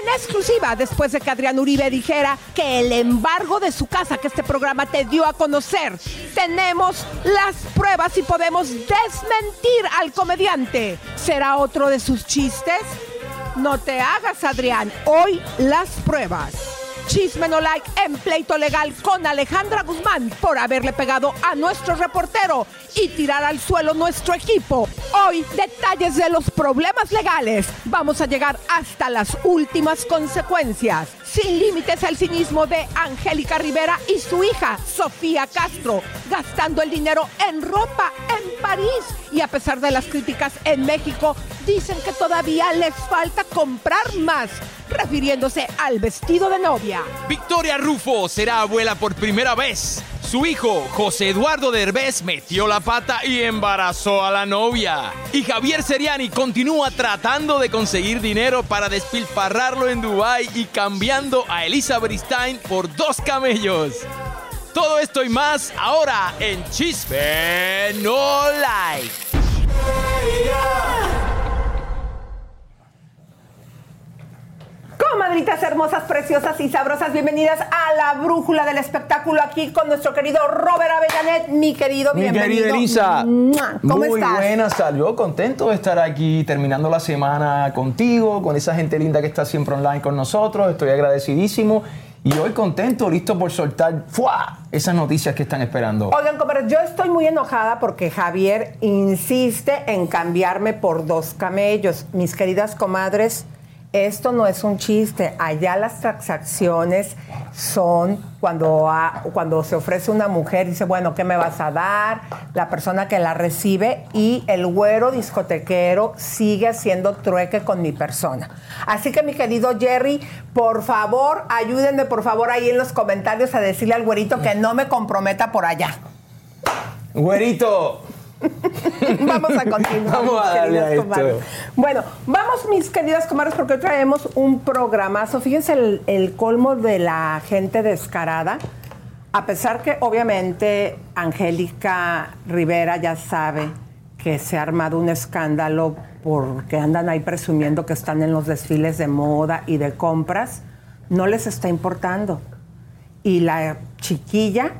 En exclusiva, después de que Adrián Uribe dijera que el embargo de su casa que este programa te dio a conocer, tenemos las pruebas y podemos desmentir al comediante. ¿Será otro de sus chistes? No te hagas, Adrián. Hoy las pruebas. Chisme no like en pleito legal con Alejandra Guzmán por haberle pegado a nuestro reportero y tirar al suelo nuestro equipo. Hoy detalles de los problemas legales. Vamos a llegar hasta las últimas consecuencias. Sin límites al cinismo de Angélica Rivera y su hija Sofía Castro, gastando el dinero en ropa en París. Y a pesar de las críticas en México, dicen que todavía les falta comprar más, refiriéndose al vestido de novia. Victoria Rufo será abuela por primera vez. Su hijo, José Eduardo Derbez, metió la pata y embarazó a la novia. Y Javier Seriani continúa tratando de conseguir dinero para despilfarrarlo en Dubái y cambiando a Elizabeth Stein por dos camellos. Todo esto y más ahora en Chisme No Like. Comadritas hermosas, preciosas y sabrosas, bienvenidas a la brújula del espectáculo aquí con nuestro querido Robert Avellanet, mi querido, Mi bienvenido. querida Elisa, ¡Mua! ¿Cómo muy estás? buenas, yo contento de estar aquí terminando la semana contigo, con esa gente linda que está siempre online con nosotros, estoy agradecidísimo y hoy contento, listo por soltar ¡fua! esas noticias que están esperando. Oigan, comadres, yo estoy muy enojada porque Javier insiste en cambiarme por dos camellos. Mis queridas comadres, esto no es un chiste. Allá las transacciones son cuando, cuando se ofrece una mujer, dice, bueno, ¿qué me vas a dar? La persona que la recibe y el güero discotequero sigue haciendo trueque con mi persona. Así que mi querido Jerry, por favor, ayúdenme por favor ahí en los comentarios a decirle al güerito que no me comprometa por allá. Güerito, Vamos a continuar. Vamos a darle a esto. Bueno, vamos, mis queridas comadres, porque hoy traemos un programazo. Fíjense el, el colmo de la gente descarada. A pesar que, obviamente, Angélica Rivera ya sabe que se ha armado un escándalo porque andan ahí presumiendo que están en los desfiles de moda y de compras, no les está importando. Y la chiquilla,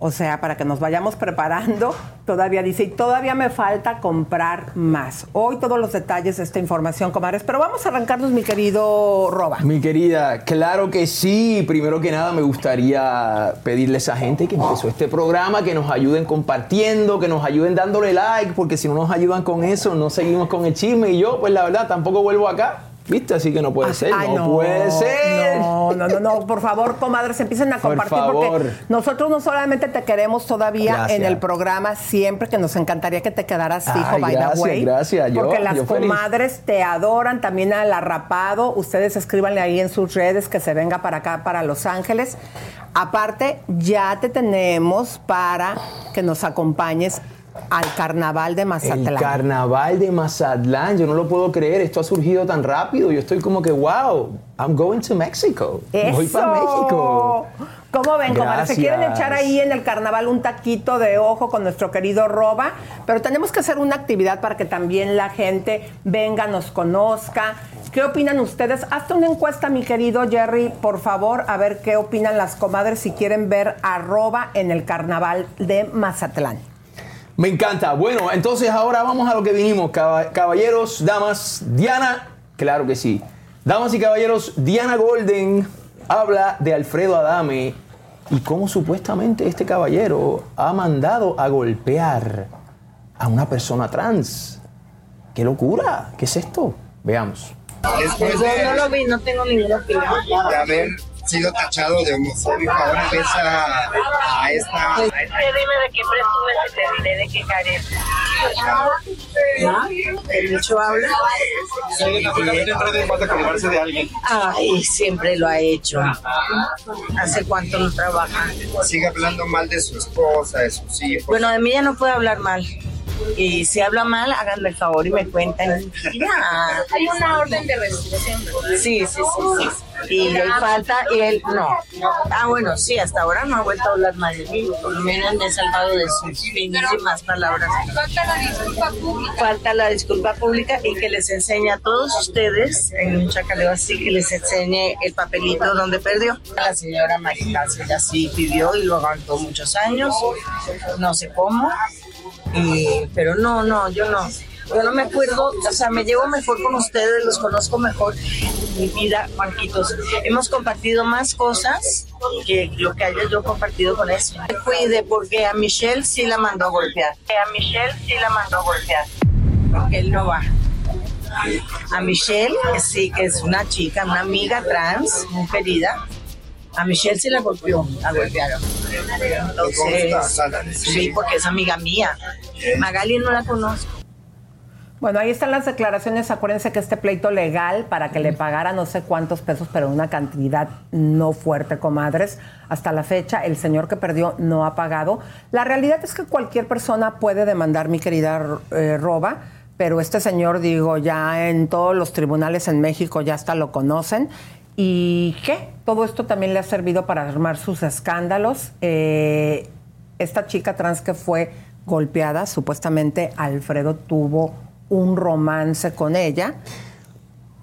o sea, para que nos vayamos preparando, todavía dice, y todavía me falta comprar más. Hoy todos los detalles de esta información, comadres, pero vamos a arrancarnos, mi querido Roba. mi querida, claro que sí. Primero que nada me gustaría pedirle a esa gente que empezó este programa que nos ayuden compartiendo, que nos ayuden dándole like, porque si no nos ayudan con eso, no seguimos con el chisme. Y yo, pues la verdad, tampoco vuelvo acá. ¿Viste? Así que no puede ser. Ay, no, puede ser. No, no, no, no, por favor, comadres, empiecen a Por compartir favor. porque nosotros no solamente te queremos todavía Gracias. en el programa, siempre que nos encantaría que te quedaras fijo, Ay, by the way. gracias. Yo- porque las yo feliz. comadres te adoran, también al arrapado. Ustedes escríbanle ahí en sus redes que se venga para acá, para Los Ángeles. Aparte, ya te tenemos para que nos acompañes al carnaval de El Mazatlán. carnaval de Mazatlán, yo no lo puedo creer, esto ha surgido tan rápido. Yo estoy como que, wow, I'm going to Mexico. Voy ¡Eso! para México. ¿Cómo ven? Se quieren echar ahí en el carnaval un taquito de ojo con nuestro querido Roba, pero tenemos que hacer una actividad para que también la gente venga, nos conozca. ¿Qué opinan ustedes? Hazte una encuesta, mi querido Jerry, por favor, a ver qué opinan las comadres si quieren ver a Roba en el carnaval de Mazatlán. Me encanta. Bueno, entonces ahora vamos a lo que vinimos. Caba- Caballeros, damas, Diana, claro que sí. Damas y caballeros, Diana Golden habla de Alfredo Adame y cómo supuestamente este caballero ha mandado a golpear a una persona trans. ¡Qué locura! ¿Qué es esto? Veamos. Después no lo vi, no tengo ninguna opinión. de haber sido tachado de homofóbico, ahora ves a, a esta... Pues, dime de qué presumes y te diré de qué careces. ¿Ah? El hecho habla. Ay, siempre lo ha hecho. ¿Hace cuánto no trabaja? Sigue hablando mal de su esposa, de sus hijos. Bueno, de mí ya no puede hablar mal. Y si habla mal, háganme el favor y me cuentan. Ya. Hay una orden de restricción. Sí, sí, sí, sí. Y él falta y él no. Ah, bueno, sí, hasta ahora no ha vuelto a hablar mal de mí. Por lo menos me he salvado de sus finísimas palabras. Falta la disculpa pública. Falta la disculpa pública y que les enseñe a todos ustedes, en un chacaleo así, que les enseñe el papelito donde perdió. La señora Marita, ella sí pidió y lo aguantó muchos años, no sé cómo, y- pero no, no, yo no. Yo no me acuerdo, o sea, me llevo mejor con ustedes, los conozco mejor mi vida, Marquitos. Hemos compartido más cosas que lo que haya yo compartido con eso. Cuide porque a Michelle sí la mandó a golpear. A Michelle sí la mandó a golpear. Porque él no va. A Michelle, que sí, que es una chica, una amiga trans, muy querida. A Michelle sí la golpeó, la golpearon. Entonces, sí, porque es amiga mía. Magali no la conozco. Bueno, ahí están las declaraciones. Acuérdense que este pleito legal para que le pagara no sé cuántos pesos, pero una cantidad no fuerte, comadres. Hasta la fecha, el señor que perdió no ha pagado. La realidad es que cualquier persona puede demandar, mi querida eh, Roba, pero este señor, digo, ya en todos los tribunales en México ya hasta lo conocen. ¿Y qué? Todo esto también le ha servido para armar sus escándalos. Eh, esta chica trans que fue golpeada, supuestamente Alfredo tuvo un romance con ella.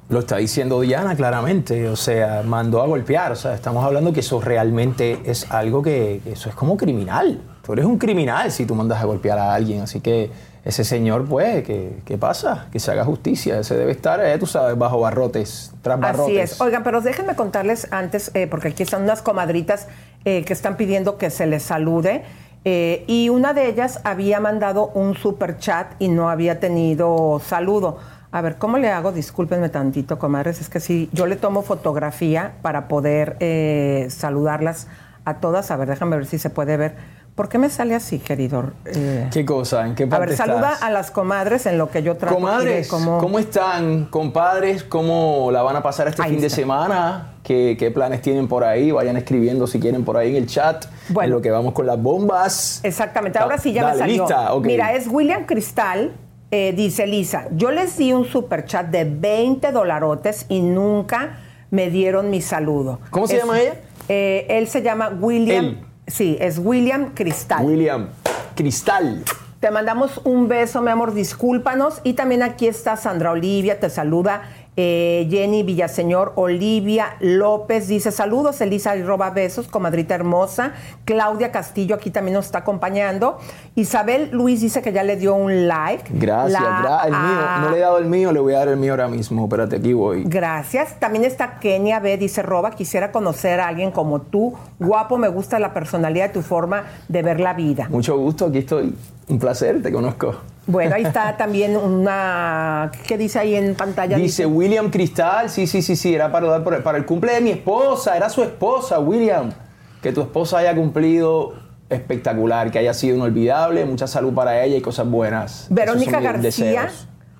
Lo está diciendo Diana claramente, o sea, mandó a golpear, o sea, estamos hablando que eso realmente es algo que, que eso es como criminal. Tú eres un criminal si tú mandas a golpear a alguien, así que ese señor, pues, ¿qué, qué pasa? Que se haga justicia, ese debe estar, eh, tú sabes, bajo barrotes, tras barrotes. Así es. Oigan, pero déjenme contarles antes, eh, porque aquí están unas comadritas eh, que están pidiendo que se les salude. eh, y una de ellas había mandado un super chat y no había tenido saludo. A ver, ¿cómo le hago? Discúlpenme tantito, comadres. Es que si yo le tomo fotografía para poder eh, saludarlas a todas. A ver, déjame ver si se puede ver. ¿Por qué me sale así, querido? Eh, ¿Qué cosa? ¿En qué a parte ver, saluda estás? a las comadres en lo que yo de Comadres, cómo- ¿cómo están? Compadres, ¿cómo la van a pasar este Ahí fin de semana? ¿Qué, qué planes tienen por ahí? Vayan escribiendo si quieren por ahí en el chat. Bueno. En lo que vamos con las bombas. Exactamente, ahora sí ya Dale, me salió. lista, ok. Mira, es William Cristal, eh, dice Lisa, yo les di un super chat de 20 dolarotes y nunca me dieron mi saludo. ¿Cómo se Es- llama ella? eh, él se llama William. Él. Sí, es William Cristal. William Cristal. Te mandamos un beso, mi amor, discúlpanos. Y también aquí está Sandra Olivia, te saluda eh, Jenny Villaseñor, Olivia López, dice saludos, Elisa y roba besos, comadrita hermosa. Claudia Castillo aquí también nos está acompañando. Isabel Luis dice que ya le dio un like. Gracias, La- gra- el mío. ah, No le he dado el mío, le voy a dar el mío ahora mismo. Espérate, aquí voy. Gracias. También está Kenia B. Dice, Roba, quisiera conocer a alguien como tú. Guapo, me gusta la personalidad de tu forma de ver la vida. Mucho gusto, aquí estoy. Un placer, te conozco. Bueno, ahí está también una... ¿Qué dice ahí en pantalla? Dice William Cristal, sí, sí, sí, sí, era para, dar por- para el cumple de mi esposa, era su esposa, William. Que tu esposa haya cumplido espectacular, que haya sido inolvidable, mucha salud para ella y cosas buenas. Verónica García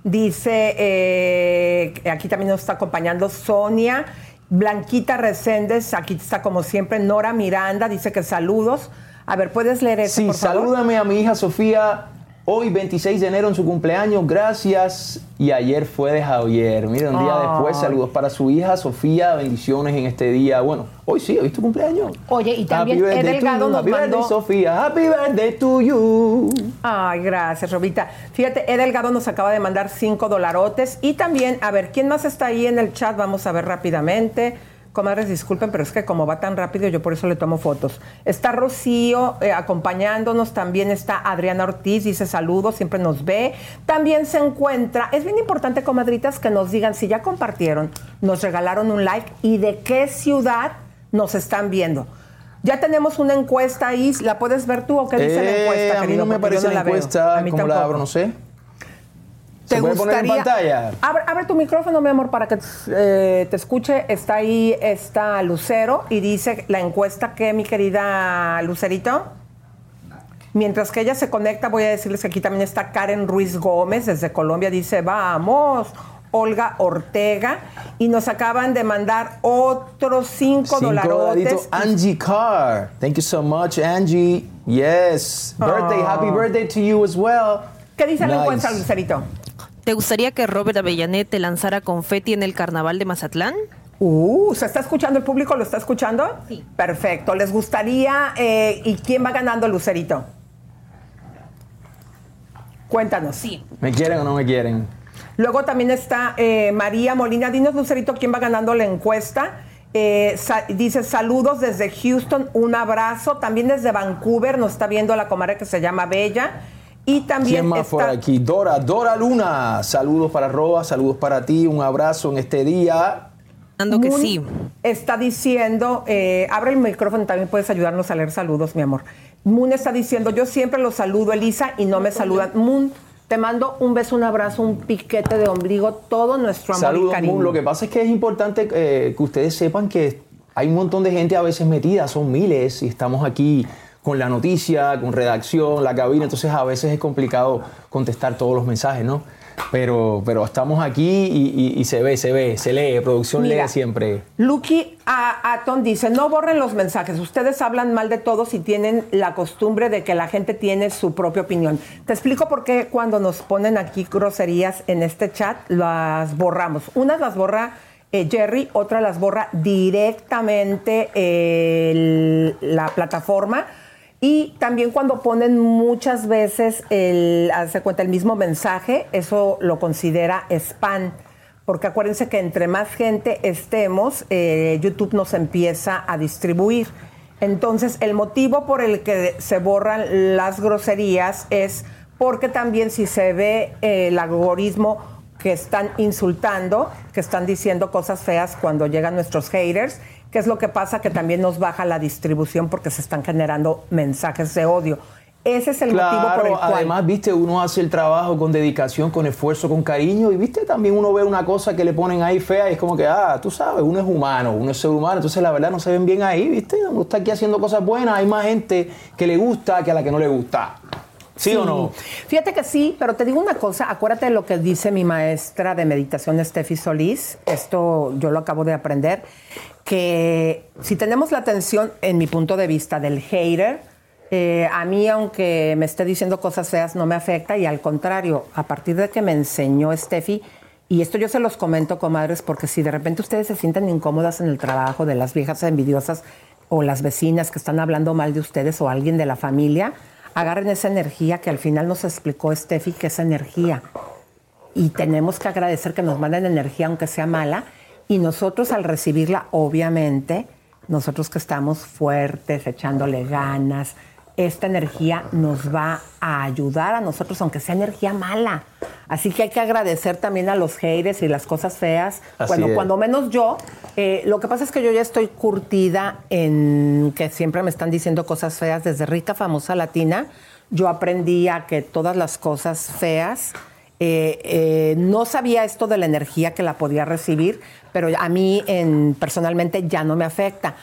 dice, eh, aquí también nos está acompañando Sonia, Blanquita Reséndez, aquí está como siempre, Nora Miranda, dice que saludos. A ver, ¿puedes leer eso, Sí, por favor? salúdame a mi hija Sofía. Hoy, 26 de enero, en su cumpleaños. Gracias. Y ayer fue de Javier. Mira, un día Ay. después, saludos para su hija Sofía. Bendiciones en este día. Bueno, hoy sí, hoy es tu cumpleaños. Oye, y también Happy Delgado nos Happy birthday, Sofía. Happy birthday to you. Ay, gracias, Robita. Fíjate, Ed Delgado nos acaba de mandar cinco dolarotes. Y también, a ver, ¿quién más está ahí en el chat? Vamos a ver rápidamente. Comadres, disculpen, pero es que como va tan rápido, yo por eso le tomo fotos. Está Rocío eh, acompañándonos, también está Adriana Ortiz, dice saludos, siempre nos ve. También se encuentra, es bien importante, comadritas, que nos digan si ya compartieron, nos regalaron un like y de qué ciudad nos están viendo. Ya tenemos una encuesta ahí, ¿la puedes ver tú o qué dice la Eh, encuesta, a mí querido? no me aparece no la veo. encuesta. A mí ¿Cómo la abro? No sé. ¿Te ¿Se puede poner en pantalla? Abre, abre tu micrófono, mi amor, para que eh, te escuche. Está ahí, está Lucero y dice la encuesta que, mi querida Lucerito. Mientras que ella se conecta, voy a decirles que aquí también está Karen Ruiz Gómez desde Colombia. Dice, vamos. Olga Ortega. Y nos acaban de mandar otros cinco, dolarotes. Angie Carr. Thank you so much, Angie. Yes. Birthday. Happy birthday to you as well. ¿Qué dice la encuesta, Lucerito? ¿Te gustaría que Robert Avellanet te lanzara confeti en el carnaval de Mazatlán? Uh, ¿se está escuchando el público? ¿Lo está escuchando? Sí. Perfecto. ¿Les gustaría? eh, ¿Y quién va ganando, Lucerito? Cuéntanos. Sí. ¿Me quieren o no me quieren? Luego también está eh, María Molina. Dinos, Lucerito, quién va ganando la encuesta. Eh, sa- dice saludos desde Houston, un abrazo. También desde Vancouver nos está viendo la comadre que se llama Bella. Y también ¿Quién más está por aquí? Dora, Dora Luna. Saludos para Roa, saludos para ti, un abrazo en este día. Dando que sí. Está diciendo, eh, abre el micrófono, también puedes ayudarnos a leer saludos, mi amor. Moon está diciendo, yo siempre los saludo, Elisa, y no me saludan. Moon, te mando un beso, un abrazo, un piquete de ombligo, todo nuestro amor y Saludos, cariño. Moon. Lo que pasa es que es importante eh, que ustedes sepan que hay un montón de gente a veces metida, son miles, y estamos aquí con la noticia, con redacción, la cabina, entonces a veces es complicado contestar todos los mensajes, ¿no? Pero, pero estamos aquí y, y- y se ve, se ve, se lee, producción Mira, lee siempre. Lucky a- Aton dice, no borren los mensajes, ustedes hablan mal de todos y tienen la costumbre de que la gente tiene su propia opinión. Te explico por qué cuando nos ponen aquí groserías en este chat, las borramos. Unas las borra eh, Jerry, otras las borra directamente el- la plataforma. Y también cuando ponen muchas veces el, cuenta, el mismo mensaje, eso lo considera spam. Porque acuérdense que entre más gente estemos, eh, YouTube nos empieza a distribuir. Entonces, el motivo por el que se borran las groserías es porque también si se ve eh, el algoritmo que están insultando, que están diciendo cosas feas cuando llegan nuestros haters, ¿qué es lo que pasa? Que también nos baja la distribución porque se están generando mensajes de odio. Ese es el motivo por el cual... además, viste, uno hace el trabajo con dedicación, con esfuerzo, con cariño, y viste, también uno ve una cosa que le ponen ahí fea y es como que, ah, tú sabes, uno es humano, uno es ser humano, entonces la verdad no se ven bien ahí, viste, uno está aquí haciendo cosas buenas, hay más gente que le gusta que a la que no le gusta. ¿Sí, o no? Fíjate que sí, pero te digo una cosa, acuérdate de lo que dice mi maestra de meditación, Steffi Solís, esto yo lo acabo de aprender, que si tenemos la atención, en mi punto de vista, del hater, eh, a mí, aunque me esté diciendo cosas feas, no me afecta y al contrario, a partir de que me enseñó Steffi, y esto yo se los comento, comadres, porque si de repente ustedes se sienten incómodas en el trabajo de las viejas envidiosas o las vecinas que están hablando mal de ustedes o alguien de la familia, agarren esa energía que al final nos explicó Steffi que es energía. Y tenemos que agradecer que nos manden energía, aunque sea mala. Y nosotros al recibirla, obviamente, nosotros que estamos fuertes, echándole ganas, esta energía nos va a ayudar a nosotros, aunque sea energía mala. Así que hay que agradecer también a los haters y las cosas feas. Así bueno, es. cuando menos yo, eh, lo que pasa es que yo ya estoy curtida en que siempre me están diciendo cosas feas desde rica, famosa latina. Yo aprendí a que todas las cosas feas, eh, eh, no sabía esto de la energía que la podía recibir, pero a mí en- personalmente ya no me afecta.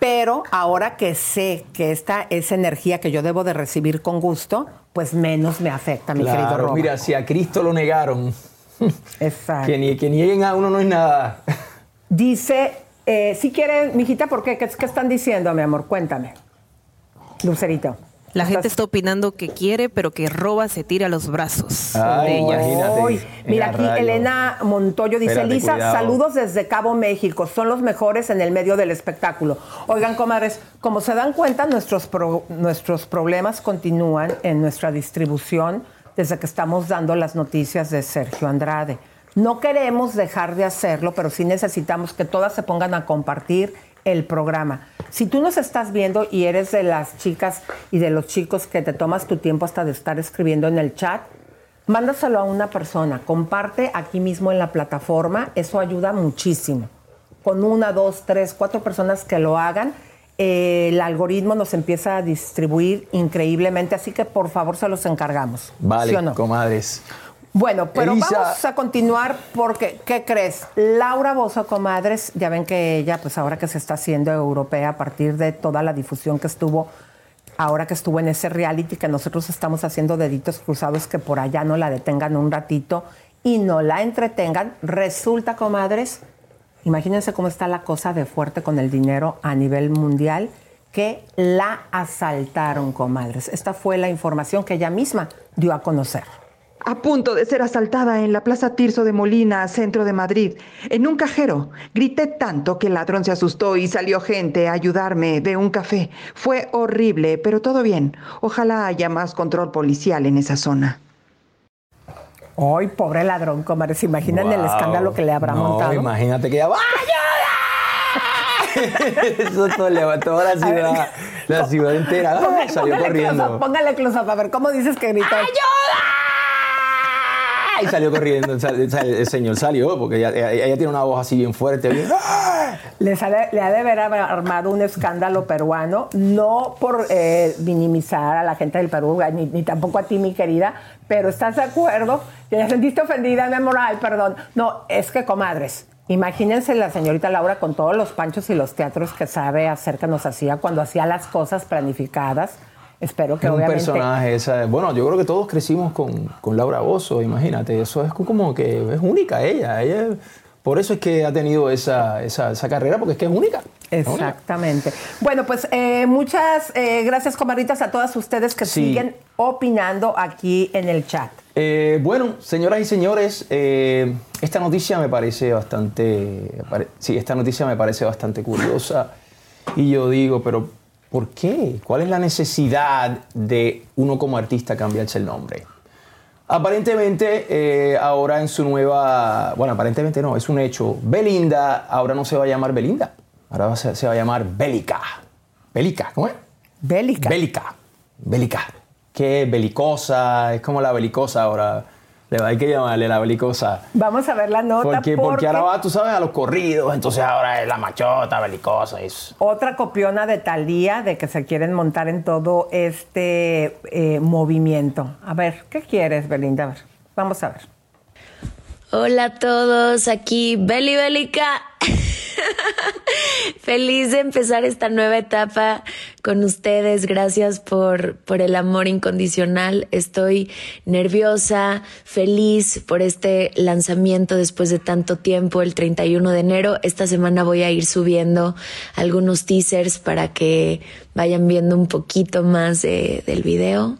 Pero ahora que sé que esta es energía que yo debo de recibir con gusto, pues menos me afecta, mi querido Claro, Roba. mira, si a Cristo lo negaron, Exacto. que, ni- que nieguen a uno no es nada. Dice, eh, si quieren, mijita, ¿por qué? ¿Qué, qué están diciendo, mi amor? Cuéntame. Lucerito. La gente está opinando que quiere, pero que roba se tira a los brazos Ay, de ella. imagínate. Ay, en mira aquí radio. Elena Montoyo dice, Espérate, Lisa, cuidado. saludos desde Cabo México, son los mejores en el medio del espectáculo. Oigan, comadres, como se dan cuenta, nuestros, pro- nuestros problemas continúan en nuestra distribución desde que estamos dando las noticias de Sergio Andrade. No queremos dejar de hacerlo, pero sí necesitamos que todas se pongan a compartir el programa. Si tú nos estás viendo y eres de las chicas y de los chicos que te tomas tu tiempo hasta de estar escribiendo en el chat, mándaselo a una persona, comparte aquí mismo en la plataforma, eso ayuda muchísimo. Con una, dos, tres, cuatro personas que lo hagan, eh, el algoritmo nos empieza a distribuir increíblemente, así que por favor se los encargamos. Vale, ¿Sí o no? comadres. Bueno, pero Elisa. vamos a continuar porque, ¿qué crees? Laura Bozo Comadres, ya ven que ella, pues ahora que se está haciendo europea a partir de toda la difusión que estuvo, ahora que estuvo en ese reality, que nosotros estamos haciendo deditos cruzados, que por allá no la detengan un ratito y no la entretengan, resulta, comadres, imagínense cómo está la cosa de fuerte con el dinero a nivel mundial, que la asaltaron, comadres. Esta fue la información que ella misma dio a conocer. A punto de ser asaltada en la Plaza Tirso de Molina, centro de Madrid, en un cajero. Grité tanto que el ladrón se asustó y salió gente a ayudarme de un café. Fue horrible, pero todo bien. Ojalá haya más control policial en esa zona. Ay, pobre ladrón, comadre. ¿Se imaginan el escándalo que le habrá No, montado? Imagínate que ya va. Eso todo levantó la ciudad, la ciudad entera. Póngale- Salió póngale corriendo. Póngale close-up, a ver, ¿cómo dices que gritó? Y salió corriendo. El señor salió porque ella, tiene una voz así bien fuerte. bien- ¡Ah! Le ha de haber armado un escándalo peruano, no por eh, minimizar a la gente del Perú, ni, tampoco a ti, mi querida, pero ¿estás de acuerdo? ¿Te la sentiste ofendida, mi amor? Ay, perdón. No, es que, comadres, imagínense la señorita Laura con todos los panchos y los teatros que sabe hacer que nos hacía cuando hacía las cosas planificadas. Espero que un obviamente... personaje. esa- bueno, yo creo que todos crecimos con, con Laura Bozo, imagínate. Eso es como que es única ella. ella por eso es que ha tenido esa, esa, esa carrera, porque es que es única. Es. Exactamente. Bueno, pues eh, muchas eh, gracias, comadritas, a todas ustedes que Sí. siguen opinando aquí en el chat. Eh, bueno, señoras y señores, esta noticia me parece bastante, pare- sí, esta noticia me parece bastante curiosa y yo digo, pero ¿por qué? ¿Cuál es la necesidad de uno como artista cambiarse el nombre? Aparentemente, eh, ahora en su nueva, bueno, aparentemente no, es un hecho, Belinda ahora no se va a llamar Belinda, ahora ser- se va a llamar Bélica. Bélica, ¿cómo es? Bélica. Bélica. Bélica. Que belicosa, es como la belicosa ahora. Le- Hay que llamarle la belicosa. Vamos a ver la nota Porque, porque, porque ahora va, tú sabes, a los corridos, entonces ahora es la machota, belicosa. Es... otra copiona de Talía de que se quieren montar en todo este eh, movimiento. A ver, ¿qué quieres, Belinda? A ver, vamos a ver. Hola a todos, aquí Beli Bélica. Feliz de empezar esta nueva etapa con ustedes. Gracias por, por el amor incondicional. Estoy nerviosa, feliz por este lanzamiento después de tanto tiempo, el 31 de enero. Esta semana voy a ir subiendo algunos teasers para que vayan viendo un poquito más de- del video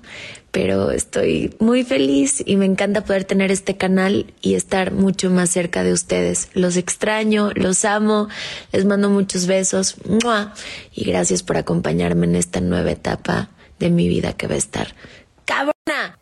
pero estoy muy feliz y me encanta poder tener este canal y estar mucho más cerca de ustedes. Los extraño, los amo, les mando muchos besos ¡mua! y gracias por acompañarme en esta nueva etapa de mi vida que va a estar cabrona.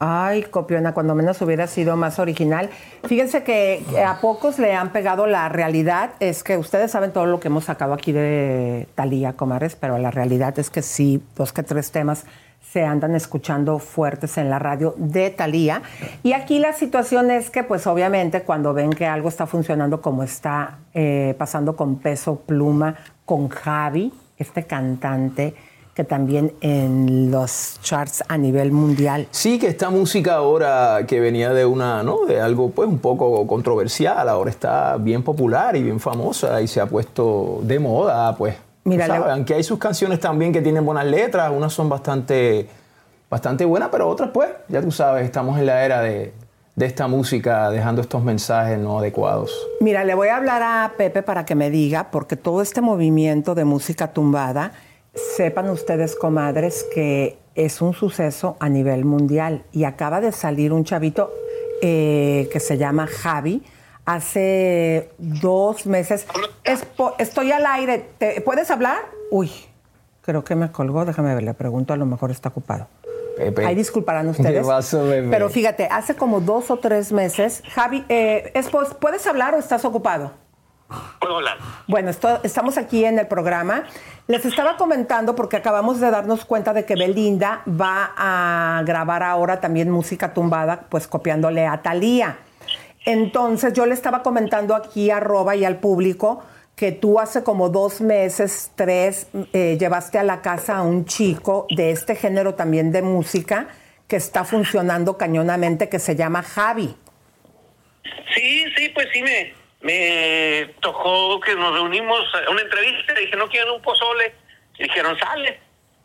Ay, copiona, cuando menos hubiera sido más original. Fíjense que a pocos le han pegado la realidad. Es que ustedes saben todo lo que hemos sacado aquí de Talía Comares, pero la realidad es que sí, dos que tres temas se andan escuchando fuertes en la radio de Talía. Y aquí la situación es que, pues obviamente, cuando ven que algo está funcionando como está eh, pasando con Peso Pluma, con Javi, este cantante que también en los charts a nivel mundial Sí, que esta música ahora que venía de una, ¿no? De algo pues un poco controversial, ahora está bien popular y bien famosa y se ha puesto de moda, pues. Mira, sabes, aunque hay sus canciones también que tienen buenas letras, unas son bastante, bastante buenas, pero otras pues, ya tú sabes, estamos en la era de, de esta música dejando estos mensajes no adecuados. Mira, le voy a hablar a Pepe para que me diga, porque todo este movimiento de música tumbada, sepan ustedes, comadres, que es un suceso a nivel mundial. Y acaba de salir un chavito eh, que se llama Javi. Hace dos meses. Estoy al aire. ¿Te- ¿Puedes hablar? Uy, creo que me colgó. Déjame ver, le pregunto, a lo mejor está ocupado. Pepe. Ahí disculparán ustedes. ¿Qué pasó, bebé? Pero fíjate, hace como dos o tres meses, Javi, eh, ¿puedes hablar o estás ocupado? Puedo hablar. Bueno, esto- estamos aquí en el programa. Les estaba comentando porque acabamos de darnos cuenta de que Belinda va a grabar ahora también música tumbada, pues copiándole a Thalía. Entonces yo le estaba comentando aquí a Roba y al público que tú hace como dos meses, tres, eh, llevaste a la casa a un chico de este género también de música que está funcionando cañonamente, que se llama Javi. Sí, sí, pues sí me, me tocó que nos reunimos a una entrevista, dije, no quieren un pozole, y dijeron, sale.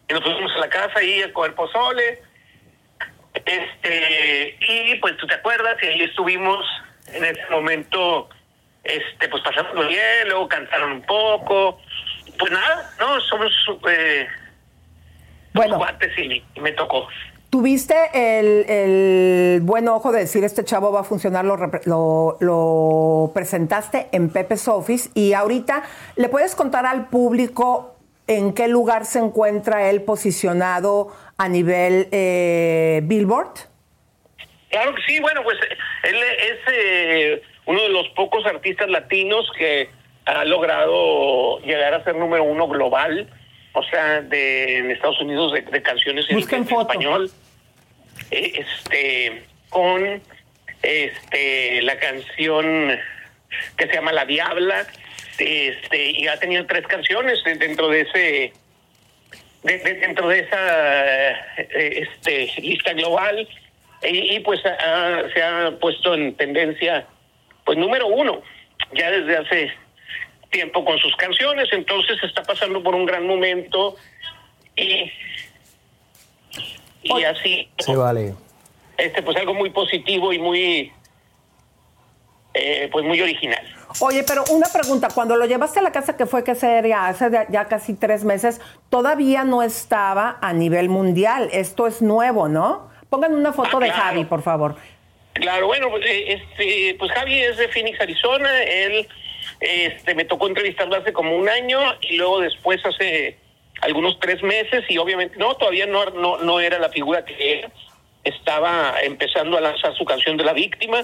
Y nos fuimos a la casa ahí a comer pozole. Este, y pues tú te acuerdas, y ahí estuvimos en ese momento, este, pues pasamos bien, luego cantaron un poco. Pues nada, no, somos eh, Bueno. cuates y, y me tocó. Tuviste el, el buen ojo de decir este chavo va a funcionar, lo, lo- lo presentaste en Pepe's Office y ahorita le puedes contar al público en qué lugar se encuentra él posicionado a nivel eh, Billboard. Claro que sí, bueno, pues él es eh, uno de los pocos artistas latinos que ha logrado llegar a ser número uno global, o sea, de, en Estados Unidos de, de canciones en, Busquen en foto. español, Eh, este, con este la canción que se llama La Diabla, este, y ha tenido tres canciones de- dentro de ese de- de- dentro de esa eh, este, lista global y, y, pues ha- se ha puesto en tendencia pues número uno ya desde hace tiempo con sus canciones entonces está pasando por un gran momento y y así Se vale. este pues algo muy positivo y muy eh, pues muy original Oye, pero una pregunta, cuando lo llevaste a la casa que fue que sería hace ya casi tres meses, todavía no estaba a nivel mundial. Esto es nuevo, ¿no? Pongan una foto Ah, de claro. Javi, por favor. Claro, bueno, pues, eh, este, pues Javi es de Phoenix, Arizona. Él, este, me tocó entrevistarlo hace como un año y luego después hace algunos tres meses y obviamente no, todavía no, no, no era la figura que era. Estaba empezando a lanzar su canción de la víctima,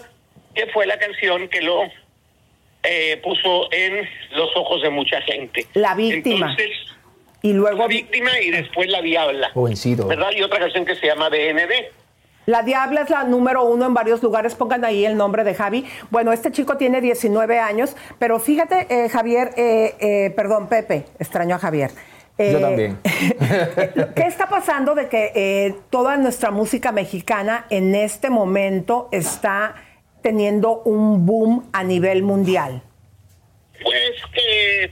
que fue la canción que lo eh, puso en los ojos de mucha gente. La víctima. Entonces, Y luego la víctima y después la diabla. Jovencito. ¿Verdad? Y otra canción que se llama DND. La Diabla es la número uno en varios lugares. Pongan ahí el nombre de Javi. Bueno, este chico tiene 19 años, pero fíjate, eh, Javier, eh, eh, perdón, Pepe, extraño a Javier. Eh, Yo también. ¿Qué está pasando de que eh, toda nuestra música mexicana en este momento está teniendo un boom a nivel mundial? Pues que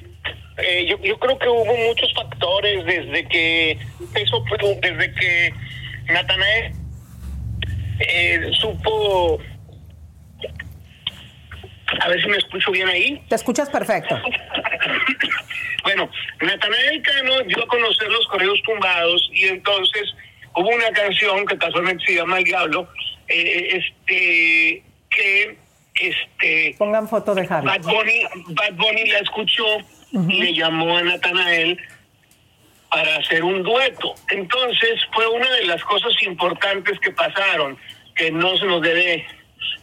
eh, yo, yo creo que hubo muchos factores desde que eso desde que Natanael eh, supo a ver si me escucho bien ahí. Te escuchas perfecto. Bueno, Natanael Cano dio a conocer los correos tumbados y entonces hubo una canción que casualmente se llama El Diablo, eh, este que este Pongan foto de Javi. Bad Bunny, Bad Bunny la escuchó y le llamó a Natanael para hacer un dueto. Entonces fue una de las cosas importantes que pasaron, que no se nos debe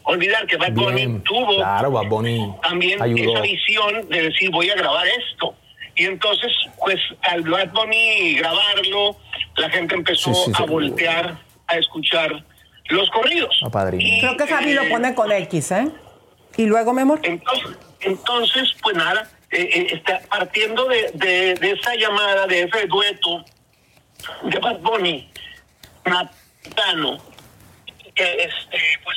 olvidar que Bad Bunny Bien. tuvo Claro, Bad Bunny también ayudó. esa visión de decir voy a grabar esto. Y entonces, pues al Bad Bunny grabarlo, la gente empezó Sí, sí, a sí. voltear a escuchar los corridos. A padrino. Creo que Javi lo pone con X, ¿eh? Y luego, mi amor. Entonces, entonces pues nada, eh, eh, está partiendo de, de, de esa llamada, de ese dueto de Bad Bunny, Natano, que este, pues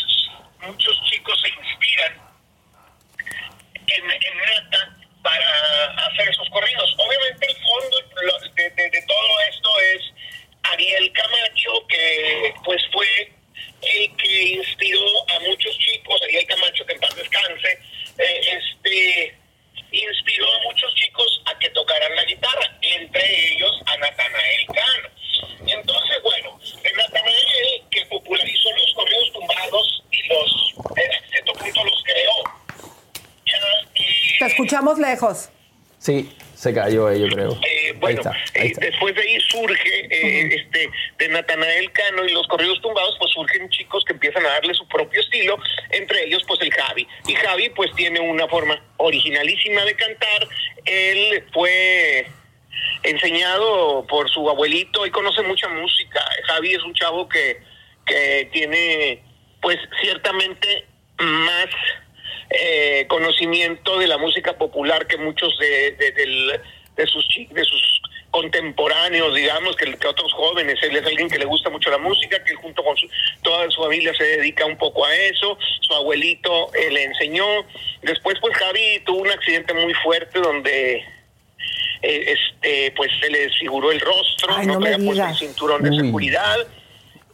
muchos chicos se inspiran en, en Nata para hacer esos corridos. Obviamente el fondo lo- de, de- de todo esto es Ariel Camacho, que pues fue el que inspiró a muchos chicos, Ariel Camacho, que en paz descanse, eh, este inspiró a muchos chicos a que tocaran la guitarra, entre ellos a Natanael Cano. Entonces, bueno, Natanael, que popularizó los correos tumbados y los, en cierto punto los creó. Te escuchamos lejos. Sí, se cayó ahí, yo creo. eh, ahí bueno, está, ahí eh, después de ahí surge eh, este de Natanael Cano y los corridos tumbados, pues surgen chicos que empiezan a darle su propio estilo, entre ellos pues el Javi. Y Javi pues tiene una forma originalísima de cantar. Él fue enseñado por su abuelito y conoce mucha música. Javi es un chavo que, que tiene pues ciertamente más eh, conocimiento de la música popular que muchos de, de, sus chi- de sus contemporáneos, digamos, que, que otros jóvenes. Él es alguien que le gusta mucho la música, que junto con su, toda su familia se dedica un poco a eso. Su abuelito eh, le enseñó. Después, pues Javi tuvo un accidente muy fuerte donde eh, este pues se le desfiguró el rostro, Ay, no, no me traía puesto el cinturón de Uy. seguridad.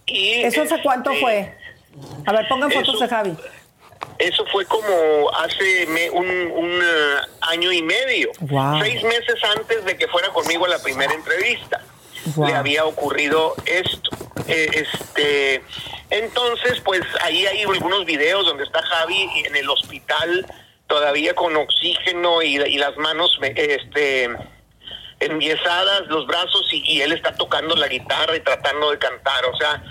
Y, ¿Eso hace cuánto este, fue? A ver, pongan fotos eso- de Javi. Eso fue como hace me- un, un, eh, año y medio, Wow. seis meses antes de que fuera conmigo a la primera entrevista. Wow. le había ocurrido esto. Eh, este, entonces, pues ahí hay algunos videos donde está Javi en el hospital todavía con oxígeno y, y las manos este, enviesadas, los brazos, y, y él está tocando la guitarra y tratando de cantar. O sea,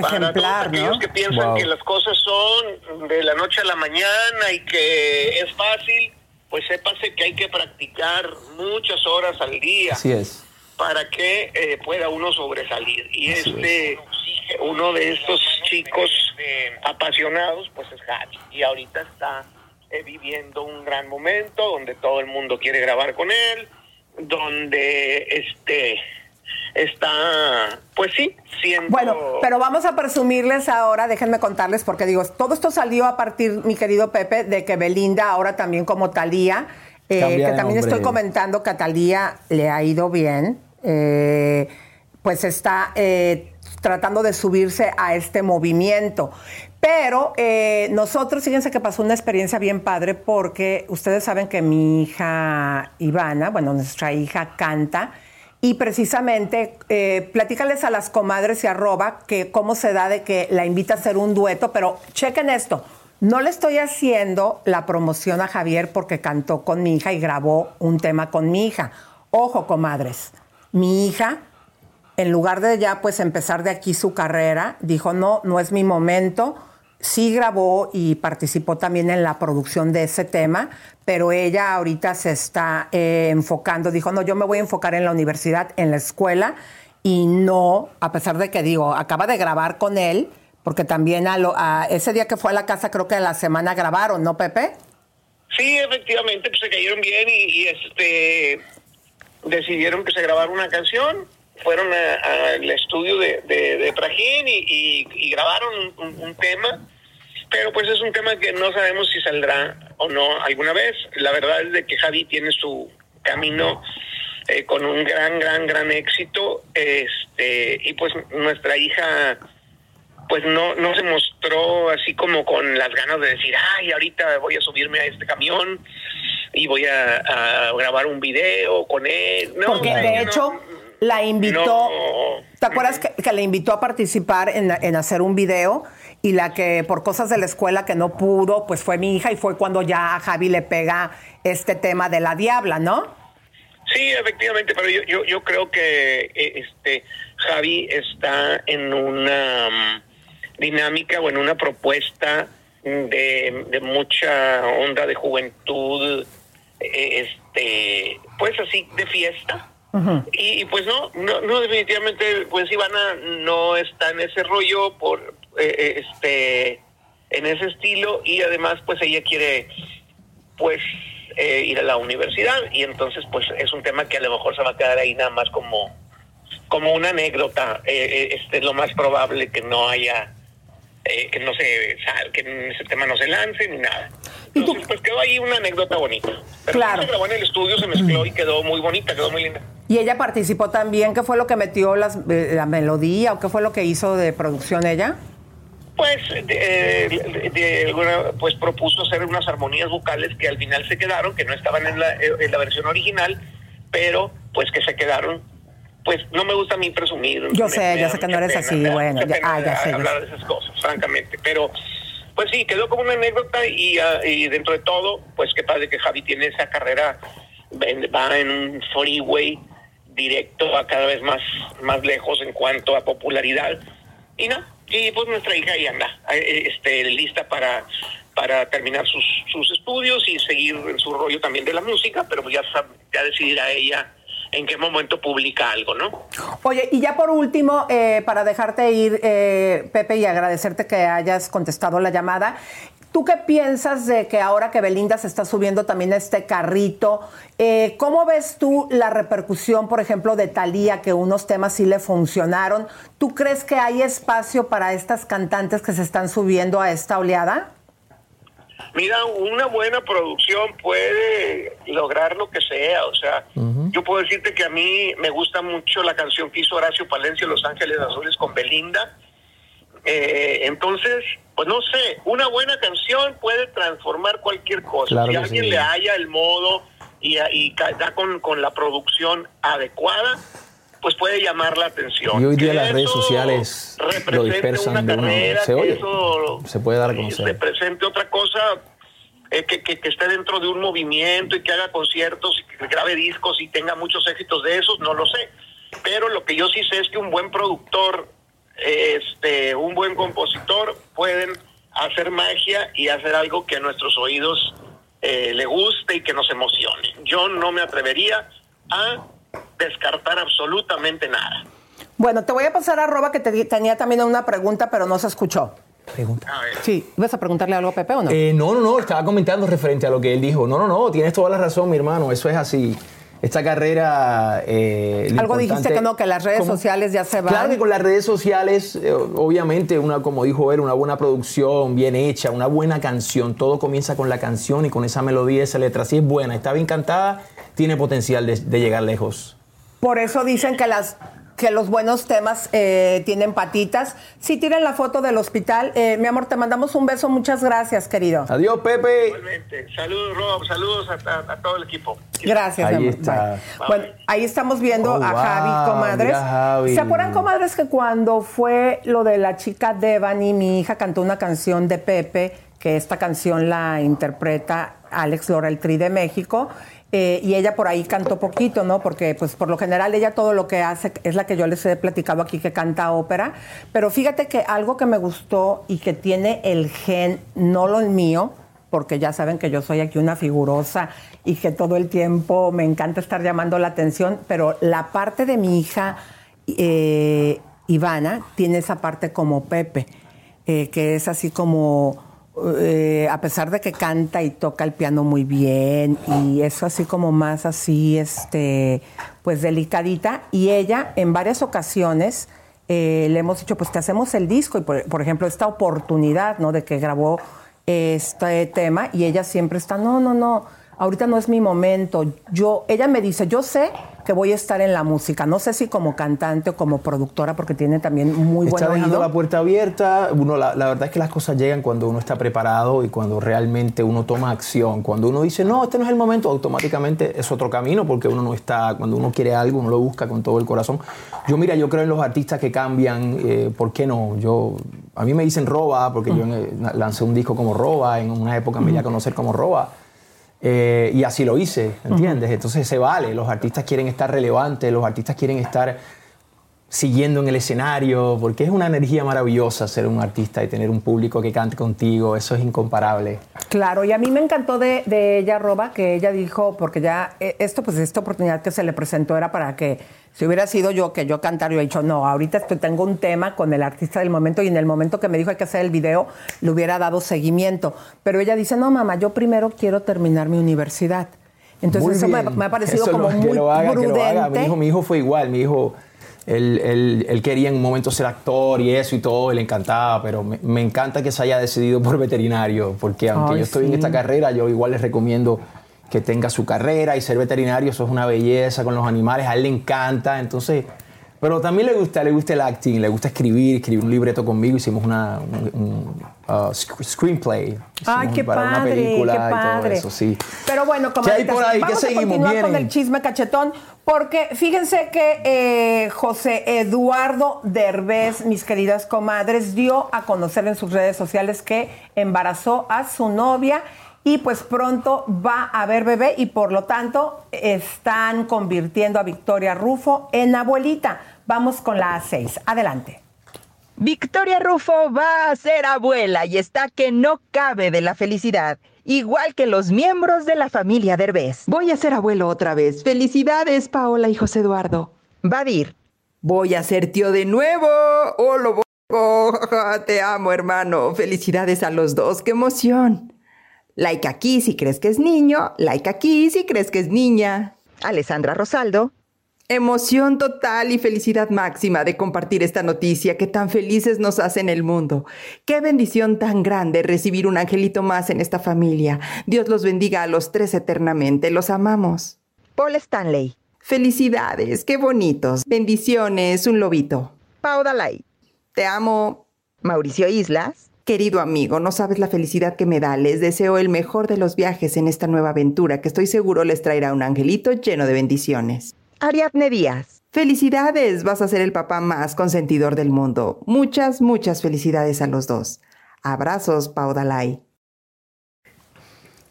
para todos Ejemplar, aquellos ¿no? que piensan Wow. que las cosas son de la noche a la mañana y que es fácil, pues sépase que hay que practicar muchas horas al día Así es. para que eh, pueda uno sobresalir. Y este, uno de estos chicos eh, apasionados, pues es Javi. Y ahorita está eh, viviendo un gran momento donde todo el mundo quiere grabar con él, donde este está, pues sí, siendo... Bueno, pero vamos a presumirles ahora, déjenme contarles, porque digo, todo esto salió a partir, mi querido Pepe, de que Belinda, ahora también como Talía, eh, que también estoy comentando que a Talía le ha ido bien, eh, pues está eh, tratando de subirse a este movimiento. Pero eh, nosotros, fíjense que pasó una experiencia bien padre porque ustedes saben que mi hija Ivana, bueno, nuestra hija canta, y precisamente, eh, platícales a las comadres y arroba que cómo se da de que la invita a hacer un dueto, pero chequen esto. No le estoy haciendo la promoción a Javier porque cantó con mi hija y grabó un tema con mi hija. Ojo, comadres. Mi hija, en lugar de ya pues empezar de aquí su carrera, dijo, no, no es mi momento. Sí grabó y participó también en la producción de ese tema, pero ella ahorita se está eh, enfocando, dijo, no, yo me voy a enfocar en la universidad, en la escuela, y no, a pesar de que digo, acaba de grabar con él, porque también a lo- a ese día que fue a la casa, creo que a la semana grabaron, ¿no, Pepe? Sí, efectivamente, pues se cayeron bien y, y, este decidieron que se grabara una canción. Fueron al estudio de, de, de Prajín y, y- y grabaron un, tema. Pero pues es un tema que no sabemos si saldrá o no alguna vez. La verdad es de que Javi tiene su camino eh, con un gran, gran, gran éxito. Este, y pues nuestra hija pues no, no se mostró así como con las ganas de decir, ay, ahorita voy a subirme a este camión y voy a, a grabar un video con él. No, Porque de no, hecho la invitó, no. ¿te acuerdas que, que le invitó a participar en, en hacer un video? Y la que por cosas de la escuela que no pudo, pues fue mi hija y fue cuando ya a Javi le pega este tema de la diabla, ¿no? Sí, efectivamente, pero yo, yo, yo creo que eh, este Javi está en una mm, dinámica o en una propuesta de, de mucha onda de juventud, eh, este, pues así de fiesta. Y, y, pues no, no, no, definitivamente, pues Ivana no está en ese rollo por eh, eh, este en ese estilo y además pues ella quiere pues eh, ir a la universidad y entonces pues es un tema que a lo mejor se va a quedar ahí nada más como como una anécdota Eh, eh, este es lo más probable que no haya eh, que no se que ese tema no se lance ni nada. Entonces pues quedó ahí una anécdota bonita. Pero Claro. se grabó en el estudio se mezcló y quedó muy bonita quedó muy linda Y ella participó también, ¿qué fue lo que metió las, eh, la melodía o qué fue lo que hizo de producción ella? Pues, de, de- pues propuso hacer unas armonías vocales que al final se quedaron, que no estaban en la, en la versión original, pero pues que se quedaron. Pues no me gusta a mí presumir. Yo me- sé, me yo da sé que no eres pena, así, me bueno, ya- ah, ya sé, hablar de esas cosas, francamente. Pero, pues sí, quedó como una anécdota y, ah, y dentro de todo, pues qué padre que Javi tiene esa carrera, va en un freeway directo a cada vez más, más lejos en cuanto a popularidad. Y no, y pues nuestra hija ahí anda, eh, este, lista para, para terminar sus, sus estudios y seguir en su rollo también de la música, pero ya, ya decidirá ella en qué momento publica algo, ¿no? Oye, y ya por último, eh, para dejarte ir, eh, Pepe, y agradecerte que hayas contestado la llamada, ¿tú qué piensas de que ahora que Belinda se está subiendo también a este carrito, eh, cómo ves tú la repercusión, por ejemplo, de Thalía, que unos temas sí le funcionaron? ¿Tú crees que hay espacio para estas cantantes que se están subiendo a esta oleada? Mira, una buena producción puede lograr lo que sea. O sea, yo puedo decirte que a mí me gusta mucho la canción que hizo Horacio Palencia, Los Ángeles Azules, con Belinda. Eh, entonces, pues no sé, una buena canción puede transformar cualquier cosa. Claro si alguien sí. le haya el modo y, y da con, con la producción adecuada, pues puede llamar la atención. Y hoy día Que las redes sociales lo dispersan una de una carrera, se oye, eso se puede dar a conocer. represente otra cosa eh, que, que- que esté dentro de un movimiento y que haga conciertos y que grabe discos y tenga muchos éxitos de esos, no lo sé. Pero lo que yo sí sé es que un buen productor, este, un buen compositor pueden hacer magia y hacer algo que a nuestros oídos eh, le guste y que nos emocione. Yo no me atrevería a descartar absolutamente nada. Bueno, te voy a pasar a Roba que te tenía también una pregunta, pero no se escuchó. Pregunta. Sí, ¿vas a preguntarle algo a Pepe o no? Eh, no, no, no, estaba comentando referente a lo que él dijo. No, no, no, tienes toda la razón, mi hermano, eso es así. Esta carrera... eh, Algo dijiste que no, que las redes ¿Cómo? sociales ya se van. Claro que con las redes sociales, eh, obviamente, una, como dijo él, una buena producción, bien hecha, una buena canción. Todo comienza con la canción y con esa melodía, esa letra. Si es buena, está bien cantada, tiene potencial de, de llegar lejos. Por eso dicen que las que los buenos temas eh, tienen patitas. Sí, tiren la foto del hospital. Eh, mi amor, te mandamos un beso. Muchas gracias, querido. Adiós, Pepe. Igualmente. Saludos, Rob. Saludos a, a- a todo el equipo. Gracias, Ahí mi amor. está. Bye. Bueno, ahí estamos viendo Oh, a wow, Javi, comadres. mira, Javi. ¿Se acuerdan, comadres, que cuando fue lo de la chica Devani, mi hija cantó una canción de Pepe, que esta canción la interpreta Alex Lora, el Tri de México? Eh, y ella por ahí cantó poquito, ¿no? Porque, pues, por lo general, ella todo lo que hace es la que yo les he platicado aquí, que canta ópera. Pero fíjate que algo que me gustó y que tiene el gen, no lo mío, porque ya saben que yo soy aquí una figurosa y que todo el tiempo me encanta estar llamando la atención, pero la parte de mi hija eh, Ivana tiene esa parte como Pepe, eh, que es así como, eh, a pesar de que canta y toca el piano muy bien y eso así como más así, este, pues delicadita, y ella en varias ocasiones eh, le hemos dicho, pues te hacemos el disco, y por, por ejemplo, esta oportunidad, ¿no? De que grabó este tema y ella siempre está, no, no, no, ahorita no es mi momento. Yo, ella me dice, yo sé que voy a estar en la música, no sé si como cantante o como productora, porque tiene también muy buen está dejando oído. la puerta abierta. Uno, la, la verdad es que las cosas llegan cuando uno está preparado y cuando realmente uno toma acción. Cuando uno dice, no, este no es el momento, automáticamente es otro camino porque uno no está, cuando uno quiere algo, uno lo busca con todo el corazón. Yo, mira, yo creo en los artistas que cambian, eh, ¿por qué no? Yo, a mí me dicen Roba, porque yo eh, lancé un disco como Roba, en una época me di a conocer como Roba. Eh, y así lo hice, ¿entiendes? Entonces se vale, los artistas quieren estar relevantes, los artistas quieren estar siguiendo en el escenario, porque es una energía maravillosa ser un artista y tener un público que cante contigo, eso es incomparable. Claro, y a mí me encantó de, de ella, Roba, que ella dijo, porque ya eh, esto, pues esta oportunidad que se le presentó era para que si hubiera sido yo que yo cantara, yo he dicho, no, ahorita estoy- tengo un tema con el artista del momento y en el momento que me dijo hay que hacer el video, le hubiera dado seguimiento. Pero ella dice, no, mamá, yo primero quiero terminar mi universidad. Entonces Muy eso me, ha parecido Eso como lo- muy que lo haga, que lo haga. Mi hijo, mi hijo fue igual, mi hijo, él, él- él quería en un momento ser actor y eso y todo, y le encantaba, pero me, me encanta que se haya decidido por veterinario, porque aunque Ay, yo estoy en esta carrera, yo igual les recomiendo que tenga su carrera y ser veterinario, eso es una belleza con los animales, a él le encanta, entonces... Pero también le gusta, le gusta el acting, le gusta escribir, escribir un libreto conmigo, hicimos una, un, un, uh, sc- screenplay. Ay, qué para una padre, película qué y todo padre. eso, sí. Pero bueno, ¿Qué hay por ahí? ¿Qué vamos a continuar con el chisme cachetón, porque fíjense que eh, José Eduardo Derbez, mis queridas comadres, dio a conocer en sus redes sociales que embarazó a su novia y pues pronto va a haber bebé y por lo tanto están convirtiendo a Victoria Rufo en abuelita. Vamos con la A6. Adelante. Victoria Rufo va a ser abuela y está que no cabe de la felicidad, igual que los miembros de la familia Derbez. Voy a ser abuelo otra vez. Felicidades, Paola y José Eduardo. Vadir. Voy a ser tío de nuevo. Oh, lo voy- Te amo, hermano. Felicidades a los dos. ¡Qué emoción! Like aquí si crees que es niño. Like aquí si crees que es niña. Alessandra Rosaldo. Emoción total y felicidad máxima de compartir esta noticia que tan felices nos hace en el mundo. Qué bendición tan grande recibir un angelito más en esta familia. Dios los bendiga a los tres eternamente. Los amamos. Paul Stanley. Felicidades, qué bonitos. Bendiciones, un lobito. Pau Dalai. Te amo. Mauricio Islas. Querido amigo, no sabes la felicidad que me da. Les deseo el mejor de los viajes en esta nueva aventura que estoy seguro les traerá un angelito lleno de bendiciones. Ariadne Díaz. Felicidades, vas a ser el papá más consentidor del mundo. Muchas, muchas felicidades a los dos. Abrazos, Pau Dalai.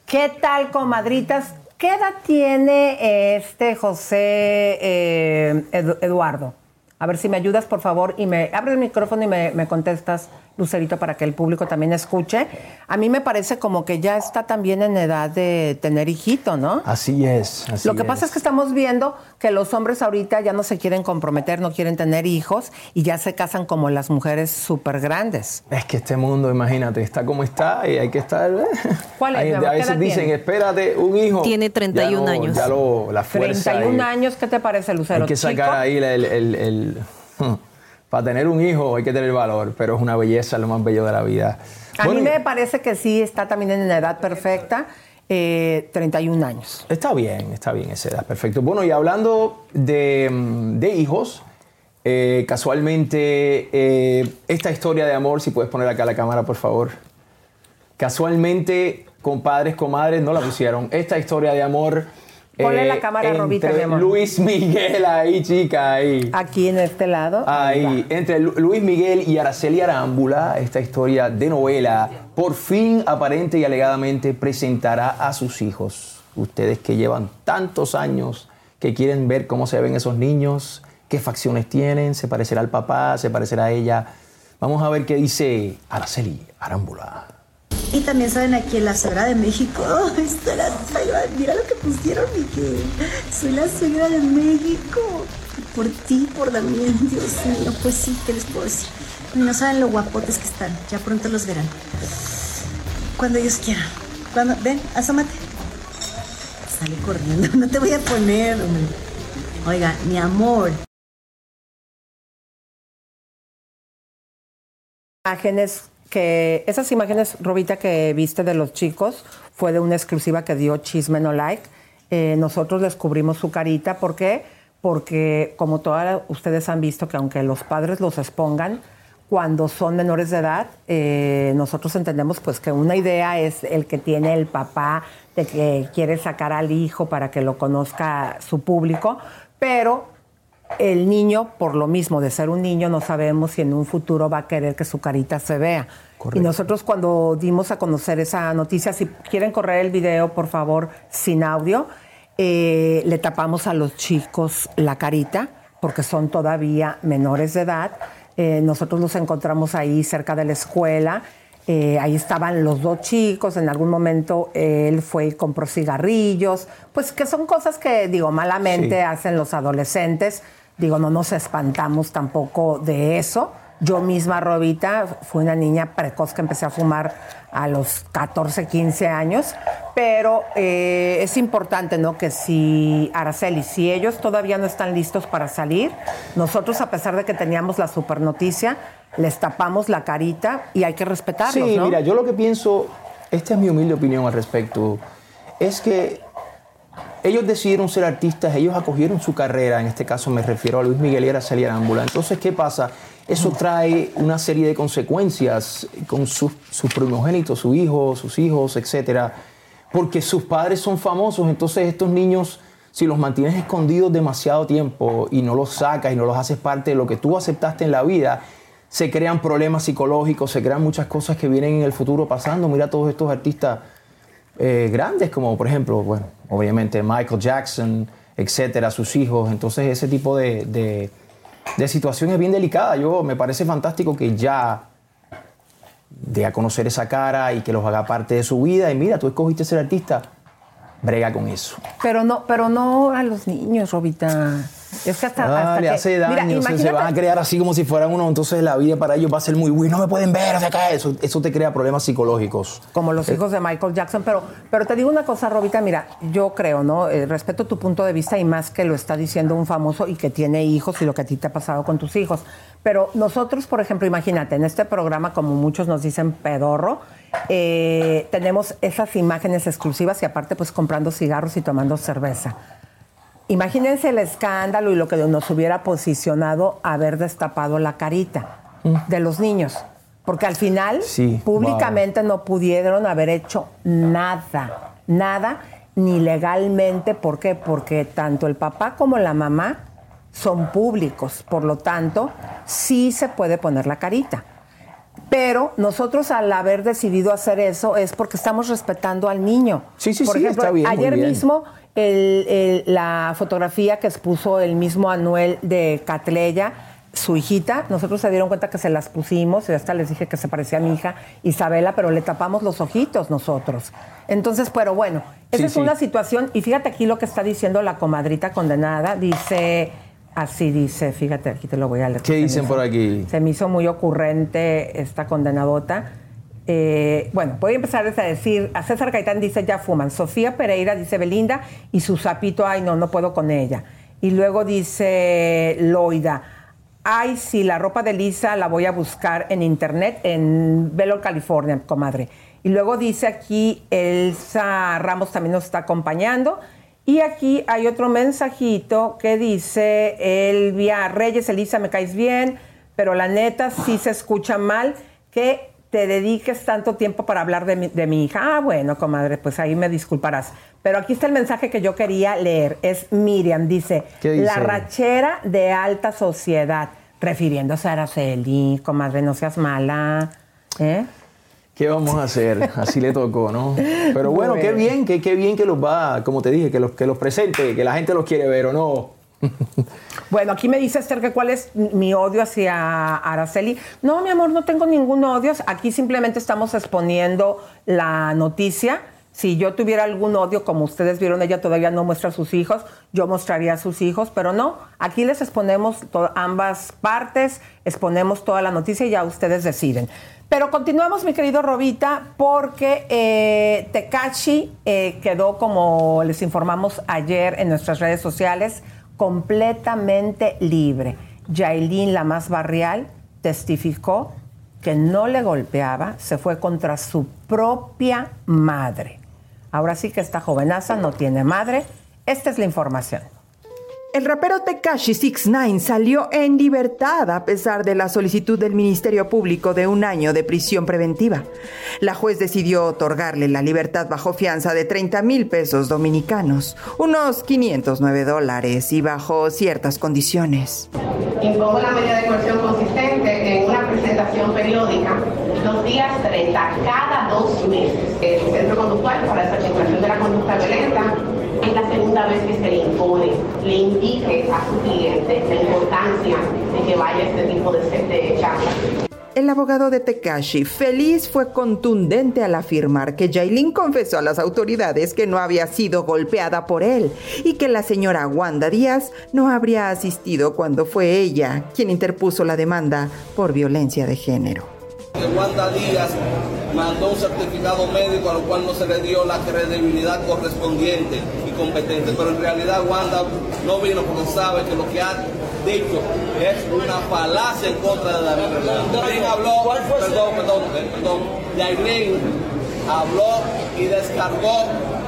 ¿Qué tal, comadritas? ¿Qué edad tiene este José eh, Edu- Eduardo? A ver si me ayudas, por favor, y me abres el micrófono y me, me contestas, Lucerito, para que el público también escuche. A mí me parece como que ya está también en edad de tener hijito, ¿no? Así es. Así Lo que pasa es que estamos viendo que los hombres ahorita ya no se quieren comprometer, no quieren tener hijos y ya se casan como las mujeres súper grandes. Es que este mundo, imagínate, está como está y hay que estar. ¿eh? ¿Cuál es, Hay- a ¿Qué veces edad dicen, tiene? espérate, un hijo. Tiene 31 Ya lo- años. Ya lo, la fuerza. 31 y- años, ¿qué te parece, Lucero? Hay que sacar ¿Chico? ahí el. el- el- el- para tener un hijo hay que tener valor, pero es una belleza, lo más bello de la vida. A Bueno, mí me parece que sí está también en la edad perfecta, eh, 31 años. Está bien, está bien esa edad, perfecto. Bueno, y hablando de, mm, de hijos, eh, casualmente, eh, esta historia de amor, si puedes poner acá la cámara, por favor. Casualmente, compadres, comadres, no la pusieron. Esta historia de amor. Eh, Ponle la cámara, entre Robita, mi amor. Luis Miguel, ahí, chica, ahí. Aquí en este lado. Ahí, entre Lu- Luis Miguel y Araceli Arámbula, esta historia de novela, por fin aparente y alegadamente presentará a sus hijos. Ustedes que llevan tantos años, que quieren ver cómo se ven esos niños, qué facciones tienen, se parecerá al papá, se parecerá a ella. Vamos a ver qué dice Araceli Arámbula. Y también saben aquí en la Sagrada de México. La- mira lo que pusieron, Miguel. Soy la suegra de México. Por ti, por Damián, Dios mío. Pues sí, ¿qué les puedo decir? No saben lo guapotes que están. Ya pronto los verán. Cuando ellos quieran. Cuando, ven, asómate. Sale corriendo. No te voy a poner. Oiga, mi amor. Imágenes esas imágenes, Robita, que viste de los chicos, fue de una exclusiva que dio Chisme No Like. Eh, nosotros descubrimos su carita. ¿Por qué? Porque, como todas ustedes han visto, que aunque los padres los expongan, cuando son menores de edad, eh, nosotros entendemos pues que una idea es el que tiene el papá de que quiere sacar al hijo para que lo conozca su público, pero el niño, por lo mismo de ser un niño, no sabemos si en un futuro va a querer que su carita se vea. Y nosotros cuando dimos a conocer esa noticia, si quieren correr el video, por favor, sin audio, eh, le tapamos a los chicos la carita, porque son todavía menores de edad. Eh, nosotros los encontramos ahí cerca de la escuela. Eh, ahí estaban los dos chicos, en algún momento él fue y compró cigarrillos, pues que son cosas que, digo, malamente Sí. hacen los adolescentes. Digo, no nos espantamos tampoco de eso. Yo misma, Robita, fui una niña precoz que empecé a fumar a los 14, 15 años, pero eh, es importante, ¿no? Que si, Araceli, si ellos todavía no están listos para salir, nosotros, a pesar de que teníamos la super noticia, les tapamos la carita y hay que respetarlos, Sí, ¿no? mira, yo lo que pienso, esta es mi humilde opinión al respecto, es que ellos decidieron ser artistas, ellos acogieron su carrera, en este caso me refiero a Luis Miguel y Araceli Arámbula. Entonces, ¿qué pasa? Eso trae una serie de consecuencias con sus, sus primogénitos, su hijo, sus hijos, etcétera, porque sus padres son famosos, entonces estos niños, si los mantienes escondidos demasiado tiempo y no los sacas y no los haces parte de lo que tú aceptaste en la vida, se crean problemas psicológicos, se crean muchas cosas que vienen en el futuro pasando. Mira todos estos artistas eh, grandes, como por ejemplo, bueno, obviamente Michael Jackson, etcétera, sus hijos. Entonces, ese tipo de, de, de situación es bien delicada. Yo me parece fantástico que ya dé a conocer esa cara y que los haga parte de su vida. Y mira, tú escogiste ser artista, brega con eso. Pero no, pero no a los niños, Robita. Es que hasta, hasta le que- hace daño, Mira, se- van a crear así como si fueran uno, entonces la vida para ellos va a ser muy buena, no me pueden ver, o sea, que eso, eso te crea problemas psicológicos. como los hijos de Michael Jackson, pero, pero te digo una cosa, Robita, mira, yo creo, ¿no? Eh, respeto tu punto de vista y más que lo está diciendo un famoso y que tiene hijos y lo que a ti te ha pasado con tus hijos. Pero nosotros, por ejemplo, imagínate, en este programa, como muchos nos dicen pedorro, eh, tenemos esas imágenes exclusivas y aparte pues comprando cigarros y tomando cerveza. Imagínense el escándalo y lo que nos hubiera posicionado haber destapado la carita de los niños. Porque al final, Sí, públicamente no pudieron haber hecho nada, nada, ni legalmente. ¿Por qué? Porque tanto el papá como la mamá son públicos, por lo tanto, sí se puede poner la carita. Pero nosotros al haber decidido hacer eso es porque estamos respetando al niño. Sí, sí, Por sí, ejemplo, está bien, muy ayer bien. mismo el- el- la fotografía que expuso el mismo Anuel de Catleya, su hijita, nosotros se dieron cuenta que se las pusimos y hasta les dije que se parecía a mi hija Isabela, pero le tapamos los ojitos nosotros. Entonces, pero bueno, esa Sí, es sí. una situación y fíjate aquí lo que está diciendo la comadrita condenada, dice, así dice, fíjate, aquí te lo voy a leer. ¿Qué dicen hizo- por aquí? se me hizo muy ocurrente esta condenadota. Eh, bueno, voy a empezar a decir, a César Gaitán dice ya fuman, Sofía Pereira dice Belinda y su sapito, ay no, no puedo con ella. Y luego dice Loida, ay sí, la ropa de Lisa la voy a buscar en internet en Velo, California, comadre. Y luego dice aquí, Elsa Ramos también nos está acompañando. Y aquí hay otro mensajito que dice, Elvia Reyes, Elisa, me caes bien, pero la neta sí se escucha mal que te dediques tanto tiempo para hablar de mi, de mi hija. Ah, bueno, comadre, pues ahí me disculparás. Pero aquí está el mensaje que yo quería leer. Es Miriam, dice, la rachera de alta sociedad, refiriéndose a Araceli, comadre, no seas mala. ¿eh? ¿Qué vamos a hacer? Así le tocó, ¿no? Pero bueno, qué bien, qué, qué bien que los va, como te dije, que los, que los presente, que la gente los quiere ver o no. Bueno, aquí me dice Esther que cuál es mi odio hacia Araceli. No, mi amor, no tengo ningún odio. Aquí simplemente estamos exponiendo la noticia. Si yo tuviera algún odio, como ustedes vieron, ella todavía no muestra a sus hijos, yo mostraría a sus hijos, pero no. Aquí les exponemos ambas partes, exponemos toda la noticia y ya ustedes deciden. Pero continuamos, mi querido Robita, porque eh, eh, quedó, como les informamos ayer en nuestras redes sociales, completamente libre. Yailin, la más barrial, testificó que no le golpeaba, se fue contra su propia madre. Ahora sí que esta jovenaza no tiene madre. Esta es la información. El rapero Tekashi 69 salió en libertad a pesar de la solicitud del Ministerio Público de un año de prisión preventiva. La juez decidió otorgarle la libertad bajo fianza de 30 mil pesos dominicanos, unos 509 dólares y bajo ciertas condiciones. Impongo la medida de coerción consistente en una presentación periódica los días 30, cada dos meses. El Centro Conductual para la de la Conducta Violenta es la segunda vez que se le impone, le indique a su cliente la importancia de que vaya este tipo de, de. El abogado de Tekashi, feliz, fue contundente al afirmar que Jailin confesó a las autoridades que no había sido golpeada por él y que la señora Wanda Díaz no habría asistido cuando fue ella quien interpuso la demanda por violencia de género. Que Wanda Díaz mandó un certificado médico a lo cual no se le dio la credibilidad correspondiente y competente, pero en realidad Wanda no vino porque sabe que lo que ha dicho es una falacia en contra de David Hernández. Habló, perdón, perdón, eh, perdón, Yailin habló y descargó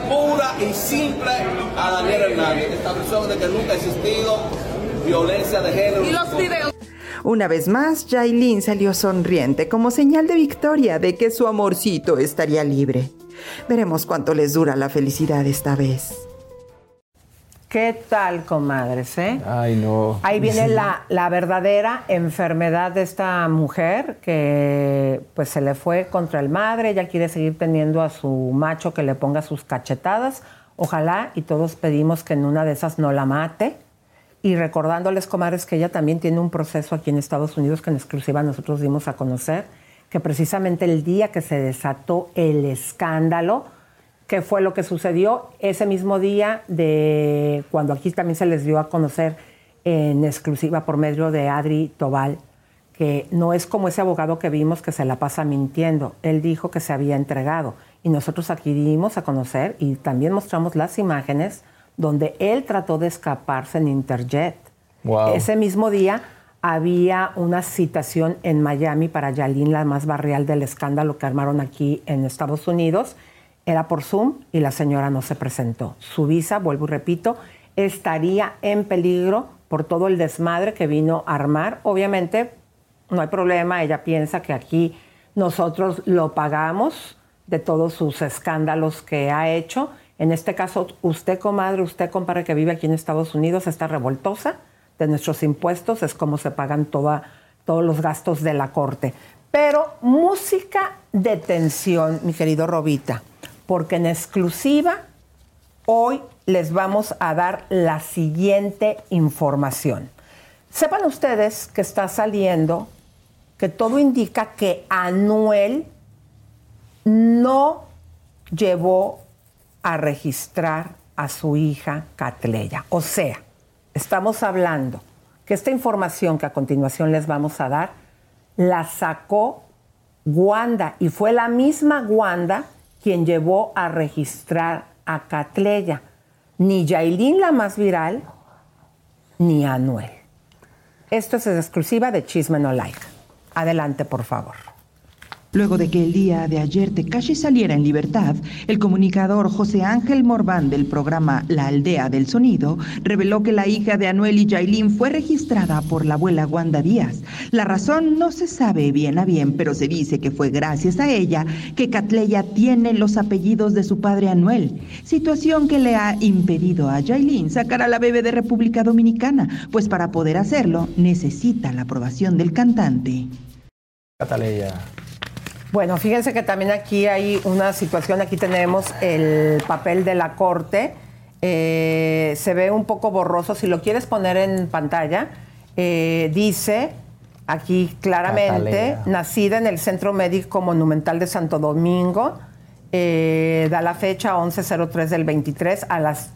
pura y simple a Daniel Hernández, estableció de que nunca ha existido violencia de género. Y los videos. Una vez más, Jailin salió sonriente como señal de victoria de que su amorcito estaría libre. Veremos cuánto les dura la felicidad esta vez. ¿Qué tal, comadres? Eh? Ay, no. Ahí viene la, la verdadera enfermedad de esta mujer que pues se le fue contra el madre, ella quiere seguir teniendo a su macho que le ponga sus cachetadas. Ojalá y todos pedimos que en una de esas no la mate. Y recordándoles, comadres, que ella también tiene un proceso aquí en Estados Unidos que en exclusiva nosotros dimos a conocer, que precisamente el día que se desató el escándalo, ¿Qué fue lo que sucedió ese mismo día de cuando aquí también se les dio a conocer en exclusiva por medio de Adri Tobal, que no es como ese abogado que vimos que se la pasa mintiendo. Él dijo que se había entregado y nosotros aquí dimos a conocer y también mostramos las imágenes donde él trató de escaparse en Interjet. Wow. Ese mismo día había una citación en Miami para Yalín, la más barrial del escándalo que armaron aquí en Estados Unidos. Era por Zoom y la señora no se presentó. Su visa, vuelvo y repito, estaría en peligro por todo el desmadre que vino a armar. Obviamente, no hay problema, ella piensa que aquí nosotros lo pagamos de todos sus escándalos que ha hecho. En este caso, usted, comadre, usted, compadre, que vive aquí en Estados Unidos, está revoltosa de nuestros impuestos es como se pagan toda, todos los gastos de la corte. Pero música de tensión, mi querido Robita, porque en exclusiva hoy les vamos a dar la siguiente información. Sepan ustedes que está saliendo, que todo indica que Anuel no llevó a registrar a su hija Catleya. O sea, estamos hablando que esta información que a continuación les vamos a dar la sacó Wanda y fue la misma Wanda quien llevó a registrar a Catleya. Ni Yailin la más viral, ni Anuel. Esto es exclusiva de Chisme No Like. Adelante, por favor. Luego de que el día de ayer Tekashi saliera en libertad, el comunicador José Ángel Morván del programa La Aldea del Sonido reveló que la hija de Anuel y Yailin fue registrada por la abuela Wanda Díaz. La razón no se sabe bien a bien, pero se dice que fue gracias a ella que Catleya tiene los apellidos de su padre Anuel, situación que le ha impedido a Yailin sacar a la bebé de República Dominicana, pues para poder hacerlo necesita la aprobación del cantante. Cataleya. Bueno, fíjense que también aquí hay una situación, aquí tenemos el papel de la corte, eh, se ve un poco borroso, si lo quieres poner en pantalla, eh, dice aquí claramente, nacida en el Centro Médico Monumental de Santo Domingo, eh, da la fecha 11.03 del 23 a las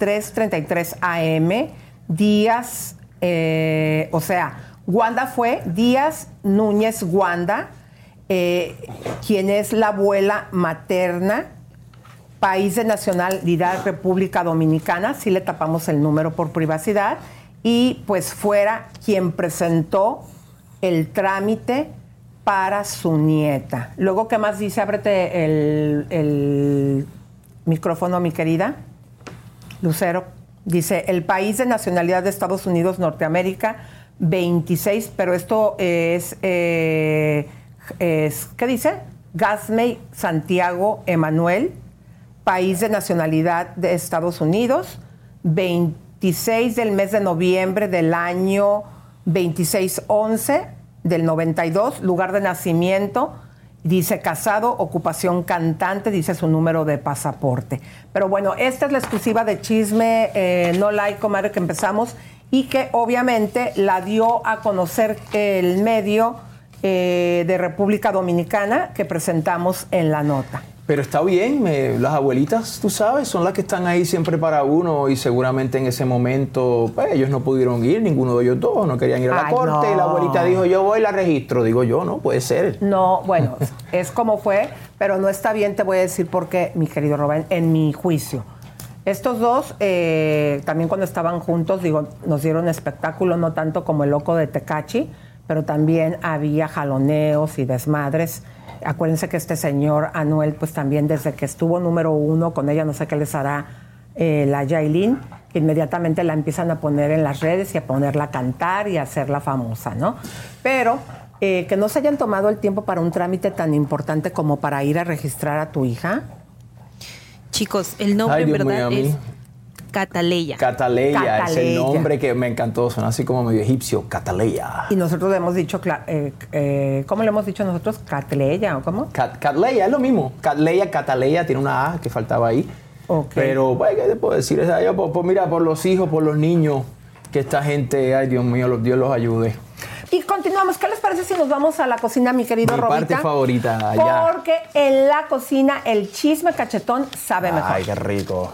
3.33 am, días, o sea, Wanda fue Díaz Núñez Wanda, eh, quien es la abuela materna, país de nacionalidad República Dominicana, sí le tapamos el número por privacidad, y pues fuera quien presentó el trámite para su nieta. Luego, ¿qué más dice? Ábrete el, el micrófono, mi querida. Lucero. Dice, el país de nacionalidad de Estados Unidos, Norteamérica, 26, pero esto es, eh, es ¿qué dice? Gasmey Santiago Emanuel, país de nacionalidad de Estados Unidos, 26 del mes de noviembre del año 2611 del 92, lugar de nacimiento, dice casado, ocupación cantante, dice su número de pasaporte. Pero bueno, esta es la exclusiva de chisme, eh, no like, comadre, que empezamos y que obviamente la dio a conocer el medio eh, de República Dominicana que presentamos en la nota. Pero está bien, me- las abuelitas, tú sabes, son las que están ahí siempre para uno y seguramente en ese momento pues, ellos no pudieron ir, ninguno de ellos dos, no querían ir a la Ay, corte y la abuelita dijo, yo voy y la registro. Digo yo, no, puede ser. No, bueno, es como fue, pero no está bien, te voy a decir por qué, mi querido Rubén, en mi juicio. Estos dos, eh, también cuando estaban juntos, digo, nos dieron espectáculo, no tanto como el loco de Tecachi, pero también había jaloneos y desmadres. Acuérdense que este señor Anuel, pues también desde que estuvo número uno con ella, no sé qué les hará eh, la Yailin, que inmediatamente la empiezan a poner en las redes y a ponerla a cantar y a hacerla famosa, ¿no? Pero eh, que no se hayan tomado el tiempo para un trámite tan importante como para ir a registrar a tu hija. Chicos, el nombre Ay, en verdad es Cataleya. Cataleya, es el nombre que me encantó, suena así como medio egipcio, Cataleya. Y nosotros le hemos dicho, eh, eh, ¿cómo le hemos dicho nosotros? Catleya, ¿o cómo? Cat- Catleya es lo mismo. Catleya, Cataleya, tiene una A que faltaba ahí. Pero, pues, ¿qué te puedo decir? Yo, pues, pues, mira, por los hijos, por los niños, que esta gente, ay Dios mío, los- Dios los ayude. Y continuamos. ¿Qué les parece si nos vamos a la cocina, mi querido Mi Robita? parte favorita, allá. Porque en la cocina el chisme cachetón sabe mejor. Ay, qué rico.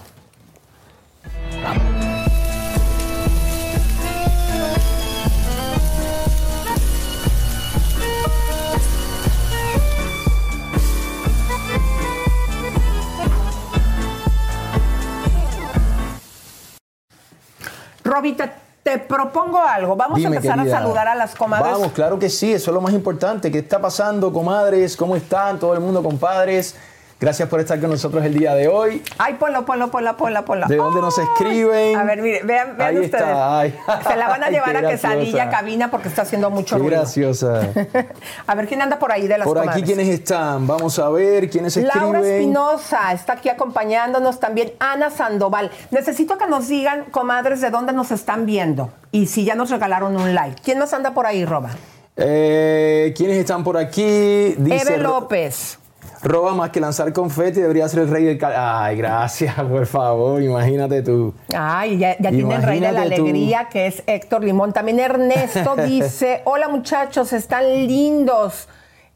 Robita, te propongo algo. Vamos Dime, a empezar querida. a saludar a las comadres. Vamos, claro que sí, eso es lo más importante. ¿Qué está pasando, comadres? ¿Cómo están? Todo el mundo, compadres. Gracias por estar con nosotros el día de hoy. Ay, ponlo, ponlo, ponlo, ponlo, ponlo. ¿De dónde nos escriben? A ver, mire, vean, vean Ahí ustedes. está, ay. Se la van a Ay, llevar qué a quesadilla cabina porque está haciendo mucho Qué ruido. graciosa. A ver, ¿quién anda por ahí de las Por aquí? ¿quiénes están? Vamos a ver quiénes escriben. Laura Espinosa está aquí acompañándonos también. Ana Sandoval. Necesito que nos digan, comadres, de dónde nos están viendo. Y si ya nos regalaron un like. ¿Quién más anda por ahí, Roba? Eh, ¿Quiénes están por aquí? Dice Eve López. Roba más que lanzar confeti, debería ser el rey del... cal- Ay, gracias, por favor, imagínate tú. Ay, ya, ya tiene el rey de la tú. alegría, que es Héctor Limón. También Ernesto dice, hola muchachos, están lindos.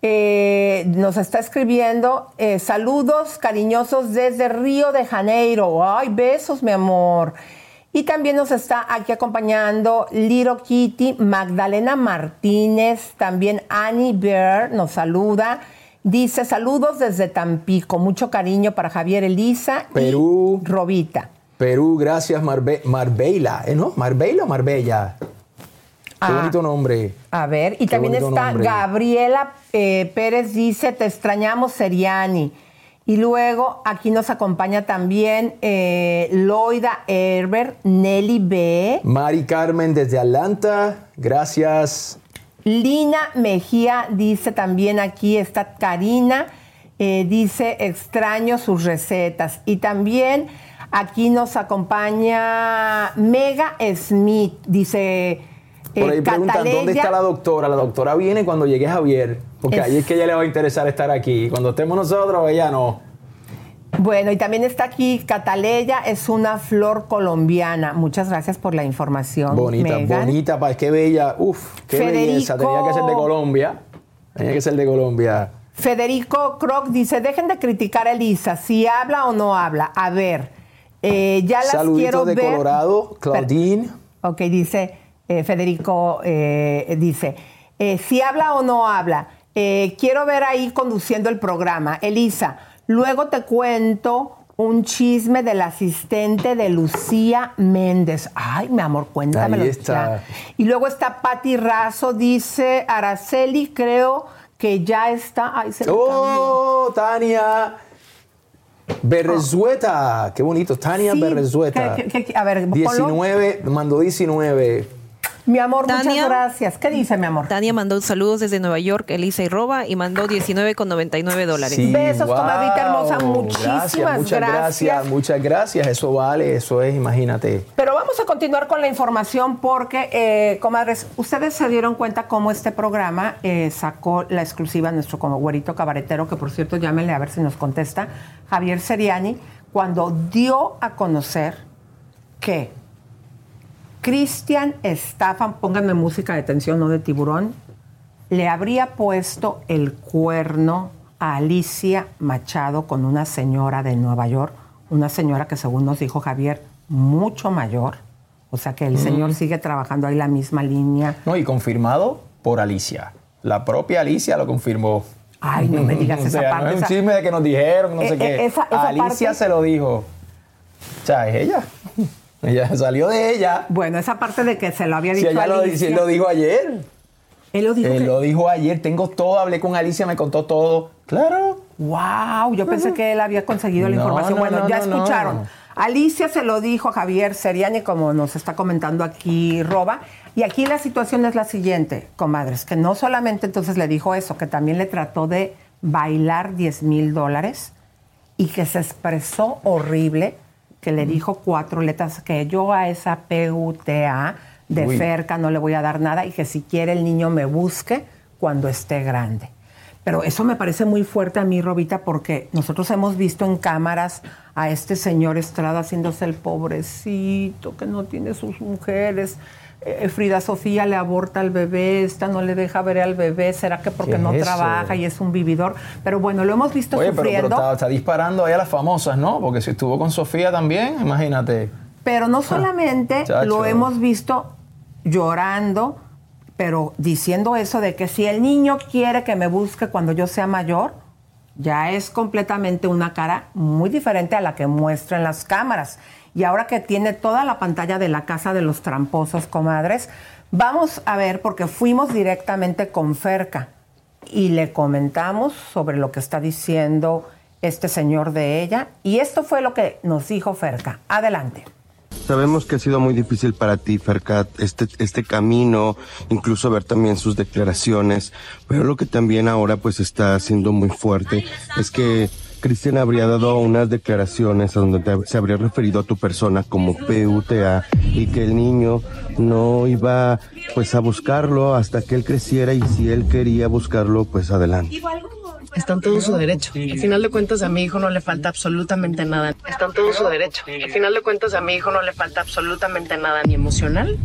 Eh, nos está escribiendo, eh, saludos cariñosos desde Río de Janeiro. Ay, besos, mi amor. Y también nos está aquí acompañando Liro Kitty, Magdalena Martínez, también Annie Bear nos saluda. Dice, saludos desde Tampico, mucho cariño para Javier Elisa Perú. y Robita. Perú, gracias, Marbe Marbella. ¿Eh, no? ¿Marbella o Marbella? Qué Ah. bonito nombre. A ver, y Qué también está nombre. Gabriela eh, Pérez dice, te extrañamos, Seriani. Y luego aquí nos acompaña también eh, Loida Herbert, Nelly B, Mari Carmen desde Atlanta, gracias. Lina Mejía dice también aquí, está Karina, eh, dice extraño sus recetas. Y también aquí nos acompaña Mega Smith, dice... Por ahí eh, preguntan, ¿dónde está la doctora? La doctora viene cuando llegue Javier, porque Es- ahí es que ella le va a interesar estar aquí. Cuando estemos nosotros, ella no. Bueno, y también está aquí Cataleya, es una flor colombiana. Muchas gracias por la información. Bonita, Megan. bonita, pa, qué bella. Uf, qué Federico. belleza. Tenía que ser de Colombia. Tenía que ser de Colombia. Federico Croc dice, dejen de criticar a Elisa, si habla o no habla. A ver, eh, ya las Saluditos quiero de ver. Colorado, Claudine. Ok, dice eh, Federico, eh, dice, eh, si habla o no habla, quiero ver ahí conduciendo el programa. Elisa, luego te cuento un chisme del asistente de Lucía Méndez. Ay, mi amor, cuéntamelo. Ahí está. ya. Y luego está Patti Razo, dice Araceli, creo que ya está. Ay, se me ¡Oh, Tania! Berrezueta, qué bonito, Tania Sí, Berrezueta. que- que- que- a ver, ponlo. 19, mandó 19. Mi amor, muchas gracias. ¿Qué dice, mi amor? Tania mandó saludos desde Nueva York, Elisa y Roba, y mandó 19,99 dólares. Sí, Besos, wow. comadrita hermosa. Muchísimas gracias. Muchas gracias, gracias. muchas gracias. Eso vale, eso es, imagínate. Pero vamos a continuar con la información porque, eh, comadres, ustedes se dieron cuenta cómo este programa eh, sacó la exclusiva a nuestro como güerito cabaretero, que por cierto, llámenle a ver si nos contesta, Javier Seriani, cuando dio a conocer que Cristian Estafan, pónganme música de tensión, no de tiburón, le habría puesto el cuerno a Alicia Machado con una señora de Nueva York, una señora que según nos dijo Javier, mucho mayor. O sea que el Mm. señor sigue trabajando ahí la misma línea. No, y confirmado por Alicia. La propia Alicia lo confirmó. Ay, no me digas O esa sea, parte, No es un chisme de que nos dijeron, no Eh, sé eh, qué. esa- esa Alicia parte- se lo dijo. O sea, es ella. Ella salió de ella. Bueno, esa parte de que se lo había Si dicho ella lo, Alicia. si él lo dijo ayer. Él lo dijo. Él que- lo dijo ayer. Tengo todo, hablé con Alicia, me contó todo. Claro. Wow, yo pensé que él había conseguido la No, información. no, bueno, no, ya no, escucharon. Alicia se lo dijo a Javier Seriani, como nos está comentando aquí Roba. Y aquí la situación es la siguiente, comadres, que no solamente entonces le dijo eso, que también le trató de bailar 10 mil dólares y que se expresó horrible, que le dijo cuatro letras, que yo a esa PUTA de Uy. Ferca no le voy a dar nada y que si quiere el niño me busque cuando esté grande. Pero eso me parece muy fuerte a mí, Robita, porque nosotros hemos visto en cámaras a este señor Estrada haciéndose el pobrecito, que no tiene sus mujeres. Eh, Frida Sofía le aborta al bebé, esta no le deja ver al bebé, ¿será que porque ¿Qué no es trabaja y es un vividor? Pero bueno, lo hemos visto Oye, pero, pero sufriendo. está, está disparando ahí a las famosas, ¿no? Porque si estuvo con Sofía también, imagínate. Pero no solamente lo hemos visto llorando, pero diciendo eso de que si el niño quiere que me busque cuando yo sea mayor, ya es completamente una cara muy diferente a la que muestra en las cámaras. Y ahora que tiene toda la pantalla de la casa de los tramposos, comadres, vamos a ver, porque fuimos directamente con Ferca y le comentamos sobre lo que está diciendo este señor de ella. Y esto fue lo que nos dijo Ferca. Adelante. Sabemos que ha sido muy difícil para ti, Fercat, este, este camino, incluso ver también sus declaraciones, pero lo que también ahora pues está siendo muy fuerte es que Cristian habría dado unas declaraciones donde te- se habría referido a tu persona como PUTA y que el niño no iba pues a buscarlo hasta que él creciera y si él quería buscarlo pues adelante. Está en todo su derecho. Al final de cuentas a mi hijo no le falta absolutamente nada. Está en todo su derecho. Al final de cuentas a mi hijo no le falta absolutamente nada, ni emocional,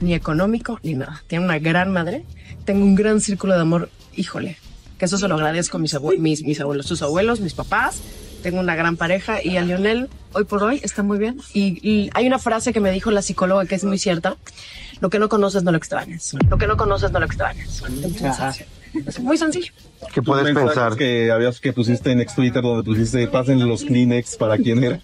ni económico, ni nada. Tiene una gran madre. Tengo un gran círculo de amor. Híjole, que eso se lo agradezco a mis, abue- mis, mis abuelos, sus abuelos, mis papás. Tengo una gran pareja y a Lionel hoy por hoy está muy bien. Y, y hay una frase que me dijo la psicóloga que es muy cierta. Lo que no conoces no lo extrañas. Lo que no conoces no lo extrañas. Entonces, es muy sencillo. ¿Qué puedes pensar? que habías que pusiste en ex Twitter donde pusiste pasen los Kleenex para quién era.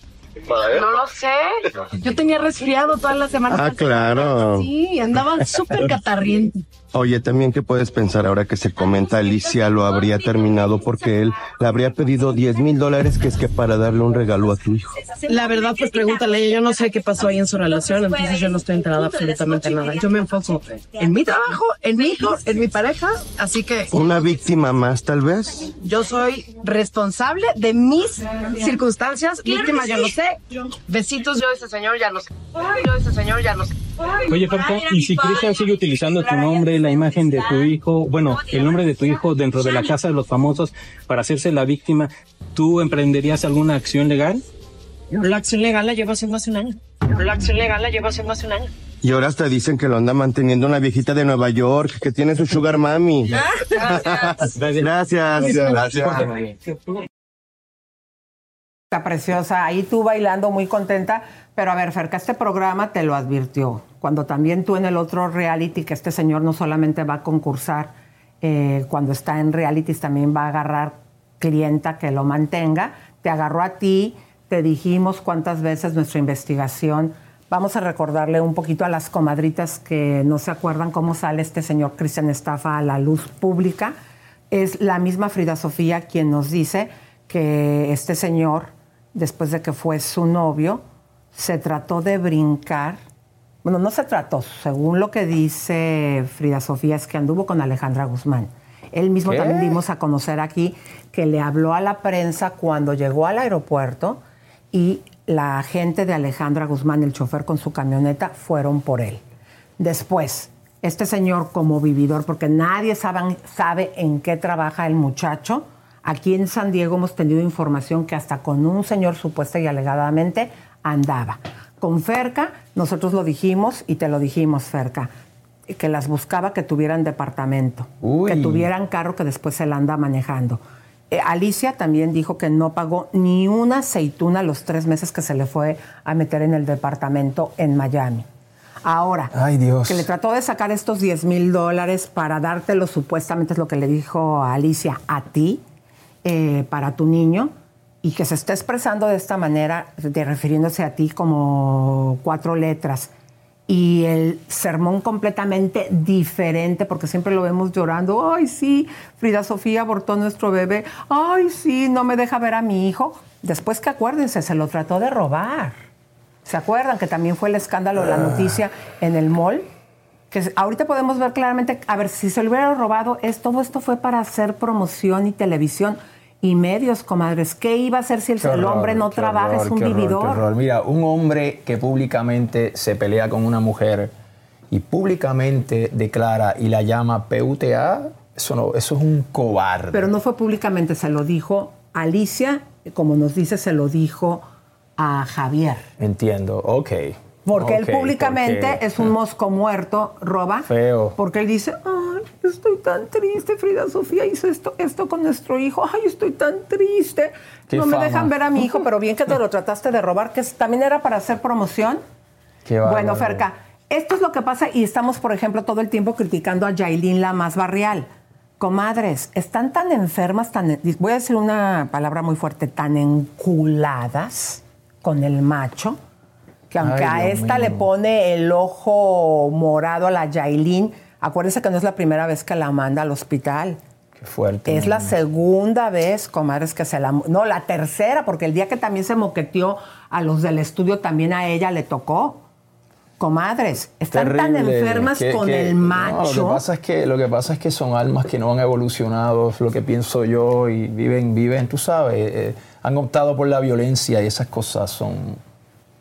No lo sé. Yo tenía resfriado toda la semana. Ah, claro. Sí, andaba súper catarriente. Oye, también qué puedes pensar ahora que se comenta Alicia lo habría terminado porque él le habría pedido 10 mil dólares que es que para darle un regalo a tu hijo. La verdad, pues pregúntale. Yo no sé qué pasó ahí en su relación, entonces yo no estoy enterada absolutamente de nada. Yo me enfoco en mi trabajo, en mi hijo, en mi pareja. Así que Una víctima más tal vez. yo soy responsable de mis circunstancias. Víctima, yo no sé. Besitos, yo ese señor ya no sé. Yo ese señor ya no sé. Oye, Ferca, ¿y si Cristian sigue utilizando tu nombre, la imagen de tu hijo, bueno, el nombre de tu hijo dentro de la casa de los famosos para hacerse la víctima, ¿tú emprenderías alguna acción legal? La acción legal la llevo haciendo hace un año. La acción legal la llevo haciendo hace un año. Y ahora hasta dicen que lo anda manteniendo una viejita de Nueva York que tiene su sugar mami. Gracias. Está preciosa, ahí tú bailando muy contenta, pero a ver, Ferca, este programa te lo advirtió, cuando también tú en el otro reality, que este señor no solamente va a concursar, eh, cuando está en realities también va a agarrar clienta que lo mantenga, te agarró a ti, te dijimos cuántas veces nuestra investigación, vamos a recordarle un poquito a las comadritas que no se acuerdan cómo sale este señor Cristian Estafa a la luz pública, es la misma Frida Sofía quien nos dice que este señor, después de que fue su novio, se trató de brincar. Bueno, no se trató, según lo que dice Frida Sofía, es que anduvo con Alejandra Guzmán. Él mismo ¿Qué? también dimos a conocer aquí que le habló a la prensa cuando llegó al aeropuerto y la agente de Alejandra Guzmán, el chofer con su camioneta, fueron por él. Después, este señor como vividor, porque nadie sabe, sabe en qué trabaja el muchacho, aquí en San Diego hemos tenido información que hasta con un señor supuesta y alegadamente andaba. Con Ferca, nosotros lo dijimos y te lo dijimos, Ferca, que las buscaba que tuvieran departamento, Uy. que tuvieran carro que después él anda manejando. Eh, Alicia también dijo que no pagó ni una aceituna los tres meses que se le fue a meter en el departamento en Miami. Ahora, Ay, Dios. que le trató de sacar estos 10 mil dólares para dártelo, supuestamente es lo que le dijo a Alicia, a ti, eh, para tu niño, y que se está expresando de esta manera, de refiriéndose a ti como cuatro letras. Y el sermón completamente diferente, porque siempre lo vemos llorando. Ay, sí, Frida Sofía abortó nuestro bebé. Ay, sí, no me deja ver a mi hijo. Después que acuérdense, se lo trató de robar. ¿Se acuerdan que también fue el escándalo, la noticia en el mall? Que ahorita podemos ver claramente, a ver, si se lo hubiera robado, es, todo esto fue para hacer promoción y televisión y medios, comadres. ¿Qué iba a hacer si el, hombre no trabaja, horror, es un horror, vividor? horror. Mira, un hombre que públicamente se pelea con una mujer y públicamente declara y la llama PUTA, eso, no, eso es un cobarde. Pero no fue públicamente, se lo dijo Alicia, como nos dice, se lo dijo a Javier. Entiendo, ok. Porque él públicamente porque- es un mosco muerto, roba. Feo. Porque él dice, estoy tan triste, Frida Sofía hizo esto, esto con nuestro hijo, ay, estoy tan triste. Qué no me dejan ver a mi hijo, pero bien que te lo trataste de robar, que también era para hacer promoción. Qué Bueno. Ferca, esto es lo que pasa y estamos, por ejemplo, todo el tiempo criticando a Yailin, la más barrial. Comadres, están tan enfermas, tan, voy a decir una palabra muy fuerte, tan enculadas con el macho, que aunque Ay, a esta mío. le pone el ojo morado a la Yailin, acuérdense que no es la primera vez que la manda al hospital. Qué fuerte. Es la segunda vez, comadres, que se la... No, la tercera, porque el día que también se moqueteó a los del estudio, también a ella le tocó. Comadres, están tan Terrible. enfermas Que- con que- el no, macho. lo, que pasa es que, lo que pasa es que son almas que no han evolucionado, es lo que pienso yo, y viven, viven, tú sabes, eh, han optado por la violencia y esas cosas son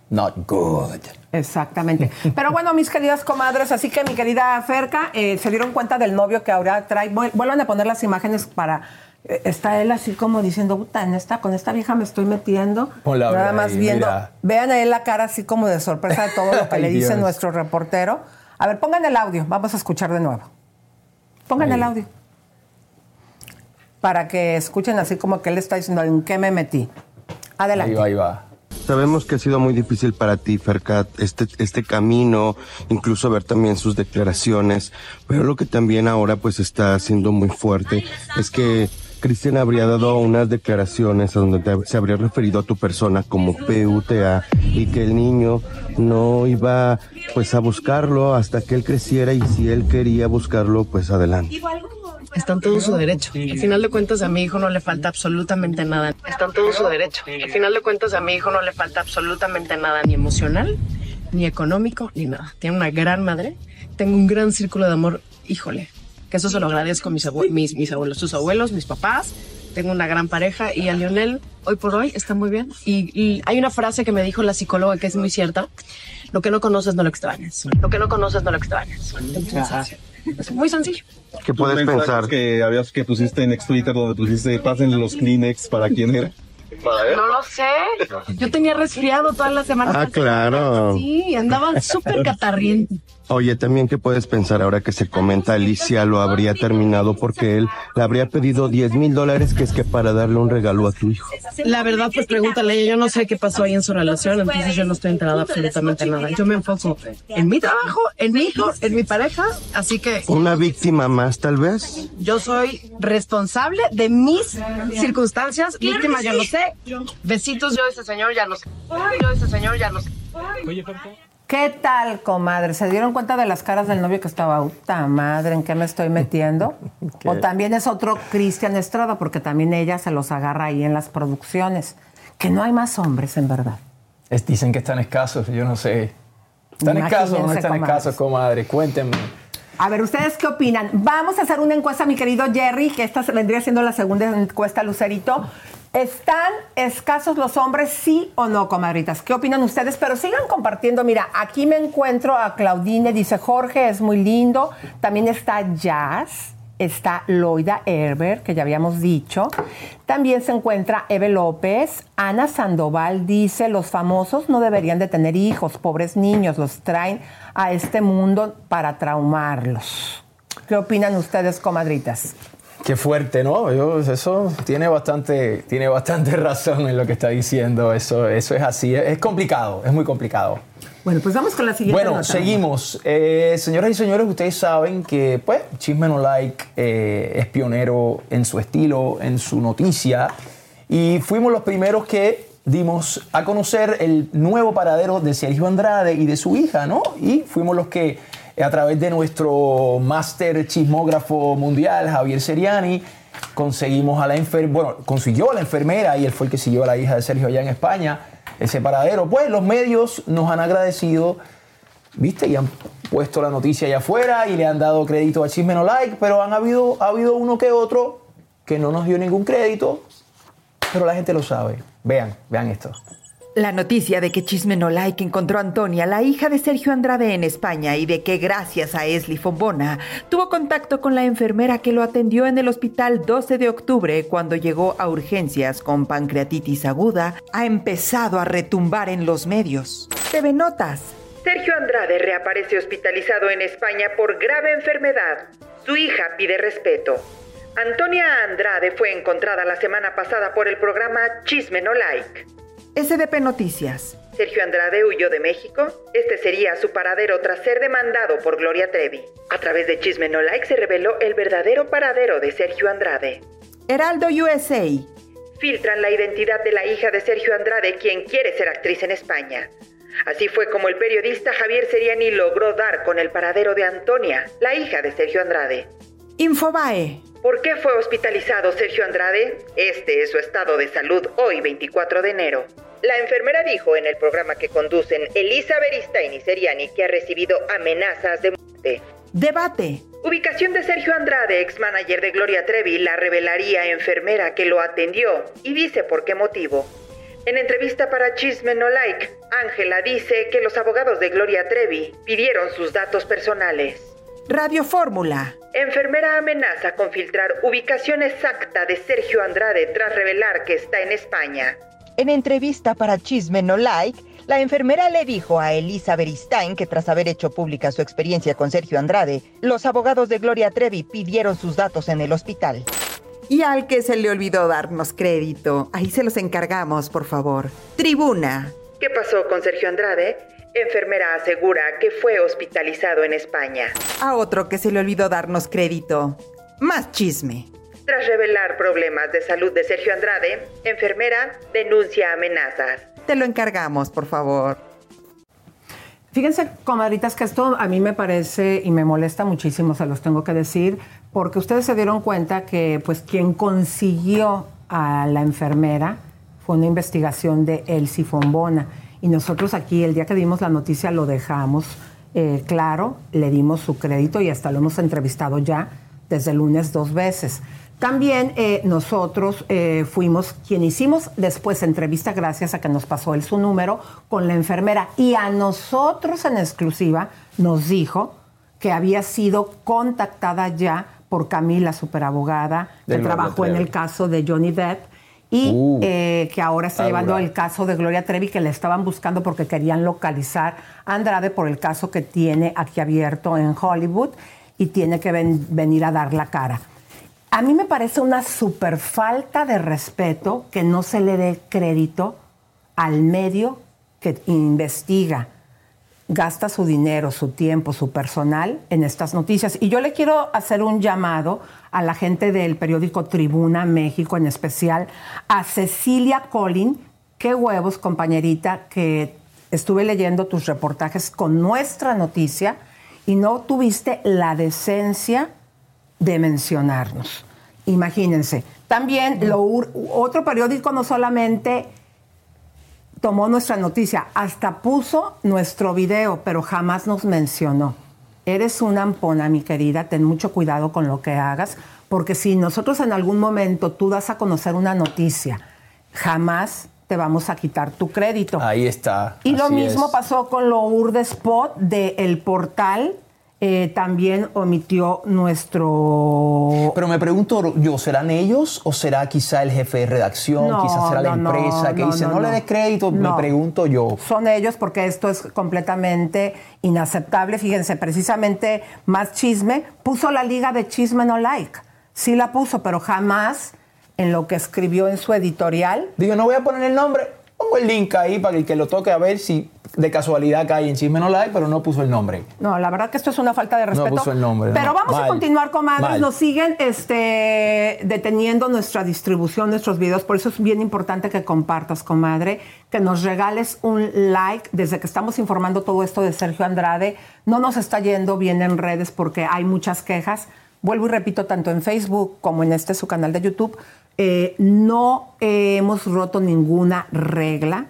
not good. Exactamente. Pero bueno, mis queridas comadres, así que mi querida Ferca, eh, se dieron cuenta del novio que ahora trae. Vuel- Vuelvan a poner las imágenes para. eh, está él así como diciendo, puta, en esta, con esta vieja me estoy metiendo. Ponla Nada ahí, más viendo. mira. Vean a él la cara así como de sorpresa de todo lo que Ay, le dice Dios. nuestro reportero. A ver, pongan el audio, vamos a escuchar de nuevo. Pongan el audio. Para que escuchen así como que él está diciendo, ¿en qué me metí? Adelante. Ahí va, ahí va. Sabemos que ha sido muy difícil para ti, Fercat, este, este camino, incluso ver también sus declaraciones, pero lo que también ahora pues está siendo muy fuerte es que Cristian habría dado unas declaraciones a donde te- se habría referido a tu persona como PUTA y que el niño no iba pues a buscarlo hasta que él creciera y si él quería buscarlo pues adelante. Está en todo su derecho. Al final de cuentas, a mi hijo no le falta absolutamente nada. Está en todo su derecho. Al final de cuentas, a mi hijo no le falta absolutamente nada, ni emocional, ni económico, ni nada. Tiene una gran madre. Tengo un gran círculo de amor. Híjole, que eso se lo agradezco a mis, abue- mis, mis abuelos, sus abuelos, mis papás. Tengo una gran pareja y a Lionel, hoy por hoy, está muy bien. Y, y hay una frase que me dijo la psicóloga que es muy cierta. Lo que no conoces no lo extrañas. Lo que no conoces no lo extrañas. Es muy sencillo. ¿Qué puedes pensar? que habías que pusiste en ex Twitter donde pusiste pásenle los Kleenex para quién era. No lo sé. Yo tenía resfriado toda la semana. Ah, claro. Sí, andaba súper catarriente. Oye, también qué puedes pensar ahora que se comenta Alicia lo habría terminado porque él le habría pedido 10 mil dólares que es que para darle un regalo a tu hijo. La verdad, pues pregúntale. Yo no sé qué pasó ahí en su relación, entonces yo no estoy enterada absolutamente de nada. Yo me enfoco en mi trabajo, en mi hijo, en mi pareja, así que Una víctima más tal vez. yo soy responsable de mis circunstancias. Víctima, yo no sé. Besitos, yo ese señor ya no sé. Yo ese señor ya no sé. ¿Qué tal, comadre? ¿Se dieron cuenta de las caras del novio que estaba, puta madre, ¿en qué me estoy metiendo? o también es otro Cristian Estrada, porque también ella se los agarra ahí en las producciones. Que no hay más hombres, en verdad. Es- dicen que están escasos, yo no sé. ¿Están escasos o no están comadres. escasos, comadre? Cuéntenme. A ver, ¿ustedes qué opinan? Vamos a hacer una encuesta, mi querido Jerry, que esta vendría siendo la segunda encuesta, Lucerito. ¿Están escasos los hombres, sí o no, comadritas? ¿Qué opinan ustedes? Pero sigan compartiendo. Mira, aquí me encuentro a Claudine, dice Jorge, es muy lindo. También está Jazz, está Loida Herber, que ya habíamos dicho. También se encuentra Eve López. Ana Sandoval dice, los famosos no deberían de tener hijos, pobres niños, los traen a este mundo para traumarlos. ¿Qué opinan ustedes, comadritas? Qué fuerte, ¿no? Yo- eso tiene bastante, tiene bastante razón en lo que está diciendo. Eso, eso es así. Es, es complicado, es muy complicado. Bueno, pues vamos con la siguiente Bueno, nota. seguimos. Eh, señoras y señores, ustedes saben que, pues, Chisme No Like eh, es pionero en su estilo, en su noticia. Y fuimos los primeros que dimos a conocer el nuevo paradero de Sergio Andrade y de su hija, ¿no? Y fuimos los que, a través de nuestro máster chismógrafo mundial, Javier Seriani, conseguimos a la enfermera, bueno, consiguió a la enfermera y él fue el que siguió a la hija de Sergio allá en España, ese paradero. Pues los medios nos han agradecido, ¿viste? Y han puesto la noticia allá afuera y le han dado crédito a Chisme No Like, pero han habido, ha habido uno que otro que no nos dio ningún crédito, pero la gente lo sabe. Vean, vean esto. La noticia de que Chisme No Like encontró a Antonia, la hija de Sergio Andrade en España, y de que gracias a Esli Fombona tuvo contacto con la enfermera que lo atendió en el hospital 12 de octubre cuando llegó a urgencias con pancreatitis aguda, ha empezado a retumbar en los medios. TV Notas. Sergio Andrade reaparece hospitalizado en España por grave enfermedad. Su hija pide respeto. Antonia Andrade fue encontrada la semana pasada por el programa Chisme No Like. SDP Noticias. Sergio Andrade huyó de México. Este sería su paradero tras ser demandado por Gloria Trevi. A través de Chisme No Like se reveló el verdadero paradero de Sergio Andrade. Heraldo USA. Filtran la identidad de la hija de Sergio Andrade, quien quiere ser actriz en España. Así fue como el periodista Javier Seriani logró dar con el paradero de Antonia, la hija de Sergio Andrade. Infobae. ¿Por qué fue hospitalizado Sergio Andrade? Este es su estado de salud hoy 24 de enero. La enfermera dijo en el programa que conducen Elisa Beristain y Seriani que ha recibido amenazas de muerte. Debate. Ubicación de Sergio Andrade, ex manager de Gloria Trevi, la revelaría enfermera que lo atendió y dice por qué motivo. En entrevista para Chisme No Like, Ángela dice que los abogados de Gloria Trevi pidieron sus datos personales. Radio Fórmula. Enfermera amenaza con filtrar ubicación exacta de Sergio Andrade tras revelar que está en España. En entrevista para Chisme No Like, la enfermera le dijo a Elisa Beristain que tras haber hecho pública su experiencia con Sergio Andrade, los abogados de Gloria Trevi pidieron sus datos en el hospital. Y al que se le olvidó darnos crédito, ahí se los encargamos, por favor. Tribuna. ¿Qué pasó con Sergio Andrade? Enfermera asegura que fue hospitalizado en España. A otro que se le olvidó darnos crédito. Más chisme. Tras revelar problemas de salud de Sergio Andrade, enfermera denuncia amenazas. Te lo encargamos, por favor. Fíjense, comadritas, que esto a mí me parece y me molesta muchísimo, se los tengo que decir, porque ustedes se dieron cuenta que pues quien consiguió a la enfermera fue una investigación de Elsie Fombona. Y nosotros aquí, el día que dimos la noticia, lo dejamos eh, claro, le dimos su crédito y hasta lo hemos entrevistado ya desde el lunes dos veces. También eh, nosotros eh, fuimos quien hicimos después entrevista, gracias a que nos pasó él su número, con la enfermera. Y a nosotros en exclusiva nos dijo que había sido contactada ya por Camila, superabogada, que trabajó en el caso de Johnny Depp y Uh, eh, que ahora está llevando el caso de Gloria Trevi, que le estaban buscando porque querían localizar a Andrade por el caso que tiene aquí abierto en Hollywood y tiene que ven- venir a dar la cara. A mí me parece una super falta de respeto que no se le dé crédito al medio que investiga, gasta su dinero, su tiempo, su personal en estas noticias. Y yo le quiero hacer un llamado a la gente del periódico Tribuna México, en especial a Cecilia Collin. Qué huevos, compañerita, que estuve leyendo tus reportajes con nuestra noticia y no tuviste la decencia de mencionarnos. Imagínense. También lo otro periódico no solamente tomó nuestra noticia, hasta puso nuestro video, pero jamás nos mencionó. Eres una ampona, mi querida, ten mucho cuidado con lo que hagas, porque si nosotros en algún momento tú das a conocer una noticia, jamás te vamos a quitar tu crédito. Ahí está. Y lo mismo es. pasó con lo Urde Spot del portal. Eh, también omitió nuestro... Pero me pregunto yo, ¿serán ellos o será quizá el jefe de redacción? No, quizás será la no, empresa que dice, no, le des crédito, me pregunto yo. Son ellos porque esto es completamente inaceptable. Fíjense, precisamente más chisme, puso la liga de chisme no like. Sí la puso, pero jamás en lo que escribió en su editorial. Digo, no voy a poner el nombre, pongo el link ahí para el que lo toque a ver si de casualidad cae en Chisme No Like, pero no puso el nombre. No, la verdad que esto es una falta de respeto. puso el nombre, Pero no. vamos a continuar, comadres. Mal. Nos siguen este, deteniendo nuestra distribución, nuestros videos. Por eso es bien importante que compartas, comadre, que nos regales un like desde que estamos informando todo esto de Sergio Andrade. No nos está yendo bien en redes porque hay muchas quejas. Vuelvo y repito, tanto en Facebook como en este su canal de YouTube, eh, no hemos roto ninguna regla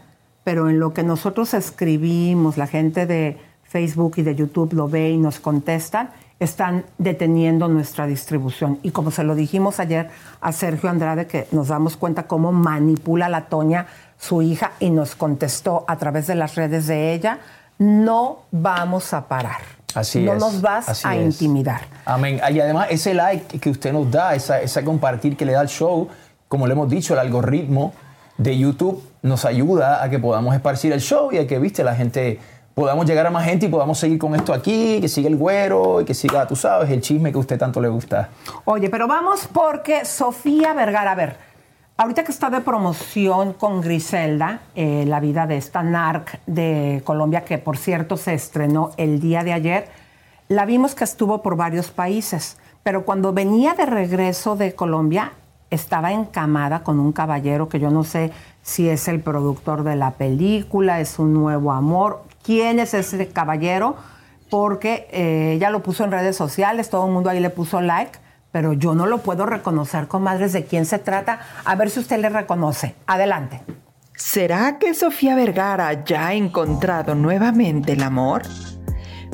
pero en lo que nosotros escribimos, la gente de Facebook y de YouTube lo ve y nos contestan, están deteniendo nuestra distribución. Y como se lo dijimos ayer a Sergio Andrade, que nos damos cuenta cómo manipula la Toña, su hija, y nos contestó a través de las redes de ella, no vamos a parar. Así no es, nos vas a es. intimidar. Amén. Y además, ese like que usted nos da, esa, esa compartir que le da al show, como le hemos dicho, el algoritmo de YouTube nos ayuda a que podamos esparcir el show y a que, viste, la gente podamos llegar a más gente y podamos seguir con esto aquí, que siga el güero y que siga, tú sabes, el chisme que a usted tanto le gusta. Oye, pero vamos porque Sofía Vergara, a ver, ahorita que está de promoción con Griselda, eh, la vida de esta narc de Colombia, que por cierto se estrenó el día de ayer, la vimos que estuvo por varios países, pero cuando venía de regreso de Colombia, estaba encamada con un caballero que yo no sé si es el productor de la película, es un nuevo amor. ¿Quién es ese caballero? Porque eh, ella lo puso en redes sociales, todo el mundo ahí le puso like, pero yo no lo puedo reconocer, comadres, de quién se trata. A ver si usted le reconoce. Adelante. ¿Será que Sofía Vergara ya ha encontrado nuevamente el amor?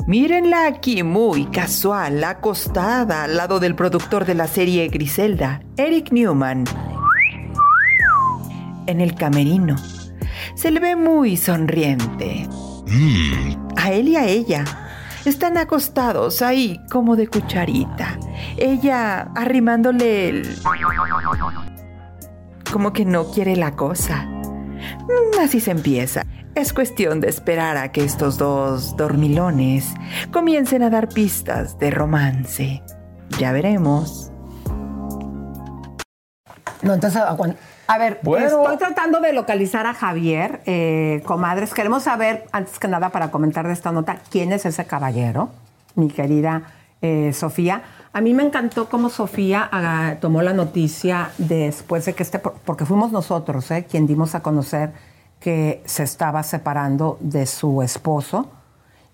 Mírenla aquí muy casual, acostada al lado del productor de la serie Griselda, Eric Newman. En el camerino. Se le ve muy sonriente. A él y a ella. Están acostados ahí como de cucharita. Ella arrimándole el... Como que no quiere la cosa. Mm, Así se empieza. Es cuestión de esperar a que estos dos dormilones comiencen a dar pistas de romance. Ya veremos. No, entonces, a ver, Bueno. estoy tratando de localizar a Javier, eh, comadres. Queremos saber, antes que nada, para comentar de esta nota, quién es ese caballero, mi querida eh, Sofía. A mí me encantó cómo Sofía ah, tomó la noticia después de que este, porque fuimos nosotros, eh, quien dimos a conocer que se estaba separando de su esposo.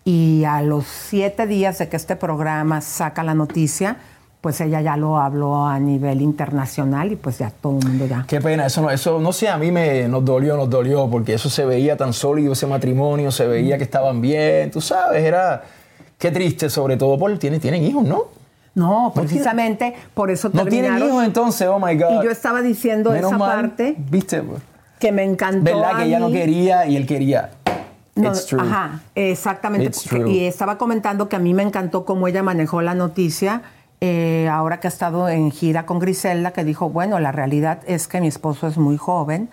Y a los siete días de que este programa saca la noticia, pues ella ya lo habló a nivel internacional y pues ya todo el mundo ya. Qué pena, eso no, eso no sé, a mí me nos dolió, nos dolió, porque eso se veía tan sólido, ese matrimonio, se veía que estaban bien, tú sabes, era. Qué triste, sobre todo por. Tienen, tienen hijos, ¿no? No, precisamente por eso No tienen terminaron. hijos entonces, oh my God. Y yo estaba diciendo Menos esa mal, parte ¿Viste? pues? que me encantó. ¿Verdad a que ella no quería y él quería? No, It's true. Ajá, exactamente. It's true. Y estaba comentando que a mí me encantó cómo ella manejó la noticia. Eh, ahora que ha estado en gira con Griselda, que dijo, bueno, la realidad es que mi esposo es muy joven,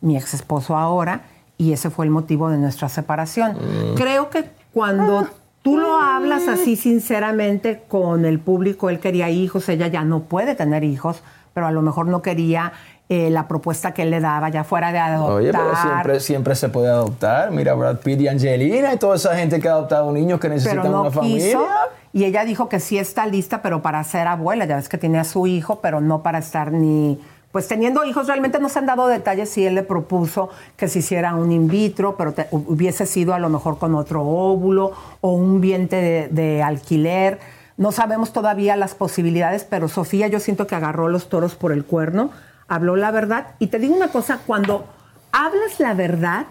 mi ex esposo ahora, y ese fue el motivo de nuestra separación. Mm. Creo que cuando tú lo hablas así sinceramente con el público, él quería hijos, ella ya no puede tener hijos, pero a lo mejor no quería eh, la propuesta que él le daba, ya fuera de adoptar. Oye, pero siempre, siempre se puede adoptar. Mira, Brad Pitt y Angelina y toda esa gente que ha adoptado niños que necesitan pero no una familia. quiso. Y ella dijo que sí está lista, pero para ser abuela. Ya ves que tiene a su hijo, pero no para estar ni. Pues teniendo hijos, realmente no se han dado detalles si él le propuso que se hiciera un in vitro, pero hubiese sido a lo mejor con otro óvulo o un vientre de, de alquiler. No sabemos todavía las posibilidades, pero Sofía yo siento que agarró los toros por el cuerno, habló la verdad. Y te digo una cosa, cuando hablas la verdad,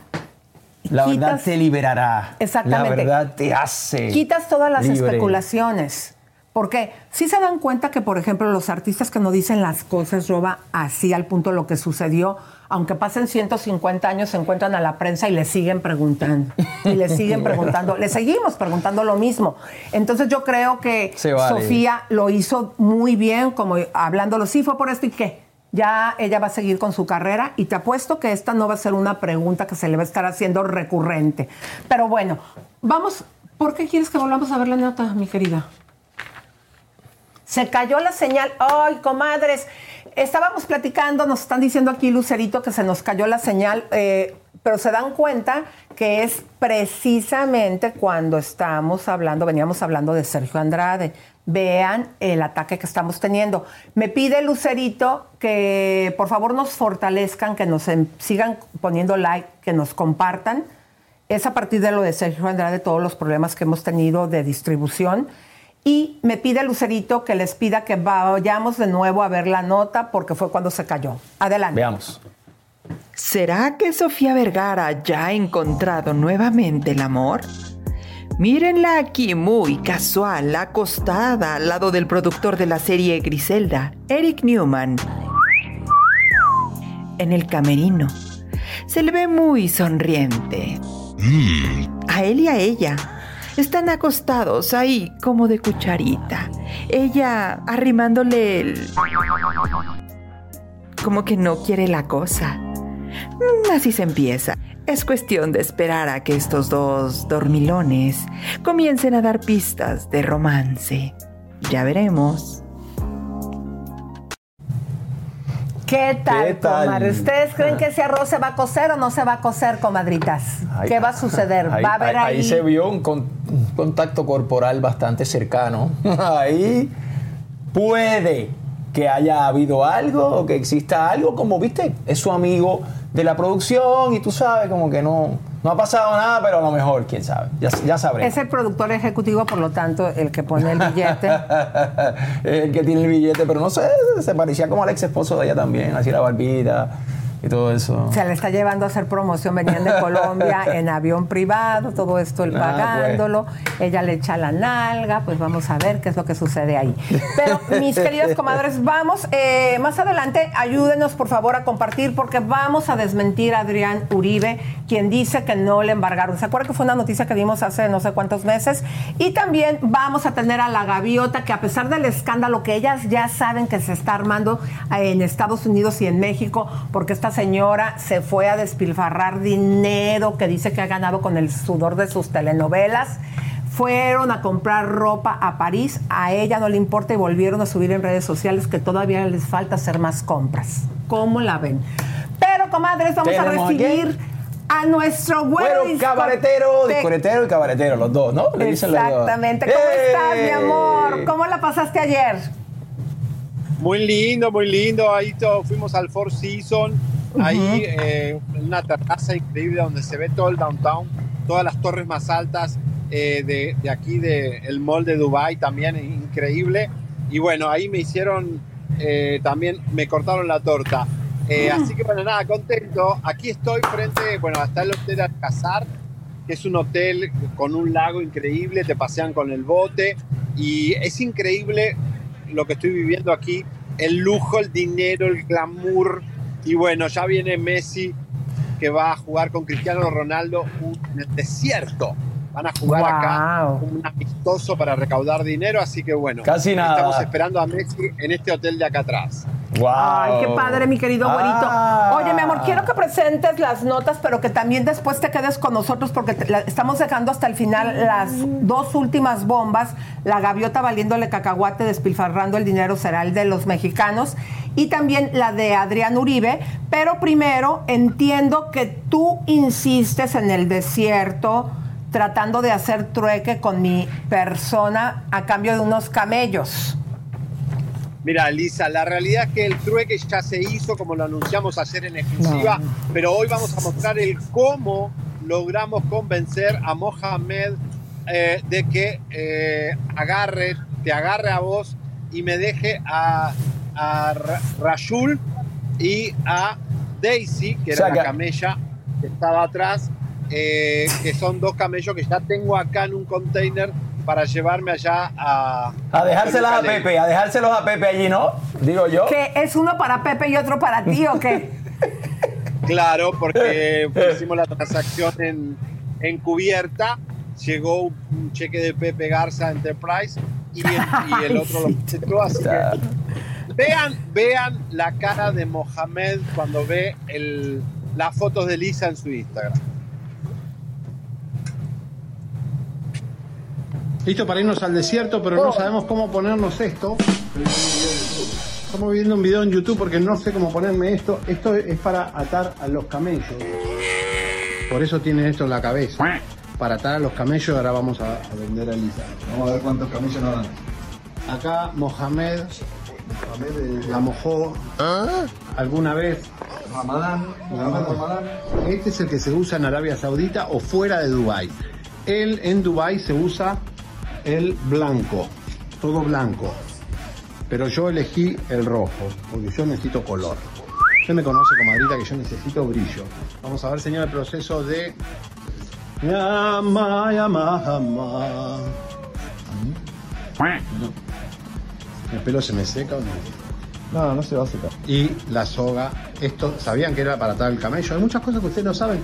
La verdad te liberará. Exactamente. La verdad te hace. quitas todas las libre. especulaciones. Porque si se dan cuenta que, por ejemplo, los artistas que no dicen las cosas, Roba, así al punto lo que sucedió, aunque pasen 150 años, se encuentran a la prensa y le siguen preguntando. Y le siguen preguntando. Le seguimos preguntando lo mismo. Entonces yo creo que vale. Sofía lo hizo muy bien, como hablándolo, sí fue por esto y qué. Ya ella va a seguir con su carrera y te apuesto que esta no va a ser una pregunta que se le va a estar haciendo recurrente. Pero bueno, vamos. ¿Por qué quieres que volvamos a ver la nota, mi querida? Se cayó la señal. Ay, comadres. Estábamos platicando, nos están diciendo aquí, Lucerito, que se nos cayó la señal, eh, pero se dan cuenta que es precisamente cuando estamos hablando, veníamos hablando de Sergio Andrade. Vean el ataque que estamos teniendo. Me pide Lucerito que por favor nos fortalezcan, que nos em- sigan poniendo like, que nos compartan. Es a partir de lo de Sergio Andrade, todos los problemas que hemos tenido de distribución. Y me pide Lucerito que les pida que vayamos de nuevo a ver la nota porque fue cuando se cayó. Adelante. Veamos. ¿Será que Sofía Vergara ya ha encontrado nuevamente el amor? Mírenla aquí muy casual, acostada al lado del productor de la serie Griselda, Eric Newman. En el camerino. Se le ve muy sonriente. A él y a ella. Están acostados ahí como de cucharita. Ella arrimándole el... Como que no quiere la cosa. Mm, Así se empieza. Es cuestión de esperar a que estos dos dormilones comiencen a dar pistas de romance. Ya veremos. ¿Qué tal, ¿Qué tal? comadre? ¿Ustedes creen que ese arroz se va a cocer o no se va a cocer, comadritas? ¿Qué va a suceder? Ahí, ¿Va a haber ahí, ahí se vio un, con- un contacto corporal bastante cercano. Ahí puede que haya habido algo o que exista algo, como viste, es su amigo de la producción y tú sabes, como que no, No ha pasado nada, pero a lo mejor, quién sabe. Ya, ya sabremos. Es el productor ejecutivo, por lo tanto, el que pone el billete. el que tiene el billete, pero no sé, se parecía como al ex esposo de ella también, así la barbita y todo eso. Se le está llevando a hacer promoción, venían de Colombia en avión privado, todo esto él Ah, pagándolo, ella le echa la nalga, pues vamos a ver qué es lo que sucede ahí. Pero mis queridas comadres, vamos, eh, más adelante ayúdenos por favor a compartir porque vamos a desmentir a Adrián Uribe, quien dice que no le embargaron. ¿Se acuerdan que fue una noticia que dimos hace no sé cuántos meses? Y también vamos a tener a la gaviota que a pesar del escándalo que ellas ya saben que se está armando eh, en Estados Unidos y en México, porque esta señora se fue a despilfarrar dinero que dice que ha ganado con el sudor de sus telenovelas. Fueron a comprar ropa a París, a ella no le importa y volvieron a subir en redes sociales que todavía les falta hacer más compras. ¿Cómo la ven? Pero, comadres, vamos a ¿Tenemos a recibir a nuestro güero Bueno, cabaretero, discoretero y cabaretero, los dos, ¿no? Le dicen los dos. Exactamente. ¿Cómo ¡Eh! estás, mi amor? ¿Cómo la pasaste ayer? Muy lindo, muy lindo. Ahí to- fuimos al Four Seasons, ahí eh, una terraza increíble donde se ve todo el downtown, todas las torres más altas eh, de, de aquí, del el mall de Dubai también, increíble. Y bueno, ahí me hicieron, eh, también me cortaron la torta. Eh, Así que bueno, nada, contento. Aquí estoy frente, bueno, hasta el Hotel Alcazar, que es un hotel con un lago increíble, te pasean con el bote y es increíble lo que estoy viviendo aquí, el lujo, el dinero, el glamour y bueno, ya viene Messi que va a jugar con Cristiano Ronaldo en el desierto. Van a jugar acá un amistoso para recaudar dinero, así que bueno, Casi nada. estamos esperando a Messi en este hotel de acá atrás. Ay, qué padre, mi querido güerito. Ah. Oye, mi amor, quiero que presentes las notas, pero que también después te quedes con nosotros porque te- la- estamos dejando hasta el final las dos últimas bombas. La gaviota valiéndole cacahuate, despilfarrando el dinero será el de los mexicanos. Y también la de Adrián Uribe. Pero primero, entiendo que tú insistes en el desierto tratando de hacer trueque con mi persona a cambio de unos camellos. Mira, Lisa, la realidad es que el trueque ya se hizo, como lo anunciamos ayer en exclusiva, No. pero hoy vamos a mostrar el cómo logramos convencer a Mohamed eh, de que eh, agarre, te agarre a vos y me deje a, a Ra- Rashul y a Daisy, que era la camella que estaba atrás, eh, que son dos camellos que ya tengo acá en un container para llevarme allá a... A dejárselas a. Pepe, a dejárselos a Pepe allí, ¿no? Digo yo. ¿Qué? ¿Es uno para Pepe y otro para ti o qué? Claro, porque hicimos la transacción en, en cubierta, llegó un, un cheque de Pepe Garza Enterprise y el, y el otro lo aceptó, así que vean, vean la cara de Mohamed cuando ve el, las fotos de Lisa en su Instagram. Listo para irnos al desierto, pero no sabemos cómo ponernos esto. Estamos viendo un video en YouTube porque no sé cómo ponerme esto. Esto es para atar a los camellos. Por eso tienen esto en la cabeza. Para atar a los camellos ahora vamos a, a vender a Lisa. Vamos a ver cuántos camellos nos dan. Acá Mohamed, Mohamed, la mojó alguna vez. Ramadán, Ramadán. Este es el que se usa en Arabia Saudita o fuera de Dubái. Él en Dubái se usa el blanco, todo blanco. Pero yo elegí el rojo, porque yo necesito color. Usted me conoce, comadrita, que yo necesito brillo. Vamos a ver, señor, el proceso de... Yama, yama, yama. ¿El pelo se me seca o no? No, no se va a secar. Y la soga, esto, ¿sabían que era para atar el camello? Hay muchas cosas que ustedes no saben.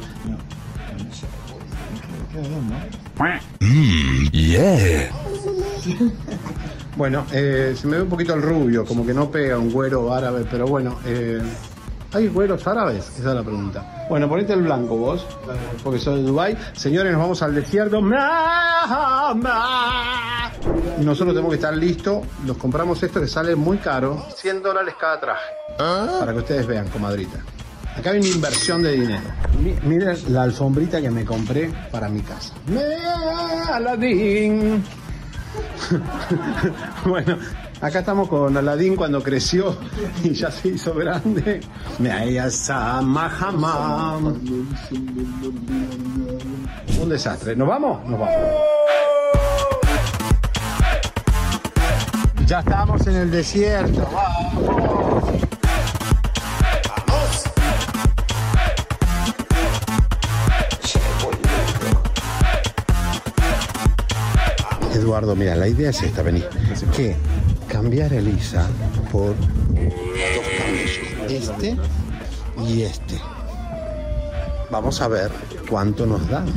Yeah. Bueno, eh, se me ve un poquito el rubio, como que no pega un güero árabe, pero bueno, eh, ¿hay güeros árabes? Esa es la pregunta. Bueno, ponete el blanco vos, porque soy de Dubai. Señores, nos vamos al desierto. Nosotros tenemos que estar listos. Nos compramos esto que sale muy caro, 100 dólares cada traje, para que ustedes vean, comadrita. Acá hay una inversión de dinero. Mi- Miren la alfombrita que me compré para mi casa. Aladín. bueno, Acá estamos con Aladín cuando creció y ya se hizo grande. Me. Un desastre. ¿Nos vamos? Nos vamos. Ya estamos en el desierto. Vamos. Eduardo, mira, la idea es esta, vení. Que cambiar a Elisa por dos camellos. Este y este. Vamos a ver cuánto nos dan.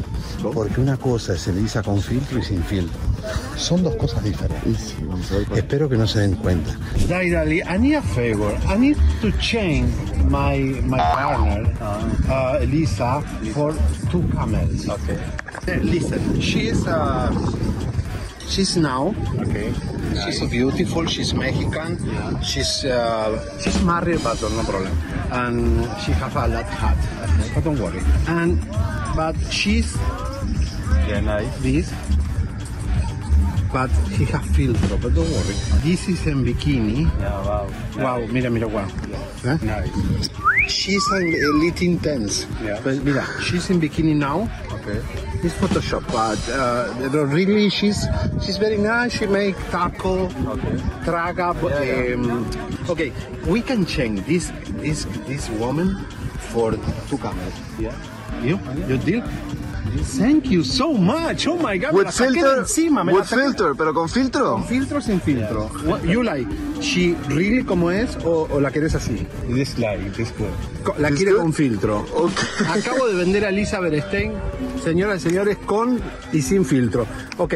Porque una cosa es Elisa con filtro y sin filtro. Son dos cosas diferentes. Espero que no se den cuenta. Dairali, I need a favor. I need to change my my partner, uh, Elisa, for two camels. Okay. Listen, she is uh, she's now. Okay. She's beautiful. She's Mexican. Yeah. She's uh, she's married, but no problem. And she have a lot hat. But don't worry. And but she's yeah, nice. This. But he have filter, but don't worry. This is in bikini. Yeah, wow. Wow, mira, mira, wow. ¿Eh? She's a, a little intense. Yeah. But mira, she's in bikini now. Okay. It's Photoshop, but uh, really she's she's very nice. She make taco, traga. Um, okay, we can change this this this woman for two cameras. Yeah. You, you deal? Thank you so much. Oh my God. me With la saqué de filter, encima. me with la saqué- filter, pero con filtro. ¿Con filtro o sin filtro? What you like? ¿She really como es o, o la querés así? This like, this good. La quiere con filtro. Acabo de vender a Lisa Berestein, señoras y señores, con y sin filtro. Ok.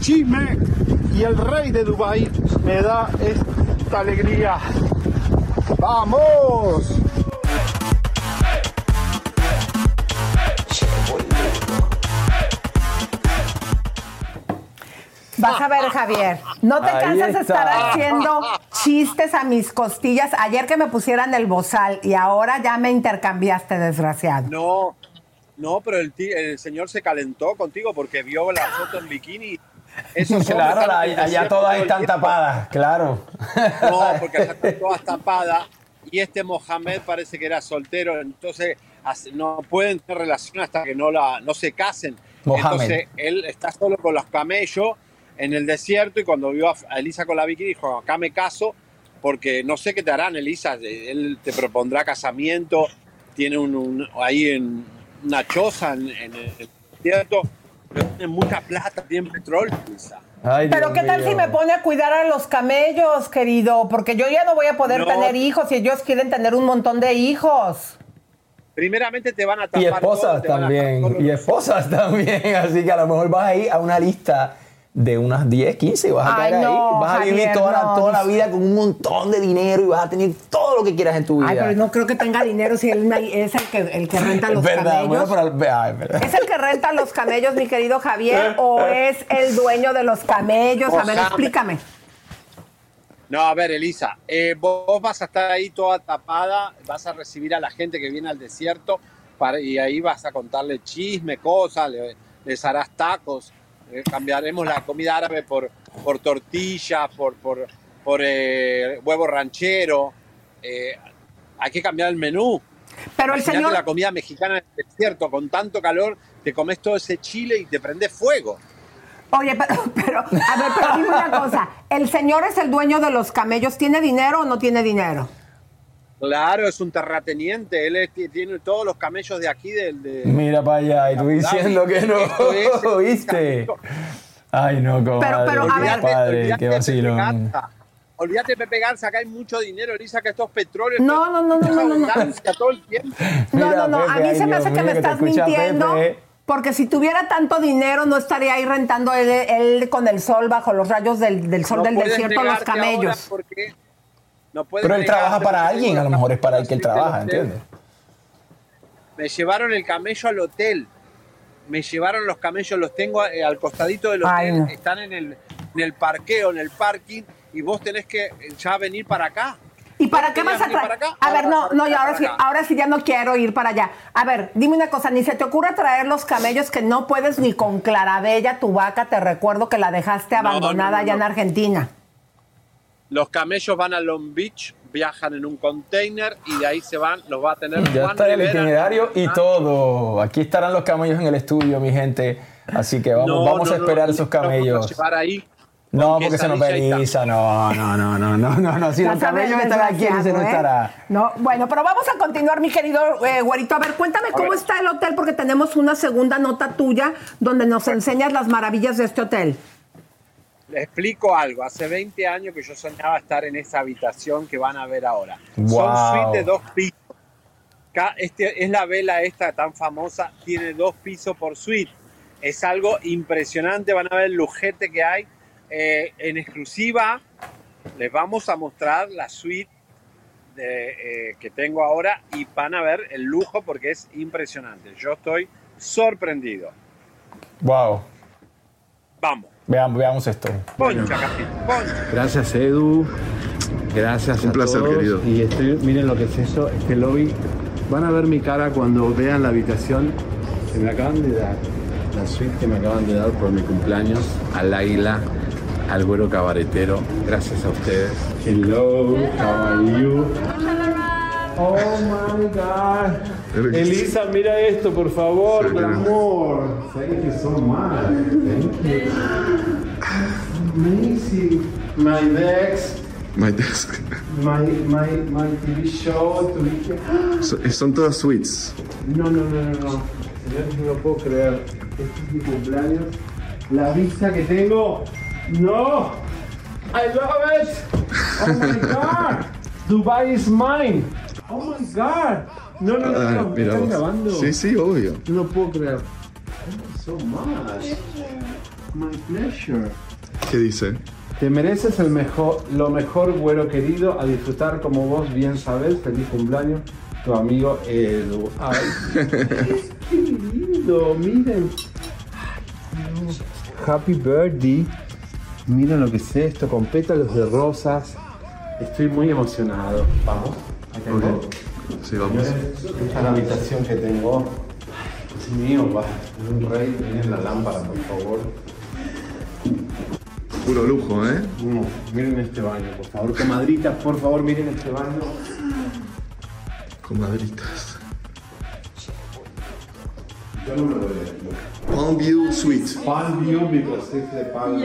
Chisme y el rey de Dubai me da esta alegría. ¡Vamos! Vas a ver, Javier, no te Ahí cansas de estar está. haciendo chistes a mis costillas. Ayer que me pusieran el bozal y ahora ya me intercambiaste, desgraciado. No, no, pero el, el señor se calentó contigo porque vio la foto en bikini. Esos claro, la- allá todas están tapadas, claro. No, porque allá están todas tapadas. Y este Mohamed parece que era soltero, entonces no pueden tener relación hasta que no, la, no se casen. Mohamed. Entonces él está solo con los camellos en el desierto y cuando vio a Elisa con la bikini dijo, acá me caso porque no sé qué te harán, Elisa. Él te propondrá casamiento, tiene un, un- ahí en una choza en, en el desierto, pero tiene mucha plata, tiene petróleo, Elisa. Pero qué tal si me pone a cuidar a los camellos, querido, porque yo ya no voy a poder No. tener hijos y ellos quieren tener un montón de hijos. Primeramente te van a tapar Y esposas todo, también, y esposas también, así que a lo mejor vas a ir a una lista de unas 10, 15 y vas a Ay, caer ahí, vas a vivir toda, la, no, toda la vida con un montón de dinero y vas a tener todo lo que quieras en tu vida. Ay, pero no creo que tenga dinero si él es el que, el que renta es los verdad, camellos. bueno, pero, ay, es verdad. ¿Es el que renta los camellos, mi querido Javier, o es el dueño de los camellos? A ver, explícame. No, a ver, Elisa, eh, vos vas a estar ahí toda tapada, vas a recibir a la gente que viene al desierto para- y ahí vas a contarle chisme, cosas, le- les harás tacos, cambiaremos la comida árabe por, por tortilla, por, por, por eh, huevo ranchero, eh, hay que cambiar el menú. Pero el señor- la comida mexicana en el desierto, con tanto calor, te comes todo ese chile y te prende fuego. Oye, pero, pero, a ver, pero dime una cosa. ¿El señor es el dueño de los camellos? ¿Tiene dinero o no tiene dinero? Claro, es un terrateniente, él es- tiene todos los camellos de aquí del... De, Mira para allá, y tú diciendo que no, Esto es- ¿viste? Ay, no, comadre, pero, a qué ver- padre, qué vacilón. Pepe Olvídate Pepe Garza, acá hay mucho dinero, Elisa, que estos petróleos... No, no, no, no, no, no, no. abundancia todo el tiempo. No, no, no. A mí ay, se me hace que me estás escucha mintiendo. Pepe. Porque si tuviera tanto dinero, no estaría ahí rentando él, él con el sol, bajo los rayos del, del sol No del desierto, los negarte ahora camellos. porque no puedes Pero él trabaja para alguien, a lo mejor es para el que él trabaja. ¿entiendes? Me llevaron el camello al hotel. Me llevaron los camellos, los tengo eh, al costadito del hotel. Ay, no. Están en el, en el parqueo, en el parking, y vos tenés que eh, ya venir para acá. ¿Y para qué vas a traer? A ver, no, no, ya ahora sí, ahora sí ya no quiero ir para allá. A ver, dime una cosa, ni se te ocurre traer los camellos que no puedes ni con Clarabella, tu vaca, te recuerdo que la dejaste No, no, abandonada no, allá en. Argentina. Los camellos van a Long Beach, viajan en un container y de ahí se van, los va a tener Ya Juan está el itinerario y todo. Aquí estarán los camellos en el estudio, mi gente. Así que vamos, No, vamos no, a esperar no, esos camellos. ahí. No, porque se nos beriza. No, no, no, no, no, no, no. Si Ya los camellos están aquí, ese no ¿eh? estará. No, bueno, pero vamos a continuar, mi querido eh, güerito. A ver, cuéntame A cómo ver. está el hotel, porque tenemos una segunda nota tuya donde nos enseñas las maravillas de este hotel. Les explico algo. Hace 20 años que yo soñaba estar en esa habitación que van a ver ahora. Son Wow. suites de dos pisos. Este, es la vela esta tan famosa, tiene dos pisos por suite. Es algo impresionante, van a ver el lujete que hay. Eh, en exclusiva les vamos a mostrar la suite de, eh, que tengo ahora y van a ver el lujo porque es impresionante. Yo estoy sorprendido. Wow. Vamos. Veamos, veamos esto. Poncha, Capito, poncha. Gracias Edu, gracias Un a placer, todos. querido. Y estoy, miren lo que es eso, este lobby. Van a ver mi cara cuando vean la habitación que me acaban de dar, la suite que me acaban de dar por mi cumpleaños, al águila, al güero cabaretero. Gracias a ustedes. Hello, how are you? Oh my God. Elisa, mira esto, por favor, mi amor. Thank you so much. Thank you. Amazing. My decks, My desk. my, my, my TV show. dije- So- Son todas suites. No, no, no, no, no. Señores, no lo puedo creer. Este es mi cumpleaños. La vista que tengo. No. I love it. Oh my God. Dubai is mine. Oh my God. No, no, no. Ah, no. ¿Me están grabando? Sí, sí, obvio. No lo puedo creer. So much. My pleasure. ¿Qué dice? Te mereces el mejor, lo mejor, güero querido, a disfrutar como vos bien sabes. Feliz cumpleaños, tu amigo Edu. Ay, qué lindo, miren. Ay, Dios. Happy birthday. Miren lo que es esto, con pétalos de rosas. Estoy muy emocionado. Vamos. Acá tengo. Sí, vamos. Esta es la habitación que tengo. Es mío, va. Es un rey. Miren la lámpara, por favor. Puro lujo, ¿eh? No, miren este baño, por favor. Comadritas, por favor, miren este baño. Comadritas. Yo no me lo veo. Palm View Suite. Palm View, because it's the Palm,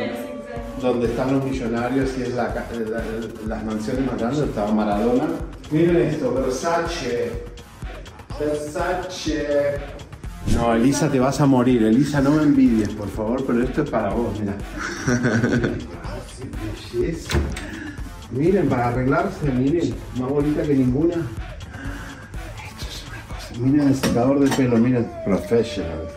donde están los millonarios y es la, ca- la- las mansiones más grandes, estaba Maradona. Miren esto, Versace. Versace. No, Elisa, te vas a morir. Elisa, no me envidies, por favor, pero esto es para vos, mira. Miren, para arreglarse, miren, más bonita que ninguna. Esto es una cosa. Miren el secador de pelo, miren, professional.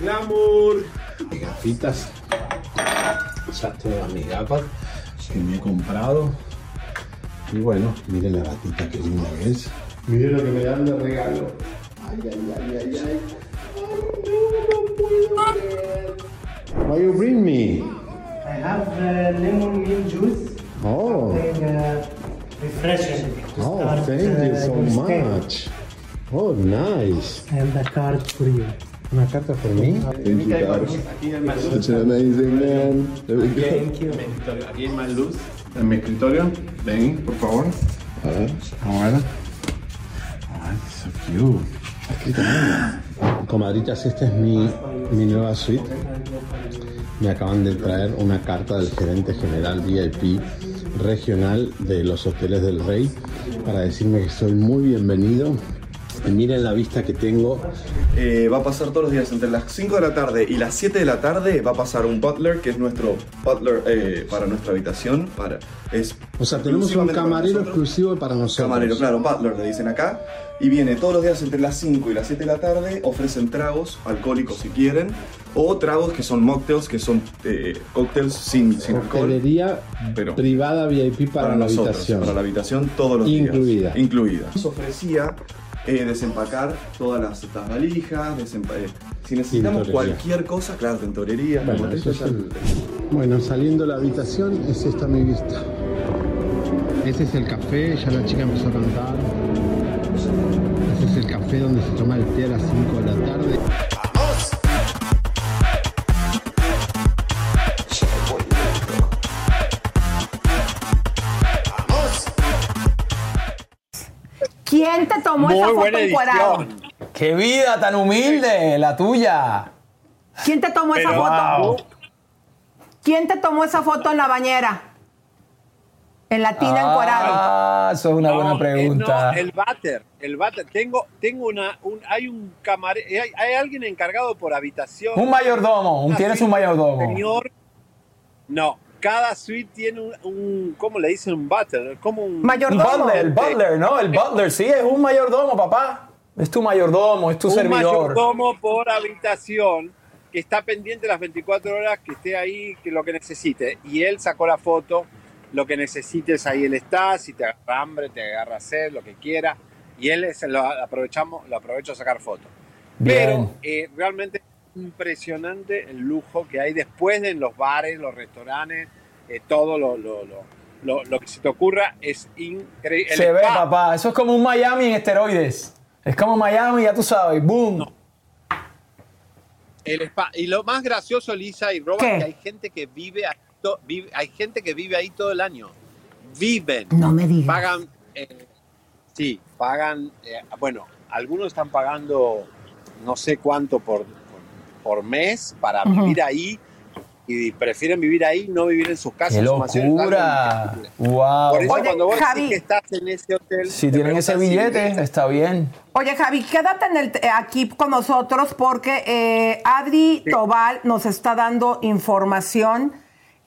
Glamour. Mis gafitas. Ya todas mis gafas que me he comprado. Y bueno, miren la gatita que linda que es. Miren lo que me dan de regalo. Ay, ay, ay, ay, ay. Why you bring me? I have uh, lemon mint juice. Oh, Something, uh, refreshing. to oh, start, thank you uh, so much. Oh, nice. And a card for you. Una carta por mí. Thank you, guys. Such an amazing man. There we go. Thank you. Aquí hay más luz. En mi escritorio. Ven, por favor. A ver. Ahora. Ay, so cute. Aquí también. Comadritas, esta es mi, mi nueva suite. Me acaban de traer una carta del gerente general VIP regional de los hoteles del Rey para decirme que soy muy bienvenido. Y miren la vista que tengo. Eh, va a pasar todos los días entre las 5 de la tarde y las 7 de la tarde va a pasar un butler que es nuestro butler eh, para nuestra habitación para es O sea, tenemos un para camarero exclusivo para nosotros. camarero claro butler le dicen acá y viene todos los días entre las 5 y las 7 de la tarde ofrecen tragos alcohólicos si quieren o tragos que son mocktails que son eh, cócteles sin, sin alcohol pero privada VIP para, la nosotros, habitación. para la habitación todos los Incluida. días incluida nos ofrecía eh, desempacar todas las, estas valijas, desempa- eh, si necesitamos Tintorería. cualquier cosa, claro, tintorería, Bueno, como te eso digo, ya es el- Bueno, saliendo de la habitación, es esta mi vista. Ese es el café, ya la chica empezó a cantar. Ese es el café donde se toma el té a las 5 de la tarde. ¿Quién te tomó Muy esa foto buena encuadrado? ¡Qué vida tan humilde la tuya! ¿Quién te tomó esa foto? Wow. ¿Quién te tomó esa foto en la bañera? En la tina encuadrado. Ah, eso es una buena No, eh, pregunta. no, el váter, el váter. Tengo, tengo una, un, hay un camarero, hay, hay alguien encargado por habitación. Un mayordomo, un- Una tienes un mayordomo. Señor, no, cada suite tiene un, un ¿cómo le dicen? Un váter, como un... Un butler, el butler, ¿no? El butler, sí, es un mayordomo, papá. Es tu mayordomo, es tu un servidor. mayordomo por habitación que está pendiente las 24 horas, que esté ahí, que lo que necesite. Y él sacó la foto, lo que necesites, ahí él está, si te agarra hambre, te agarra sed, lo que quiera. Y él es, lo aprovechamos, lo aprovecho a sacar fotos. Pero eh, realmente impresionante el lujo que hay después de en los bares, los restaurantes, eh, todo lo, lo, lo, lo- lo que se te ocurra es increíble. Se ve, papá. Eso es como un Miami en esteroides. Es como Miami, ya tú sabes. ¡Boom! El spa. Y lo más gracioso, Lisa y Robert, ¿Qué? que hay gente que vive, ahí to- vive- hay gente que vive ahí todo el año. Viven. No me digas. Pagan, eh, sí, pagan, eh, bueno, algunos están pagando no sé cuánto por, por, mes para vivir ahí y prefieren vivir ahí, no vivir en sus casas. ¡Qué locura! ¡Wow! Por eso Oye, cuando vos Javi. decís que estás en ese hotel... Si tienen ese si- billete, está bien. Oye, Javi, quédate en el, eh, aquí con nosotros porque eh, Adri Tobal nos está dando información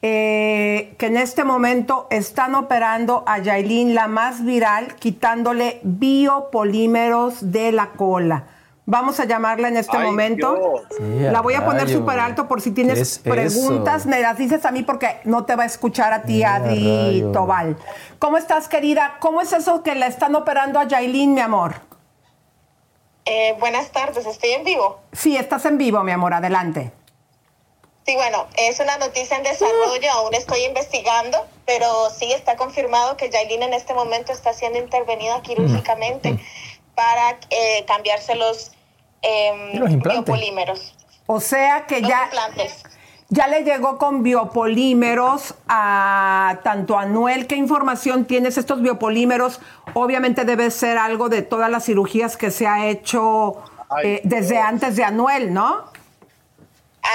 eh, que en este momento están operando a Yailin, la más viral, quitándole biopolímeros de la cola. Vamos a llamarla en este Ay, momento. Sí, La voy a poner súper alto por si ¿Qué tienes es preguntas. eso? Me las dices a mí porque no te va a escuchar a ti, Adri. Tobal. ¿Cómo estás, querida? ¿Cómo es eso que la están operando a Yailin, mi amor? Eh, buenas tardes, estoy en vivo. Sí, estás en vivo, mi amor, adelante. Sí, bueno, es una noticia en desarrollo, aún estoy investigando, pero sí está confirmado que Yailin en este momento está siendo intervenida quirúrgicamente para eh, cambiarse los, em, Los implantes. biopolímeros. O sea que Los ya, implantes. ya le llegó con biopolímeros a tanto a Anuel. ¿Qué información tienes estos biopolímeros? Obviamente debe ser algo de todas las cirugías que se ha hecho eh, desde antes de Anuel, ¿no?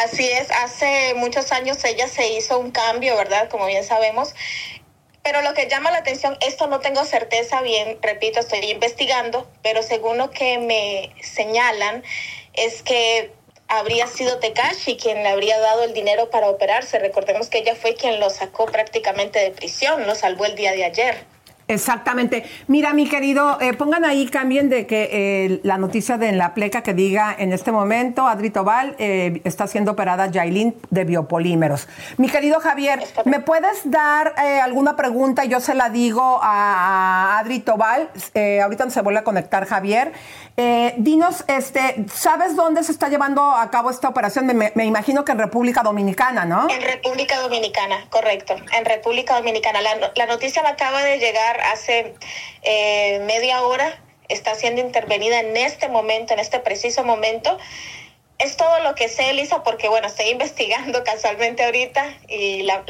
Así es, hace muchos años ella se hizo un cambio, ¿verdad? Como bien sabemos. Pero lo que llama la atención, esto no tengo certeza bien, repito, estoy investigando, pero según lo que me señalan, es que habría sido Tekashi quien le habría dado el dinero para operarse. Recordemos que ella fue quien lo sacó prácticamente de prisión, lo salvó el día de ayer. Exactamente. Mira, mi querido, eh, pongan ahí, cambien de que eh, la noticia de en la pleca que diga en este momento, Adri Tobal eh, está siendo operada Yailin de biopolímeros. Mi querido Javier, ¿me puedes dar eh, alguna pregunta? Yo se la digo a, a Adri Tobal. Eh, ahorita se vuelve a conectar Javier. Eh, dinos, este, ¿sabes dónde se está llevando a cabo esta operación? Me, me- imagino que en República Dominicana, ¿no? En República Dominicana, correcto. En República Dominicana. La, no- la noticia me acaba de llegar hace eh, media hora. Está siendo intervenida en este momento, en este preciso momento. Es todo lo que sé, Elisa, porque bueno, estoy investigando casualmente ahorita y la,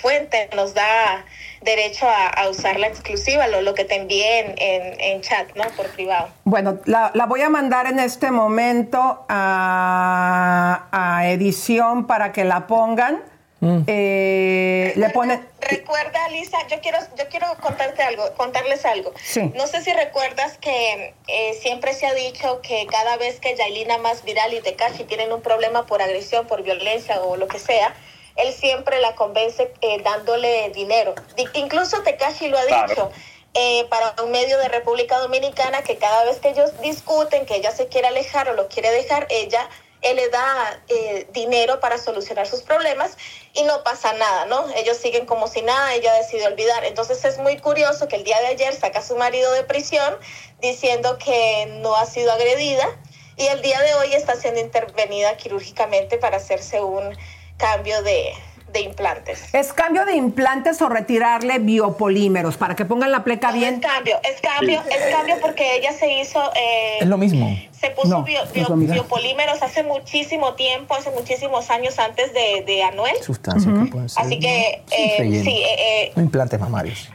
fuente nos da derecho a, usar la exclusiva, lo, que te envié en, chat, ¿no? Por privado. Bueno, la, voy a mandar en este momento a edición para que la pongan. Eh, le ponen. Recuerda, Lisa, yo quiero, yo quiero contarte algo, contarles algo. Sí. No sé si recuerdas que eh, siempre se ha dicho que cada vez que Yailina más viral y Tekashi tienen un problema por agresión, por violencia o lo que sea, él siempre la convence eh, dándole dinero. Di- incluso Tekashi lo ha Claro. dicho. eh, para un medio de República Dominicana que cada vez que ellos discuten, que ella se quiere alejar o lo quiere dejar, ella él le da eh, dinero para solucionar sus problemas y no pasa nada, ¿no? Ellos siguen como si nada, ella decide olvidar. Entonces es muy curioso que el día de ayer saca a su marido de prisión diciendo que no ha sido agredida y el día de hoy está siendo intervenida quirúrgicamente para hacerse un cambio de, de implantes. ¿Es cambio de implantes o retirarle biopolímeros para que pongan la pleca bien? Es cambio, es cambio, es cambio porque ella se hizo... eh, Es lo mismo. Se puso No, bio- no, bio- mira. biopolímeros hace muchísimo tiempo, hace muchísimos años antes de, de Anuel. Sustancias que pueden ser. Así que eh, sí, eh, eh, No implantes mamarios.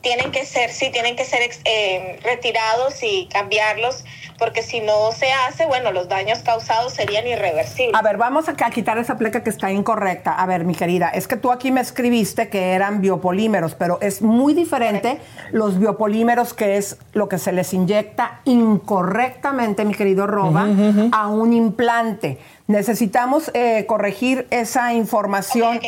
Tienen que ser, sí, tienen que ser eh, retirados y cambiarlos, porque si no se hace, bueno, los daños causados serían irreversibles. A ver, vamos a, a quitar esa pleca que está incorrecta. A ver, mi querida, es que tú aquí me escribiste que eran biopolímeros, pero es muy diferente los biopolímeros, que es lo que se les inyecta incorrectamente, mi querido Roba, a un implante. Necesitamos eh, corregir esa información.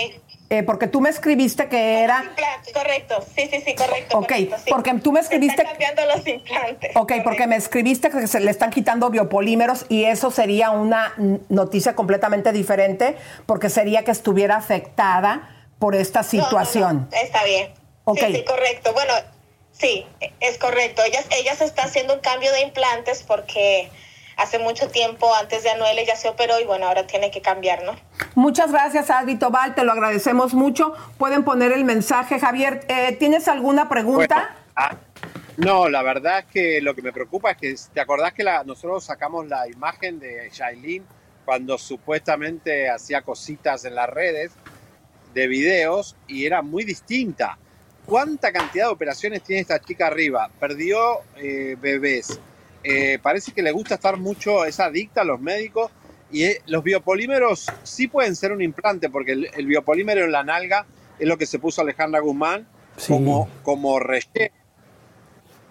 Eh, porque tú me escribiste que era... Implantes, correcto, sí, sí, sí, correcto. Ok, correcto, sí. porque tú me escribiste... Están cambiando los implantes. Ok, porque me escribiste que se le están quitando biopolímeros y eso sería una noticia completamente diferente porque sería que estuviera afectada por esta No, no, no, situación. está bien. Ok. Sí, sí, correcto. Bueno, sí, es correcto. Ella, ella se está haciendo un cambio de implantes porque hace mucho tiempo, antes de Anuel, ella se operó y bueno, ahora tiene que cambiar, ¿no? Muchas gracias, Adri Tobal, te lo agradecemos mucho. Pueden poner el mensaje. Javier, eh, ¿tienes alguna pregunta? Ah, no, la verdad es que lo que me preocupa es que, ¿te acordás que la- nosotros sacamos la imagen de Shailene cuando supuestamente hacía cositas en las redes de videos y era muy distinta? ¿Cuánta cantidad de operaciones tiene esta chica arriba? Perdió eh, bebés. Eh, parece que le gusta estar mucho, es adicta a los médicos y eh, los biopolímeros sí pueden ser un implante porque el, el biopolímero en la nalga es lo que se puso Alejandra Guzmán como, como relleno.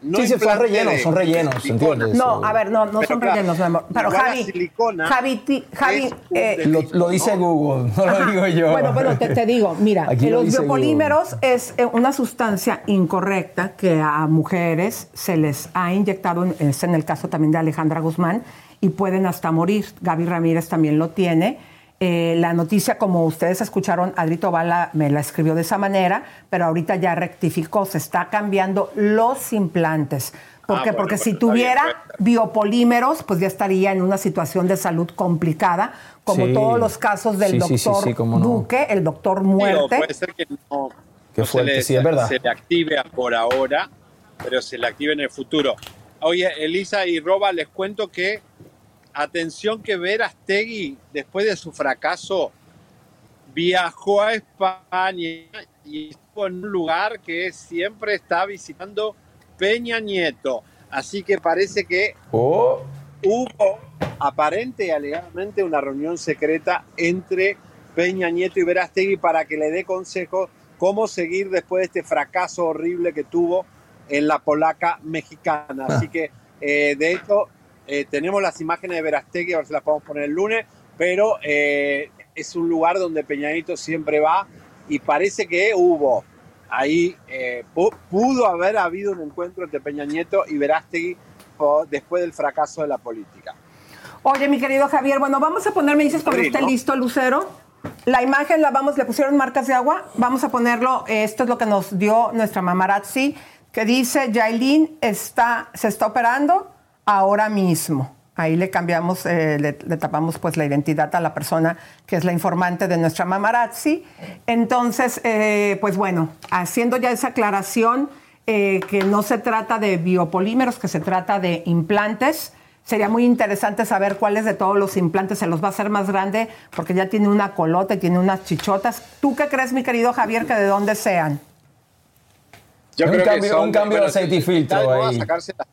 No sí, sí, son rellenos, son rellenos, ¿entiendes? No, a ver, no, no Pero son claro, rellenos, mi amor. Pero Javi, silicona Javi, ti- Javi, eh, Lo, lo dice Google, no lo digo yo. Bueno, bueno, te, te digo, mira, Aquí lo los biopolímeros es eh, una sustancia incorrecta que a mujeres se les ha inyectado, en- es en el caso también de Alejandra Guzmán, y pueden hasta morir. Gaby Ramírez también lo tiene. Eh, la noticia, como ustedes escucharon, Adri Tobala me la escribió de esa manera, pero ahorita ya rectificó, se está cambiando los implantes. ¿Por Ah, qué? bueno, Porque bueno, si tuviera pues. biopolímeros, pues ya estaría en una situación de salud complicada, como Sí. todos los casos del Sí, sí, sí, doctor sí, cómo no. Duque, el doctor muerte. puede ser que no, Qué no se, le, sí, es verdad. se le active por ahora, pero se le active en el futuro. Oye, Elisa y Roba, les cuento que, atención que Verastegui, después de su fracaso, viajó a España y estuvo en un lugar que siempre está visitando Peña Nieto. Así que parece que Oh, hubo aparente y alegadamente una reunión secreta entre Peña Nieto y Verástegui para que le dé consejo cómo seguir después de este fracaso horrible que tuvo en la polaca mexicana. Así que, eh, de hecho, eh, tenemos las imágenes de Verástegui, a ver si las podemos poner el lunes, pero eh, es un lugar donde Peña Nieto siempre va y parece que hubo ahí, eh, pu- pudo haber habido un encuentro entre Peña Nieto y Verástegui después del fracaso de la política. Oye, mi querido Javier, bueno, vamos a poner, me dices cuando esté ¿no? listo, Lucero. La imagen la vamos, le pusieron marcas de agua. Vamos a ponerlo, eh, esto es lo que nos dio nuestra mamarazzi, que dice, Yailin está, se está operando ahora mismo. Ahí le cambiamos, eh, le, le tapamos pues la identidad a la persona que es la informante de nuestra mamarazzi. Entonces, eh, pues bueno, haciendo ya esa aclaración, eh, que no se trata de biopolímeros, que se trata de implantes. Sería muy interesante saber cuáles de todos los implantes se los va a hacer más grande, porque ya tiene una colota y tiene unas chichotas. ¿Tú qué crees, mi querido Javier, que de dónde sean? Yo Un creo cambio- que son, un cambio de aceite y filtro ahí. sacarse la- Un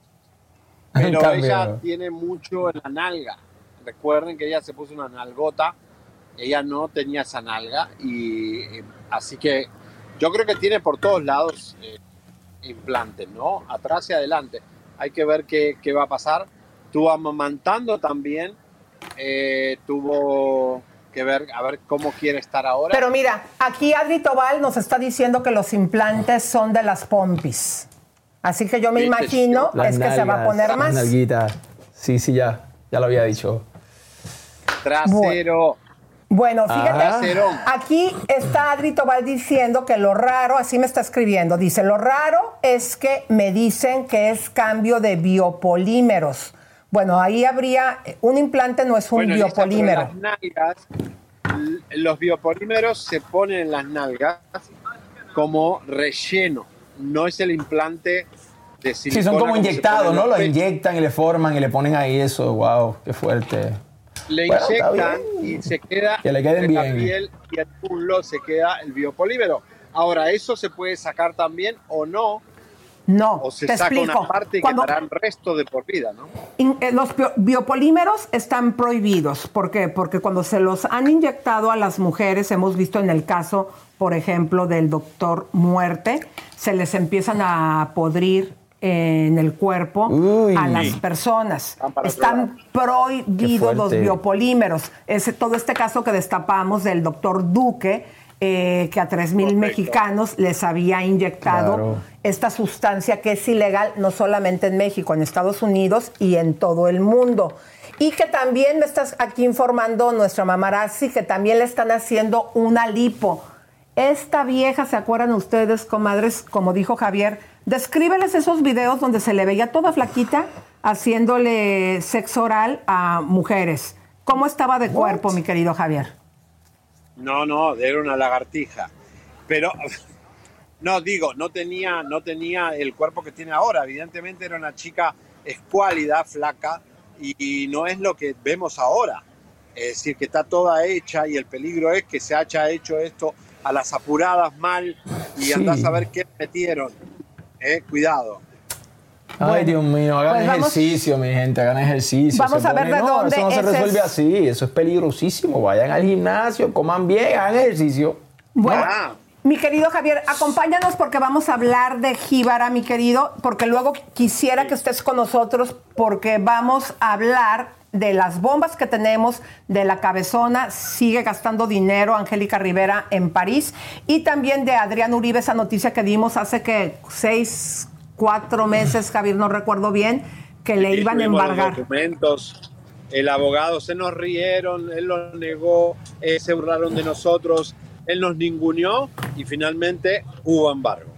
Pero ella tiene mucho en la nalga. Recuerden que ella se puso una nalgota. Ella no tenía esa nalga. Y eh, así que yo creo que tiene por todos lados eh, implantes, ¿no? Atrás y adelante. Hay que ver qué, qué va a pasar. Tuvo amamantando también. eh, tuvo que ver a ver cómo quiere estar ahora. Pero mira, aquí Adri Tobal nos está diciendo que los implantes son de las pompis. Así que yo me imagino Las es que se va a poner las más. nalguitas. Sí, sí, ya. Ya lo había dicho. Trasero. Bueno, fíjate, aquí está Adri Tobal diciendo que lo raro, así me está escribiendo, dice, lo raro es que me dicen que es cambio de biopolímeros. Bueno, ahí habría, un implante no es un Bueno, biopolímero. las nalgas, los biopolímeros se ponen en las nalgas como relleno. No es el implante de Sí, silicona. son como inyectados, ¿no? Lo inyectan y le forman y le ponen ahí eso. Wow, qué fuerte. Le Bueno, inyectan y se queda Que le queden en la piel y el muslo se queda el biopolímero. Ahora, ¿eso se puede sacar también o no? No, O se te saca explico. una parte y Cuando- quedará el resto de por vida, ¿no? In- eh, Los bio- biopolímeros están prohibidos. ¿Por qué? Porque cuando se los han inyectado a las mujeres, hemos visto en el caso, por ejemplo, del doctor Muerte, se les empiezan a podrir en el cuerpo a las personas. Otro Están prohibidos los biopolímeros. Ese, todo este caso que destapamos del doctor Duque, eh, que a 3.000 mexicanos les había inyectado Claro. esta sustancia que es ilegal no solamente en México, en Estados Unidos y en todo el mundo. Y que también me estás aquí informando nuestra mamarazzi que también le están haciendo una lipo. Esta vieja, ¿se acuerdan ustedes, comadres? Como dijo Javier, descríbeles esos videos donde se le veía toda flaquita haciéndole sexo oral a mujeres. ¿Cómo estaba de cuerpo, mi querido Javier? No, no, era una lagartija. Pero, no, digo, no tenía, no tenía el cuerpo que tiene ahora. Evidentemente era una chica escuálida, flaca, y, y no es lo que vemos ahora. Es decir, que está toda hecha y el peligro es que se haya hecho esto a las apuradas mal y Sí. andás a ver qué metieron. Eh, cuidado. Ay, Dios mío, hagan pues vamos- ejercicio, mi gente, hagan ejercicio. Vamos Se a ver de no, dónde Eso no se resuelve es- así, eso es peligrosísimo. Vayan al gimnasio, coman bien, hagan ejercicio. Bueno, Ah. mi querido Javier, acompáñanos porque vamos a hablar de Jíbara, mi querido, porque luego quisiera que estés con nosotros porque vamos a hablar de las bombas que tenemos, de la cabezona, sigue gastando dinero Angélica Rivera en París, y también de Adrián Uribe, esa noticia que dimos hace que seis, cuatro meses, Javier, no recuerdo bien, que le iban a los embargar. documentos. El abogado se nos rieron, él lo negó, eh, se burlaron de nosotros, él nos ninguneó y finalmente hubo embargo.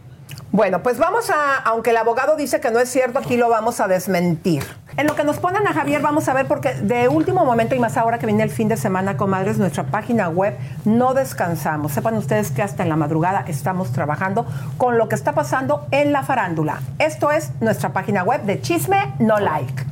Bueno, pues vamos a, aunque el abogado dice que no es cierto, aquí lo vamos a desmentir. En lo que nos ponen a Javier, vamos a ver, porque de último momento y más ahora que viene el fin de semana, comadres, nuestra página web no descansamos. Sepan ustedes que hasta en la madrugada estamos trabajando con lo que está pasando en la farándula. Esto es nuestra página web de Chisme No Like.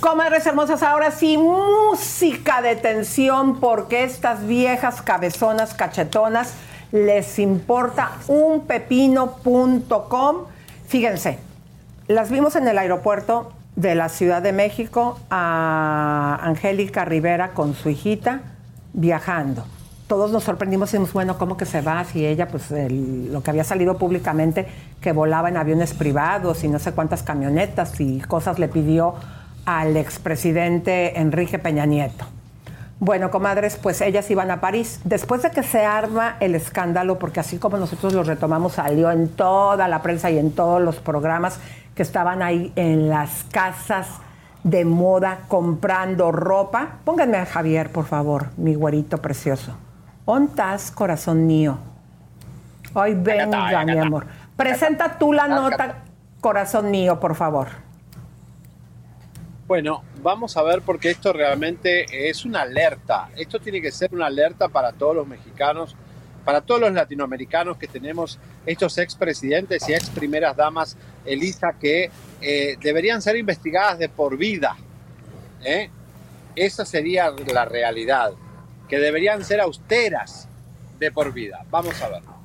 Comadres hermosas, ahora sí, música de tensión porque estas viejas cabezonas cachetonas les importa un pepino.com. Fíjense, las vimos en el aeropuerto de la Ciudad de México a Angélica Rivera con su hijita viajando. Todos nos sorprendimos y dijimos, bueno, ¿cómo que se va? Si ella, pues lo que había salido públicamente, que volaba en aviones privados y no sé cuántas camionetas y cosas le pidió al expresidente Enrique Peña Nieto. Bueno, comadres, pues ellas iban a París. Después de que se arma el escándalo, porque así como nosotros lo retomamos, salió en toda la prensa y en todos los programas que estaban ahí en las casas de moda comprando ropa. Pónganme a Javier, por favor, mi güerito precioso. ¿Ontas, corazón mío? Hoy venga, mi amor. Presenta tú la nota, corazón mío, por favor. Bueno, vamos a ver porque esto realmente es una alerta. Esto tiene que ser una alerta para todos los mexicanos, para todos los latinoamericanos que tenemos estos expresidentes y ex primeras damas, Elisa, que eh, deberían ser investigadas de por vida. ¿eh? Esa sería la realidad, que deberían ser austeras de por vida. Vamos a ver.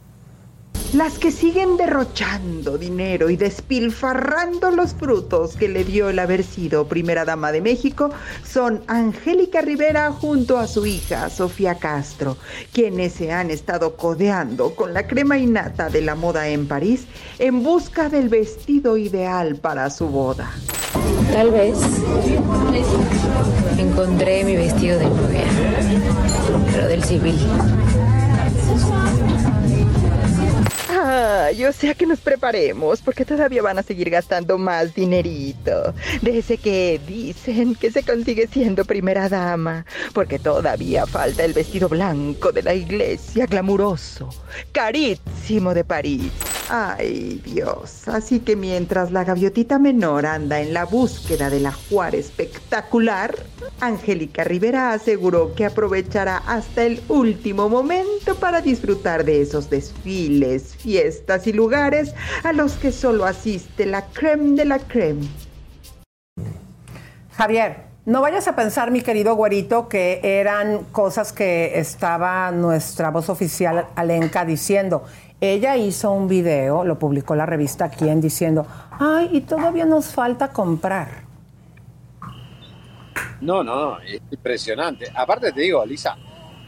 Las que siguen derrochando dinero y despilfarrando los frutos que le dio el haber sido primera dama de México son Angélica Rivera junto a su hija Sofía Castro, quienes se han estado codeando con la crema innata de la moda en París en busca del vestido ideal para su boda. Tal vez encontré mi vestido de novia, pero del civil. Ah, yo sea que nos preparemos, porque todavía van a seguir gastando más dinerito. De ese que dicen que se consigue siendo primera dama, porque todavía falta el vestido blanco de la iglesia glamuroso, carísimo de París. Ay, Dios. Así que mientras la gaviotita menor anda en la búsqueda del ajuar espectacular, Angélica Rivera aseguró que aprovechará hasta el último momento para disfrutar de esos desfiles, fiestas y lugares a los que solo asiste la creme de la creme. Javier, no vayas a pensar, mi querido güerito, que eran cosas que estaba nuestra voz oficial Alenka diciendo. Ella hizo un video, lo publicó la revista Quién, diciendo, ay, y todavía nos falta comprar. No, no, es impresionante. Aparte te digo, Lisa,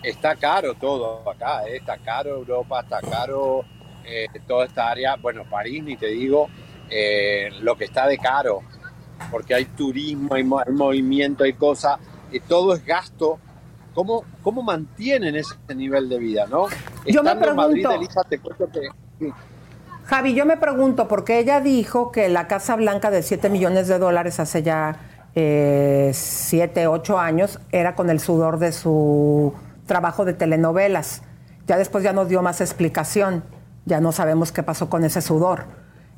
está caro todo acá, ¿eh? está caro Europa, está caro eh, toda esta área. Bueno, París, ni te digo, eh, lo que está de caro, porque hay turismo, hay, mo- hay movimiento, hay cosas, y todo es gasto. ¿Cómo, ¿Cómo mantienen ese nivel de vida, no? Yo me en Madrid, Elisa, te cuento que... Javi, yo me pregunto, porque ella dijo que la Casa Blanca de 7 millones de dólares hace ya 7, 8 años era con el sudor de su trabajo de telenovelas. Ya después ya nos dio más explicación, ya no sabemos qué pasó con ese sudor.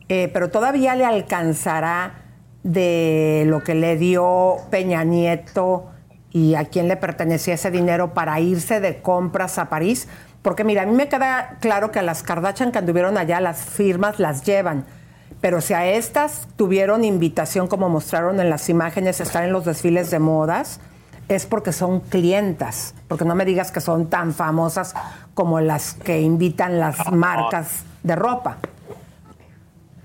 Eh, pero todavía le alcanzará de lo que le dio Peña Nieto y a quién le pertenecía ese dinero para irse de compras a París. Porque mira, a mí me queda claro que a las Kardashian que anduvieron allá, las firmas las llevan. Pero si a estas tuvieron invitación, como mostraron en las imágenes, estar en los desfiles de modas, es porque son clientas. Porque no me digas que son tan famosas como las que invitan las marcas de ropa.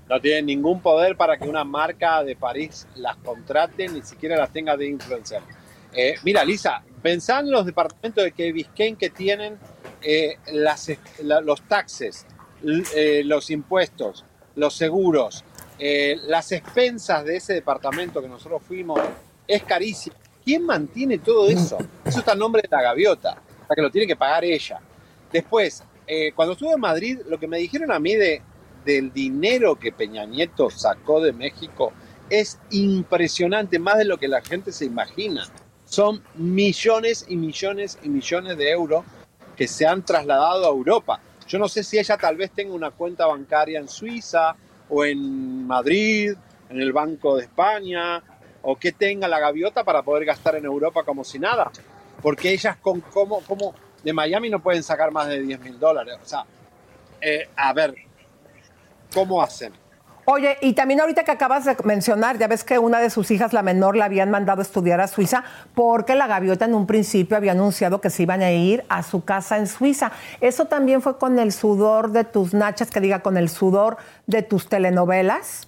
No tienen ningún poder para que una marca de París las contrate, ni siquiera las tenga de influencer. Eh, mira, Lisa, pensá en los departamentos de Biscayne que tienen eh, las, la- los taxes, eh, los impuestos, los seguros, las expensas de ese departamento que nosotros fuimos, es carísimo. ¿Quién mantiene todo eso? Eso está a nombre de la gaviota, o sea que lo tiene que pagar ella. Después, eh, cuando estuve en Madrid, lo que me dijeron a mí de, del dinero que Peña Nieto sacó de México es impresionante, más de lo que la gente se imagina. Son millones y millones y millones de euros que se han trasladado a Europa. Yo no sé si ella tal vez tenga una cuenta bancaria en Suiza o en Madrid, en el Banco de España, o que tenga la gaviota para poder gastar en Europa como si nada. Porque ellas con cómo de Miami no pueden sacar más de 10 mil dólares. O sea, eh, a ver, ¿cómo hacen? Oye, y también ahorita que acabas de mencionar, ya ves que una de sus hijas, la menor, la habían mandado a estudiar a Suiza porque la gaviota en un principio había anunciado que se iban a ir a su casa en Suiza. Eso también fue con el sudor de tus nachas, que diga, con el sudor de tus telenovelas.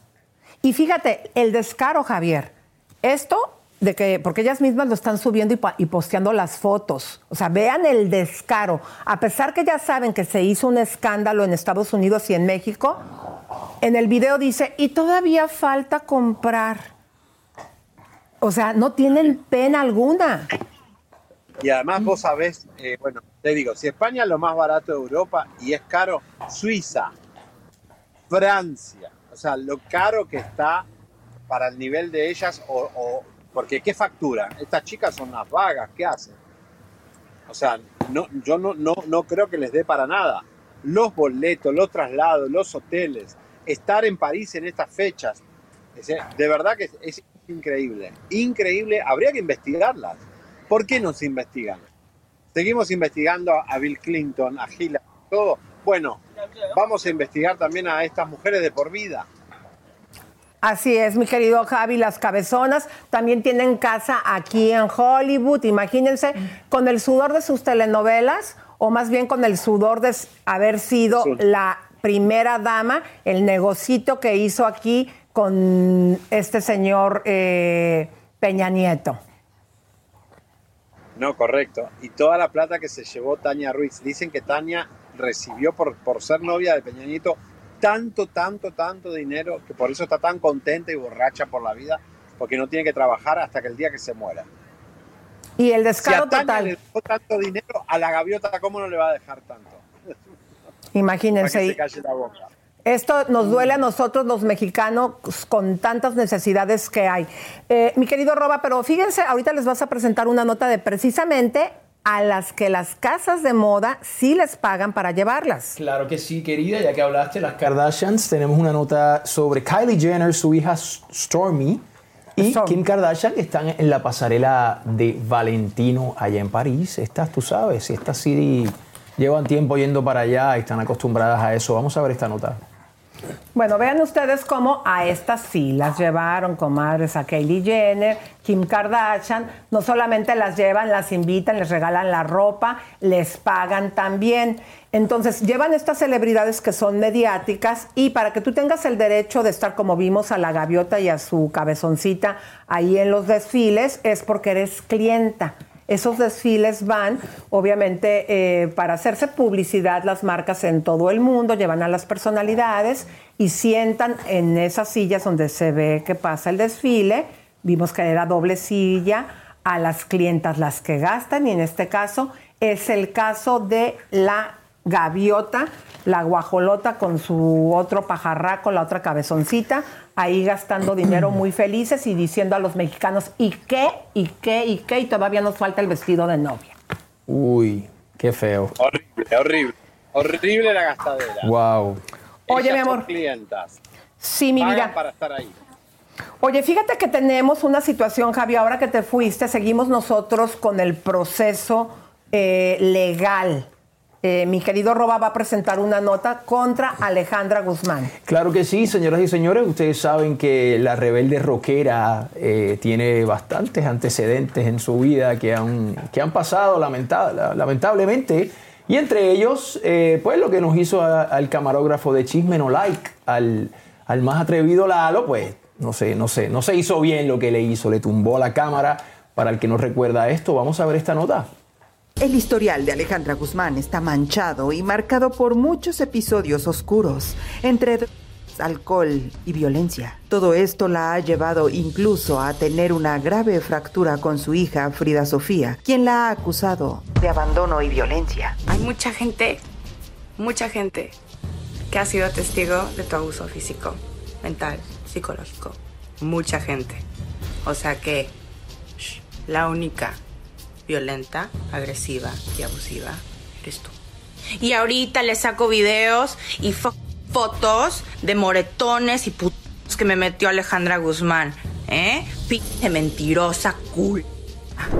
Y fíjate, el descaro, Javier. Esto de que, porque ellas mismas lo están subiendo y, posteando las fotos. O sea, vean el descaro. A pesar que ya saben que se hizo un escándalo en Estados Unidos y en México, en el video dice, y todavía falta comprar. O sea, no tienen pena alguna. Y además vos sabés, eh, bueno, te digo, si España es lo más barato de Europa y es caro, Suiza, Francia, o sea, lo caro que está para el nivel de ellas, o, porque ¿qué factura? Estas chicas son unas vagas, ¿qué hacen? O sea, no, yo no, no, no creo que les dé para nada. Los boletos, los traslados, los hoteles, estar en París en estas fechas, es decir, de verdad que es, es increíble, increíble, habría que investigarlas. ¿Por qué no se investigan? Seguimos investigando a Bill Clinton, a Hillary, todo. Bueno, vamos a investigar también a estas mujeres de por vida. Así es, mi querido Javi, las cabezonas también tienen casa aquí en Hollywood. Imagínense, con el sudor de sus telenovelas, o más bien con el sudor de haber sido la primera dama, el negocito que hizo aquí con este señor eh, Peña Nieto. No, correcto. Y toda la plata que se llevó Tania Ruiz. Dicen que Tania recibió por, por ser novia de Peña Nieto tanto, tanto, tanto dinero que por eso está tan contenta y borracha por la vida, porque no tiene que trabajar hasta que el día que se muera. Y el Si descaro a Tania total. le dejó tanto dinero, a la gaviota, ¿cómo no le va a dejar tanto? Imagínense. Para que y- se calle la boca. Esto nos duele a nosotros los mexicanos con tantas necesidades que hay. Eh, mi querido Roba, pero fíjense, ahorita les vas a presentar una nota de precisamente a las que las casas de moda sí les pagan para llevarlas. Claro que sí, querida, ya que hablaste las Kardashians, tenemos una nota sobre Kylie Jenner, su hija Stormy y Kim Kardashian que están en la pasarela de Valentino allá en París. Estas, tú sabes, estas sí llevan tiempo yendo para allá y están acostumbradas a eso. Vamos a ver esta nota. Bueno, vean ustedes cómo a estas sí las llevaron, comadres, a Kylie Jenner, Kim Kardashian. No solamente las llevan, las invitan, les regalan la ropa, les pagan también. Entonces, llevan estas celebridades que son mediáticas y para que tú tengas el derecho de estar, como vimos a la gaviota y a su cabezoncita ahí en los desfiles, es porque eres clienta. Esos desfiles van, obviamente, eh, para hacerse publicidad las marcas en todo el mundo, llevan a las personalidades y sientan en esas sillas donde se ve que pasa el desfile. Vimos que era doble silla a las clientas las que gastan y en este caso es el caso de la gaviota, la guajolota con su otro pajarraco, la otra cabezoncita, ahí gastando dinero muy felices y diciendo a los mexicanos, ¿y qué? ¿y qué? ¿y qué? Y todavía nos falta el vestido de novia. Uy, qué feo. Horrible, horrible. Horrible la gastadera. Wow. Oye, Ellas mi amor. clientas. Sí, mi vida. para estar ahí. Oye, fíjate que tenemos una situación, Javi, ahora que te fuiste, seguimos nosotros con el proceso eh, legal. Eh, mi querido Roba va a presentar una nota contra Alejandra Guzmán. Claro que sí, señoras y señores. Ustedes saben que la rebelde rockera eh, tiene bastantes antecedentes en su vida que han, que han pasado lamenta- lamentablemente. Y entre ellos, eh, pues lo que nos hizo al camarógrafo de Chisme No Like, al, al más atrevido Lalo, pues no sé, no sé, no se hizo bien lo que le hizo, le tumbó la cámara. Para el que no recuerda esto, vamos a ver esta nota. El historial de Alejandra Guzmán está manchado y marcado por muchos episodios oscuros, entre alcohol y violencia. Todo esto la ha llevado incluso a tener una grave fractura con su hija Frida Sofía, quien la ha acusado de abandono y violencia. Hay mucha gente, mucha gente que ha sido testigo de tu abuso físico, mental, psicológico. Mucha gente. O sea que la única violenta, agresiva y abusiva eres tú. Y ahorita le saco videos y fo- fotos de moretones y putos que me metió Alejandra Guzmán. ¿Eh? Pinche mentirosa, cool.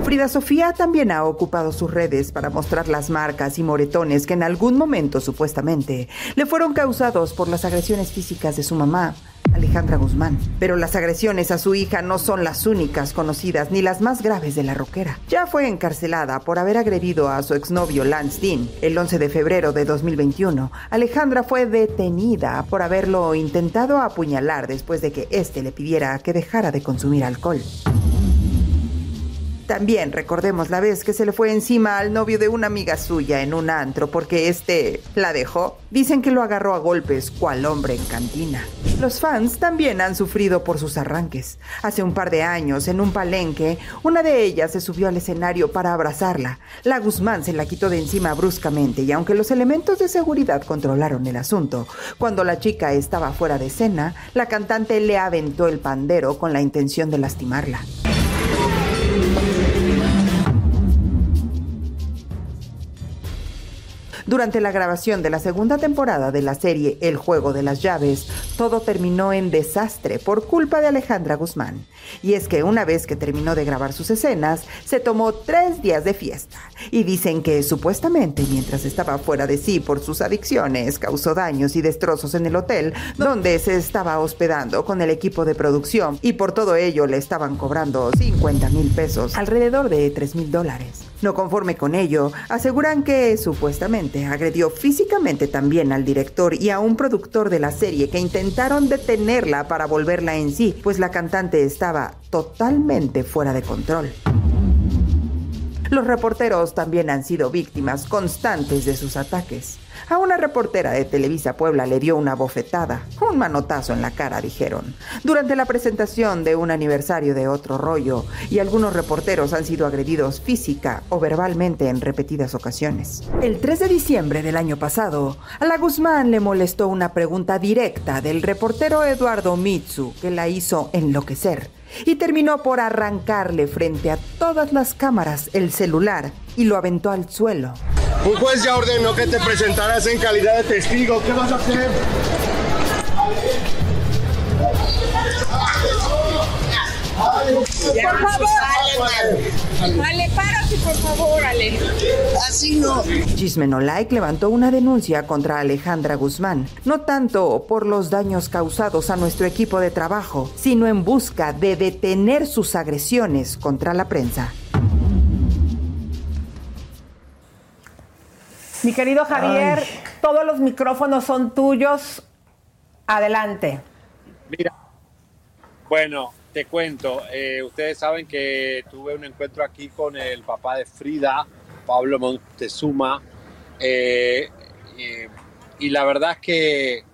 Frida Sofía también ha ocupado sus redes para mostrar las marcas y moretones que en algún momento supuestamente le fueron causados por las agresiones físicas de su mamá, Alejandra Guzmán. Pero las agresiones a su hija no son las únicas conocidas ni las más graves de la rockera. Ya fue encarcelada por haber agredido a su exnovio Lance Dean. El 11 de febrero de 2021, Alejandra fue detenida por haberlo intentado apuñalar después de que éste le pidiera que dejara de consumir alcohol. También recordemos la vez que se le fue encima al novio de una amiga suya en un antro porque este la dejó. Dicen que lo agarró a golpes cual hombre en cantina. Los fans también han sufrido por sus arranques. Hace un par de años, en un palenque, una de ellas se subió al escenario para abrazarla. La Guzmán se la quitó de encima bruscamente y aunque los elementos de seguridad controlaron el asunto, cuando la chica estaba fuera de escena, la cantante le aventó el pandero con la intención de lastimarla. Durante la grabación de la segunda temporada de la serie El juego de las llaves, todo terminó en desastre por culpa de Alejandra Guzmán. Y es que una vez que terminó de grabar sus escenas, se tomó tres días de fiesta. Y dicen que supuestamente mientras estaba fuera de sí por sus adicciones, causó daños y destrozos en el hotel donde se estaba hospedando con el equipo de producción. Y por todo ello le estaban cobrando 50 mil pesos, alrededor de 3 mil dólares. No conforme con ello, aseguran que supuestamente agredió físicamente también al director y a un productor de la serie que intentaron detenerla para volverla en sí, pues la cantante estaba totalmente fuera de control. Los reporteros también han sido víctimas constantes de sus ataques. A una reportera de Televisa Puebla le dio una bofetada, un manotazo en la cara, dijeron, durante la presentación de un aniversario de otro rollo, y algunos reporteros han sido agredidos física o verbalmente en repetidas ocasiones. El 3 de diciembre del año pasado, a la Guzmán le molestó una pregunta directa del reportero Eduardo Mitsu, que la hizo enloquecer y terminó por arrancarle frente a todas las cámaras el celular y lo aventó al suelo. Un juez ya ordenó que te presentaras en calidad de testigo. ¿Qué vas a hacer? Por favor, Ale, párate, por favor, Ale. Así no. Chisme No Like levantó una denuncia contra Alejandra Guzmán, no tanto por los daños causados a nuestro equipo de trabajo, sino en busca de detener sus agresiones contra la prensa. Mi querido Javier, todos los micrófonos son tuyos. Adelante. Mira, bueno, te cuento. eh, ustedes saben que tuve un encuentro aquí con el papá de Frida, Pablo Montezuma, eh, y la verdad es que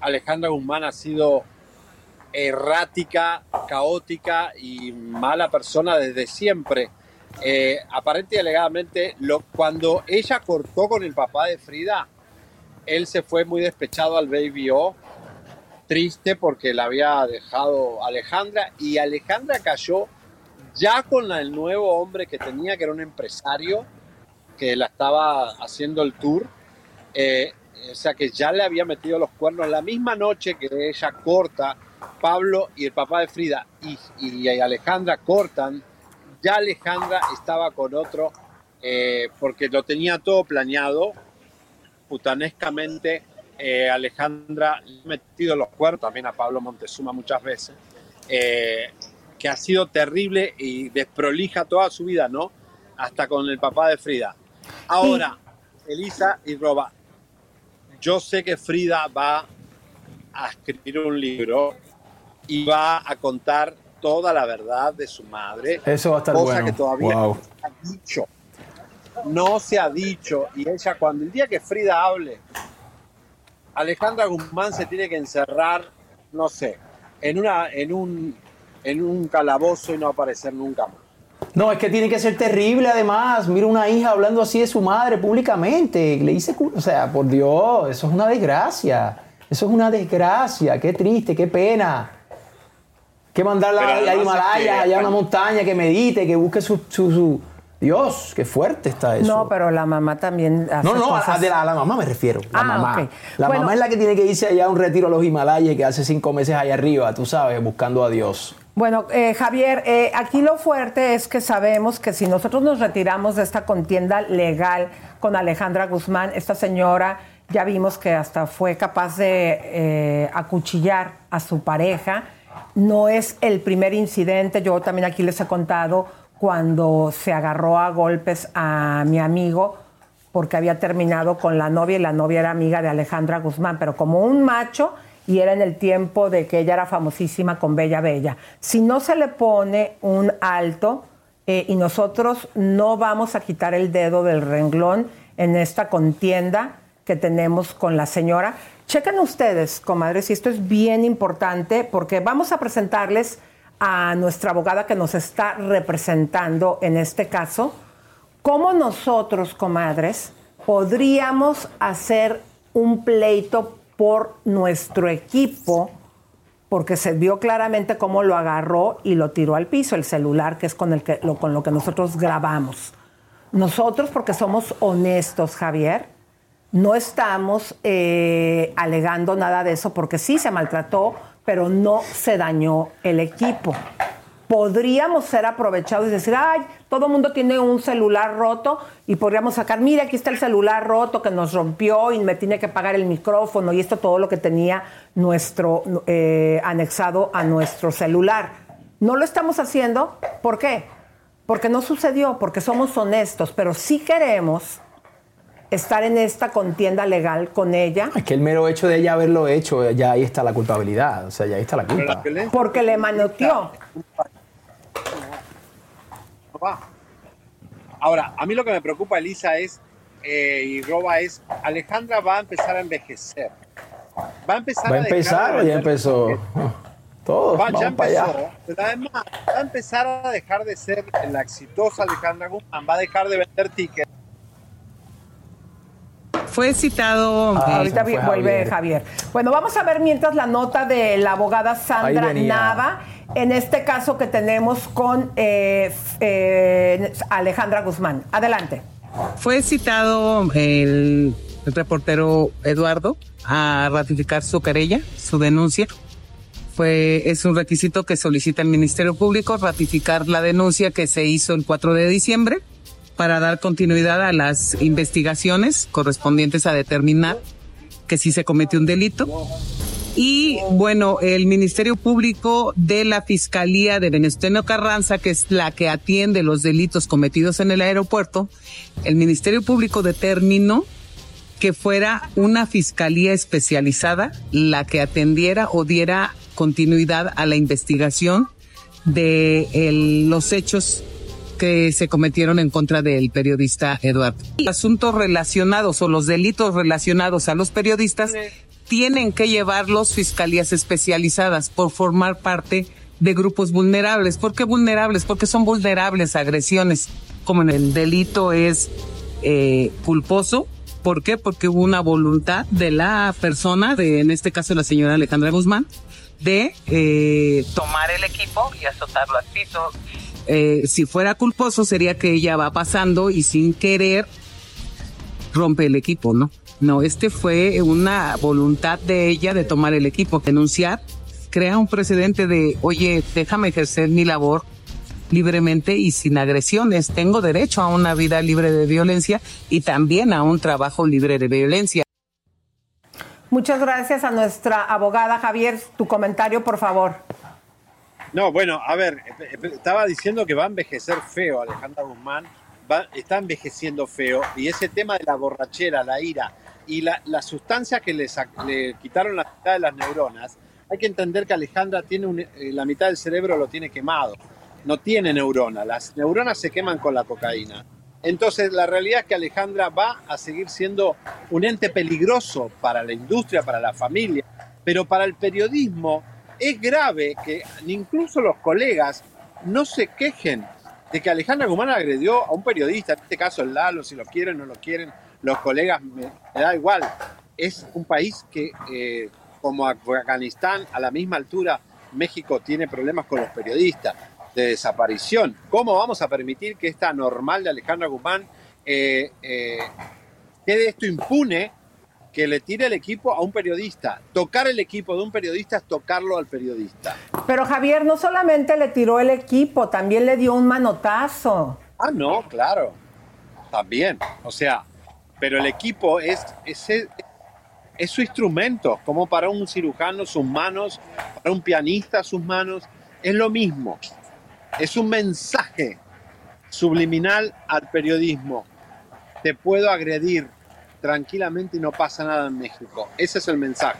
Alejandra Guzmán ha sido errática, caótica y mala persona desde siempre. Eh, aparente y alegadamente, lo, cuando ella cortó con el papá de Frida, él se fue muy despechado al Baby triste porque la había dejado Alejandra y Alejandra cayó ya con el nuevo hombre que tenía, que era un empresario que la estaba haciendo el tour. Eh, o sea que ya le había metido los cuernos la misma noche que ella corta, Pablo y el papá de Frida y, y Alejandra cortan, ya Alejandra estaba con otro eh, porque lo tenía todo planeado, putanescamente. Eh, Alejandra le ha metido los cuernos también a Pablo Montezuma muchas veces, eh, que ha sido terrible y desprolija toda su vida, ¿no? Hasta con el papá de Frida. Ahora, Elisa y Roba, yo sé que Frida va a escribir un libro y va a contar toda la verdad de su madre. Eso va a estar cosa bueno. que todavía Wow. no se ha dicho. No se ha dicho. Y ella, cuando el día que Frida hable, Alejandra Guzmán se tiene que encerrar, no sé, en, una, en, un, en un calabozo y no aparecer nunca más. No, es que tiene que ser terrible además. Mira una hija hablando así de su madre públicamente. Le dice, cu- o sea, por Dios, eso es una desgracia. Eso es una desgracia. Qué triste, qué pena. Que mandarla a- Himalaya, allá a una montaña, que medite, que busque su, su- su- Dios, qué fuerte está eso. No, pero la mamá también hace No, no, cosas- a- de la, a la mamá me refiero. La Ah, mamá. ok. La Bueno. mamá es la que tiene que irse allá a un retiro a los Himalayas que hace cinco meses allá arriba, tú sabes, buscando a Dios. Bueno, eh, Javier, eh, aquí lo fuerte es que sabemos que si nosotros nos retiramos de esta contienda legal con Alejandra Guzmán, esta señora ya vimos que hasta fue capaz de eh, acuchillar a su pareja. No es el primer incidente, yo también aquí les he contado cuando se agarró a golpes a mi amigo porque había terminado con la novia y la novia era amiga de Alejandra Guzmán, pero como un macho y era en el tiempo de que ella era famosísima con Bella Bella. Si no se le pone un alto eh, y nosotros no vamos a quitar el dedo del renglón en esta contienda que tenemos con la señora, chequen ustedes, comadres, y esto es bien importante porque vamos a presentarles a nuestra abogada que nos está representando en este caso, cómo nosotros, comadres, podríamos hacer un pleito por nuestro equipo, porque se vio claramente cómo lo agarró y lo tiró al piso, el celular, que es con, el que, lo, con lo que nosotros grabamos. Nosotros, porque somos honestos, Javier, no estamos eh, alegando nada de eso, porque sí se maltrató, pero no se dañó el equipo. Podríamos ser aprovechados y decir, ay, todo el mundo tiene un celular roto y podríamos sacar, mira, aquí está el celular roto que nos rompió y me tiene que pagar el micrófono y esto todo lo que tenía nuestro eh, anexado a nuestro celular. No lo estamos haciendo, ¿por qué? porque no sucedió, porque somos honestos, pero sí queremos estar en esta contienda legal con ella. Es que el mero hecho de ella haberlo hecho, ya ahí está la culpabilidad. O sea, ya ahí está la culpa. Porque le manoteó. Ahora, a mí lo que me preocupa, Elisa, es, eh, y Roba, es, Alejandra va a empezar a envejecer. Va a empezar Va a empezar o ya empezó. Todos, Va, ya vamos para allá. empezó, pero además va a empezar a dejar de ser la exitosa Alejandra Guzmán, va a dejar de vender tickets. Fue citado. Ah, ahorita vuelve Javier. Bueno, vamos a ver mientras la nota de la abogada Sandra. Nava, en este caso que tenemos con eh, eh, Alejandra Guzmán. Adelante. Fue citado el, el reportero Eduardo a ratificar su querella, su denuncia. Fue, es un requisito que solicita el Ministerio Público ratificar la denuncia que se hizo el 4 de diciembre para dar continuidad a las investigaciones correspondientes a determinar que sí se cometió un delito. Y bueno, el Ministerio Público de la Fiscalía de Venezuela Carranza, que es la que atiende los delitos cometidos en el aeropuerto, el Ministerio Público determinó que fuera una fiscalía especializada la que atendiera o diera continuidad a la investigación de los hechos que se cometieron en contra del periodista Eduardo. Asuntos relacionados o los delitos relacionados a los periodistas tienen que llevarlos fiscalías especializadas por formar parte de grupos vulnerables. ¿Por qué vulnerables? Porque son vulnerables a agresiones. Como en el delito es eh, culposo. ¿Por qué? Porque hubo una voluntad de la persona, de, en este caso la señora Alejandra Guzmán, de eh, tomar el equipo y azotarlo al piso. Eh, si fuera culposo sería que ella va pasando y sin querer rompe el equipo, ¿no? No, este fue una voluntad de ella de tomar el equipo, denunciar, crea un precedente de, oye, déjame ejercer mi labor libremente y sin agresiones. Tengo derecho a una vida libre de violencia y también a un trabajo libre de violencia. Muchas gracias a nuestra abogada Javier. Tu comentario, por favor. No, bueno, a ver, estaba diciendo que va a envejecer feo Alejandra Guzmán, va- está envejeciendo feo, y ese tema de la borrachera, la ira y la, la sustancia que le, quitaron la mitad de las neuronas, hay que entender que Alejandra tiene eh, la mitad del cerebro lo tiene quemado, no tiene neurona, las neuronas se queman con la cocaína. Entonces, la realidad es que Alejandra va a seguir siendo un ente peligroso para la industria, para la familia, pero para el periodismo es grave que incluso los colegas no se quejen de que Alejandra Guzmán agredió a un periodista, en este caso el Lalo, si lo quieren o no lo quieren, los colegas me, da igual. Es un país que, eh, como Afganistán, a la misma altura, México tiene problemas con los periodistas de desaparición. ¿Cómo vamos a permitir que esta normal de Alejandra Guzmán eh, eh, quede esto impune que le tire el equipo a un periodista? Tocar el equipo de un periodista es tocarlo al periodista. Pero Javier no solamente le tiró el equipo, también le dio un manotazo. Ah, no, claro. También. O sea, pero el equipo es, es, es su instrumento, como para un cirujano sus manos, para un pianista sus manos, es lo mismo. Es un mensaje subliminal al periodismo. Te puedo agredir tranquilamente y no pasa nada en México. Ese es el mensaje.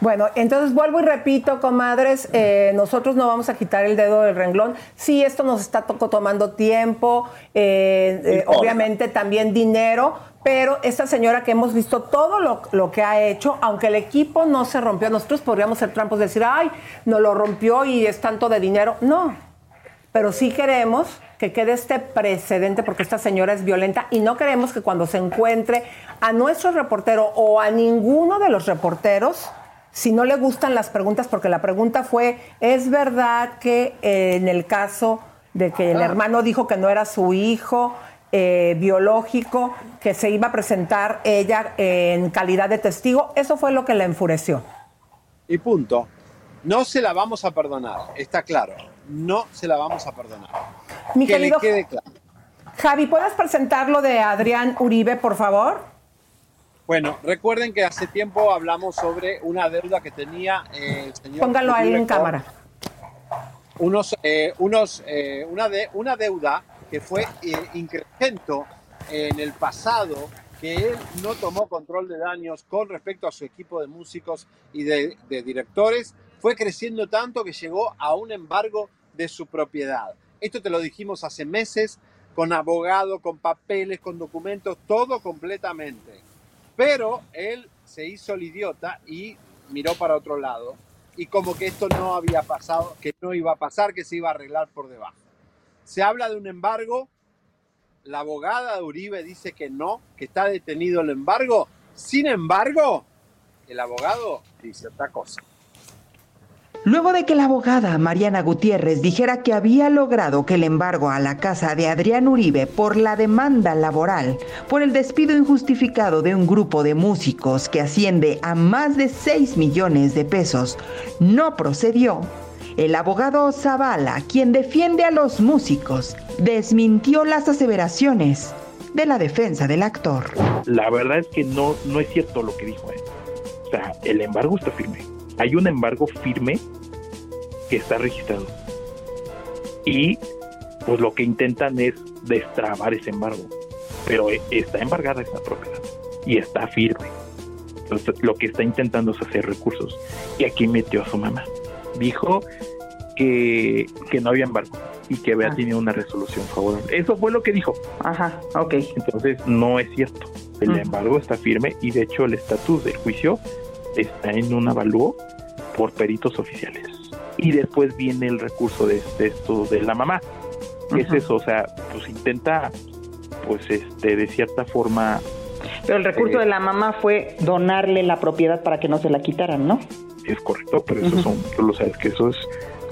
Bueno, entonces vuelvo y repito, comadres, eh, nosotros no vamos a quitar el dedo del renglón. Sí, esto nos está to- tomando tiempo, eh, eh, obviamente también dinero, pero esta señora que hemos visto todo lo, lo que ha hecho, aunque el equipo no se rompió, nosotros podríamos ser trampos, decir, ay, no lo rompió y es tanto de dinero. No, pero sí queremos que quede este precedente porque esta señora es violenta y no queremos que cuando se encuentre a nuestro reportero o a ninguno de los reporteros, si no le gustan las preguntas, porque la pregunta fue, ¿es verdad que eh, en el caso de que el hermano dijo que no era su hijo eh, biológico, que se iba a presentar ella en calidad de testigo? Eso fue lo que la enfureció. Y punto. No se la vamos a perdonar, está claro. No se la vamos a perdonar. Mi que querido- le quede claro. Javi, ¿puedes presentar lo de Adrián Uribe, por favor? Bueno, recuerden que hace tiempo hablamos sobre una deuda que tenía eh, el señor. Póngalo ahí en cámara. Unos, eh, unos, eh, una, de, una deuda que fue eh, incremento en el pasado, que él no tomó control de daños con respecto a su equipo de músicos y de, de directores, fue creciendo tanto que llegó a un embargo de su propiedad. Esto te lo dijimos hace meses, con abogado, con papeles, con documentos, todo completamente. Pero él se hizo el idiota y miró para otro lado. Y como que esto no había pasado, que no iba a pasar, que se iba a arreglar por debajo. Se habla de un embargo. La abogada de Uribe dice que no, que está detenido el embargo. Sin embargo, el abogado dice otra cosa. Luego de que la abogada Mariana Gutiérrez dijera que había logrado que el embargo a la casa de Adrián Uribe por la demanda laboral por el despido injustificado de un grupo de músicos que asciende a más de 6 millones de pesos no procedió, el abogado Zavala, quien defiende a los músicos, desmintió las aseveraciones de la defensa del actor. La verdad es que no, no es cierto lo que dijo. ¿eh? O sea, el embargo está firme. Hay un embargo firme que está registrado. Y pues lo que intentan es destrabar ese embargo. Pero eh, está embargada esa propiedad y está firme. Entonces, lo que está intentando es hacer recursos. Y aquí metió a su mamá. Dijo que, que no había embargo y que había tenido una resolución favorable. Eso fue lo que dijo. Ajá, ok. Entonces no es cierto. El embargo está firme y de hecho el estatus del juicio está en un avalúo por peritos oficiales. Y después viene el recurso de, de esto de la mamá. ¿Qué es eso? O sea, pues intenta, pues este, de cierta forma. Pero el recurso eh, de la mamá fue donarle la propiedad para que no se la quitaran, ¿no? Es correcto, pero eso son, tú lo sabes que eso es,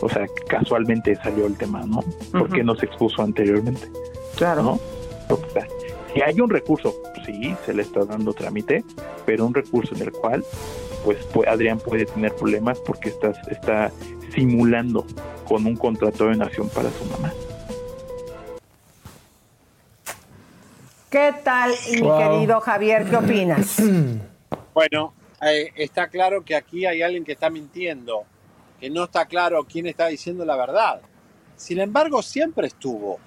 o sea, casualmente salió el tema, ¿no? ¿Por qué Ujú. no se expuso anteriormente? Claro. ¿No? O sea, si hay un recurso, sí, se le está dando trámite, pero un recurso en el cual, pues, pu- Adrián puede tener problemas porque está, está simulando con un contrato de nación para su mamá. ¿Qué tal, mi Wow. querido Javier? ¿Qué opinas? Bueno, eh, está claro que aquí hay alguien que está mintiendo, que no está claro quién está diciendo la verdad. Si el embargo siempre estuvo,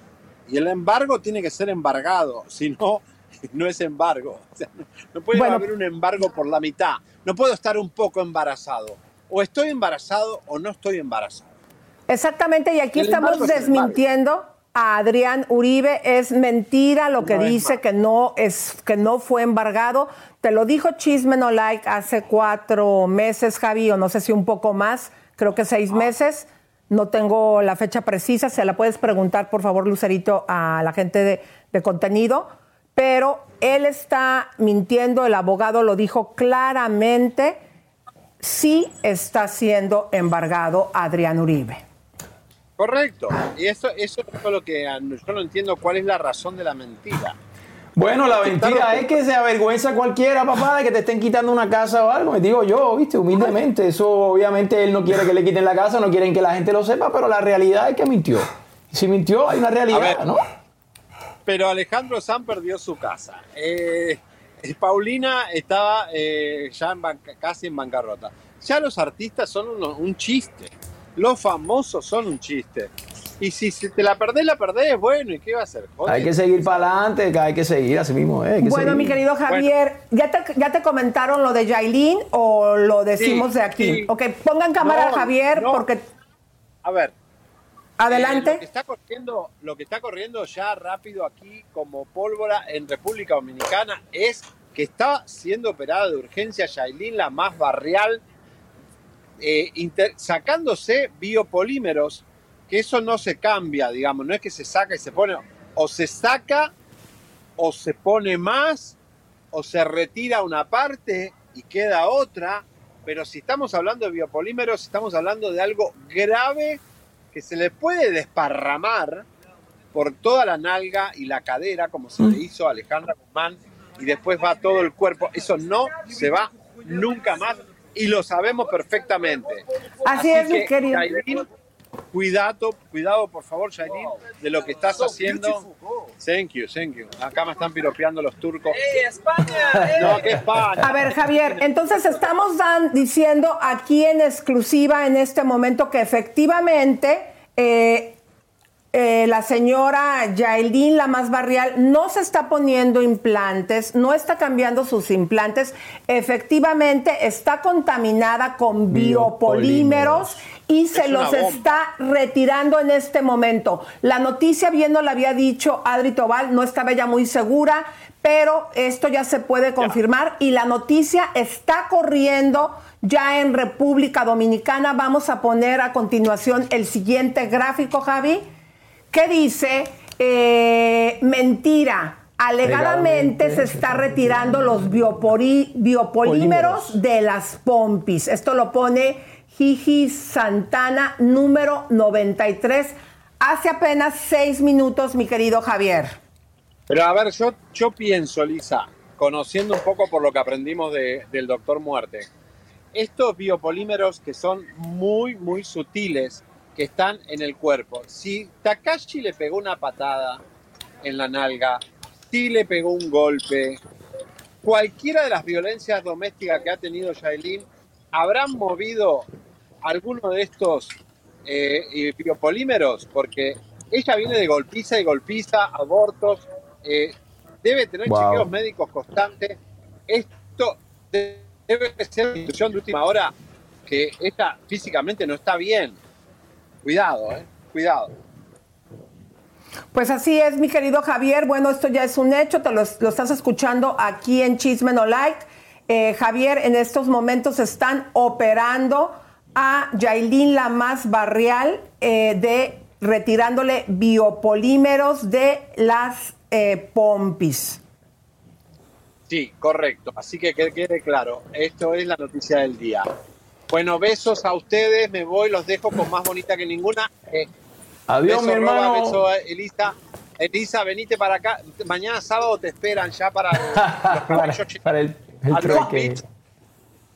y el embargo tiene que ser embargado, si no, no es embargo. O sea, no puede Bueno. haber un embargo por la mitad. No puedo estar un poco embarazado. O estoy embarazado o no estoy embarazado. Exactamente, y aquí El estamos desmintiendo a Adrián Uribe. Es mentira lo que No dice que no es que no fue embargado. Te lo dijo Chisme No Like hace cuatro meses, Javi, o no sé si un poco más, creo que seis meses. No tengo la fecha precisa, se la puedes preguntar, por favor, Lucerito, a la gente de, de contenido. Pero él está mintiendo, el abogado lo dijo claramente, sí está siendo embargado Adrián Uribe. Correcto. Y eso, eso es lo que ah, yo no entiendo cuál es la razón de la mentira. Bueno, la mentira es que se avergüenza cualquiera, papá, de que te estén quitando una casa o algo. Me digo yo, viste, humildemente. Eso obviamente él no quiere que le quiten la casa, no quieren que la gente lo sepa, pero la realidad es que mintió. Si mintió, hay una A realidad, ver. ¿no? Pero Alejandro San perdió su casa. Eh, eh, Paulina estaba eh, ya en banca- casi en bancarrota. Ya los artistas son uno- un chiste. Los famosos son un chiste. Y si, si te la perdés, la perdés, bueno, ¿y qué va a hacer? Joder. Hay que seguir para adelante, hay que seguir así mismo. eh, Bueno, seguir. mi querido Javier, ¿ya, te, ¿ya te comentaron lo de Yailin o lo decimos Sí, de aquí? sí. Ok, pongan cámara No, a Javier no. porque... A ver. Adelante. Lo, que está corriendo, ya rápido aquí como pólvora en República Dominicana es que está siendo operada de urgencia Yailin, la más barrial, eh, sacándose biopolímeros, que eso no se cambia, digamos, no es que se saca y se pone, o se saca, o se pone más, o se retira una parte y queda otra, pero si estamos hablando de biopolímeros, estamos hablando de algo grave que se le puede desparramar por toda la nalga y la cadera, como se le hizo a Alejandra Guzmán, y después va todo el cuerpo. Eso no se va nunca más y lo sabemos perfectamente. Así es, mi que, querido. Yailin, cuidado, cuidado por favor, Yailin, de lo que estás haciendo. Thank you, thank you. Acá me están piropeando los turcos. No, que España. A ver, Javier, entonces estamos dan- diciendo aquí en exclusiva en este momento que efectivamente eh, eh, la señora Yaelin, la más barrial, no se está poniendo implantes, no está cambiando sus implantes. Efectivamente, está contaminada con biopolímeros y se Es los bomba. está retirando en este momento. La noticia, bien no la había dicho Adri Tobal, no estaba ella muy segura, pero esto ya se puede confirmar y la noticia está corriendo ya en República Dominicana. Vamos a poner a continuación el siguiente gráfico, Javi, que dice, eh, mentira. Alegadamente se está retirando los biopolímeros de las pompis. Esto lo pone Gigi Santana, número 93, hace apenas seis minutos, mi querido Javier. Pero a ver, yo, yo pienso, Lisa, conociendo un poco por lo que aprendimos de- del doctor Muerte, estos biopolímeros que son muy, muy sutiles, que están en el cuerpo. Si Takashi le pegó una patada en la nalga, si le pegó un golpe, cualquiera de las violencias domésticas que ha tenido Yaelin, habrán movido alguno de estos eh, biopolímeros, porque ella viene de golpiza y golpiza, abortos, eh, debe tener Wow. chequeos médicos constantes. Esto de- debe ser una institución de última hora que ella físicamente no está bien. Cuidado, eh, cuidado. Pues así es, mi querido Javier. Bueno, esto ya es un hecho, te lo, lo estás escuchando aquí en Chisme No Like. Eh, Javier, en estos momentos están operando a Yailin la más barrial eh, de retirándole biopolímeros de las eh, pompis. Sí, correcto. Así que que quede claro, esto es la noticia del día. Bueno, besos a ustedes, me voy, los dejo con más bonita que ninguna. Eh, Adiós, beso, mi Roba, hermano. beso a Elisa. Elisa, venite para acá. Mañana sábado te esperan ya para los para, el, el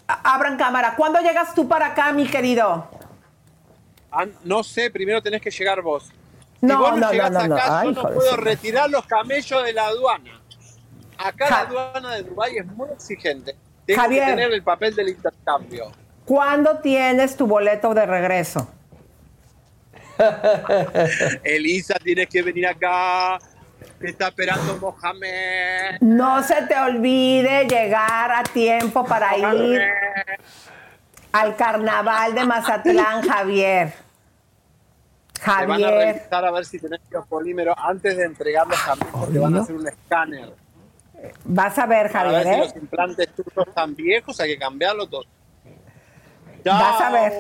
Abran cámara. ¿Cuándo llegas tú para acá, mi querido? Ah, no sé, primero tenés que llegar vos. No, si vos no, no, llegás no, no, no. acá, Ay, yo no puedo retirar los camellos de la aduana. Acá Ja- la aduana de Dubái es muy exigente. Tengo Javier. que tener el papel del intercambio. ¿Cuándo tienes tu boleto de regreso? Elisa, tienes que venir acá. Te está esperando Mohamed. No se te olvide llegar a tiempo para ir al carnaval de Mazatlán, Javier. Te van a Javier. revisar a ver si tenés biopolímeros antes de entregar los camellos. Te van a hacer un escáner. Vas a ver, Javier, ver si ¿eh? los implantes tuyos están viejos, hay que cambiarlos todos. Vas a ver.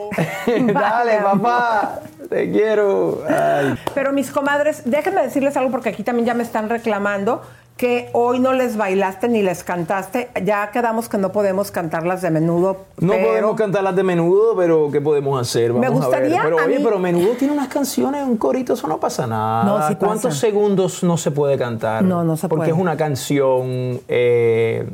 Dale, papá. Te quiero. Ay. Pero mis comadres, déjenme decirles algo porque aquí también ya me están reclamando que hoy no les bailaste ni les cantaste. Ya quedamos que no podemos cantarlas de menudo. No pero- podemos cantarlas de menudo, pero ¿qué podemos hacer? Vamos Me a ver. gustaría Pero a oye, mí- pero menudo tiene unas canciones, un corito, eso no pasa nada. No, sí ¿Cuántos pasa. segundos no se puede cantar? No, no se Porque puede. es una canción. eh,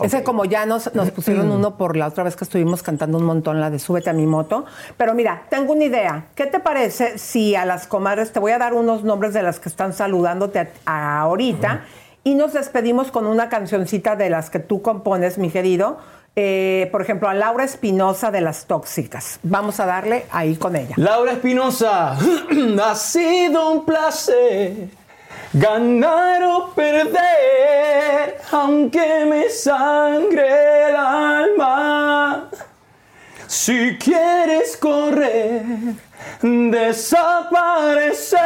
Ese como ya nos, nos pusieron uno por la otra vez que estuvimos cantando un montón la de Súbete a mi moto. Pero mira, tengo una idea. ¿Qué te parece si a las comadres, te voy a dar unos nombres de las que están saludándote a- a ahorita y nos despedimos con una cancioncita de las que tú compones, mi querido? Eh, por ejemplo, a Laura Espinosa de Las Tóxicas. Vamos a darle ahí con ella. Laura Espinosa, ha sido un placer ganar o perder, aunque me sangre el alma. Si quieres correr, desaparecer,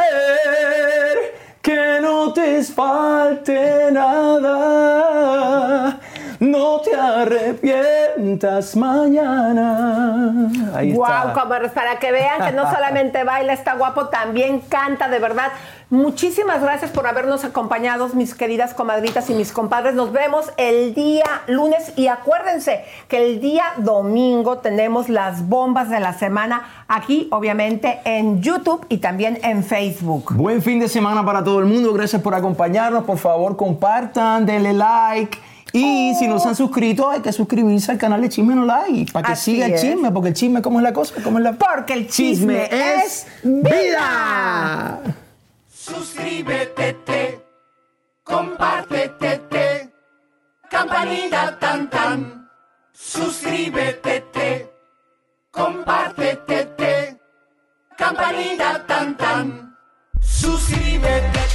que no te falte nada. No te arrepientas mañana. Ahí Wow, está. comadres, para que vean que no solamente baila, está guapo, también canta, de verdad. Muchísimas gracias por habernos acompañado, mis queridas comadritas y mis compadres. Nos vemos el día lunes y acuérdense que el día domingo tenemos las bombas de la semana aquí, obviamente, en YouTube y también en Facebook. Buen fin de semana para todo el mundo. Gracias por acompañarnos. Por favor, compartan, denle like. Y si no se han oh. suscrito, hay que suscribirse al canal de Chisme No Like para que siga el chisme, porque el chisme, ¿cómo es la cosa? ¿Cómo es la... Porque el chisme, es vida. Suscríbete, te, compártete, te, campanita tan tan. Suscríbete, te, compártete, te, campanita tan tan. Suscríbete.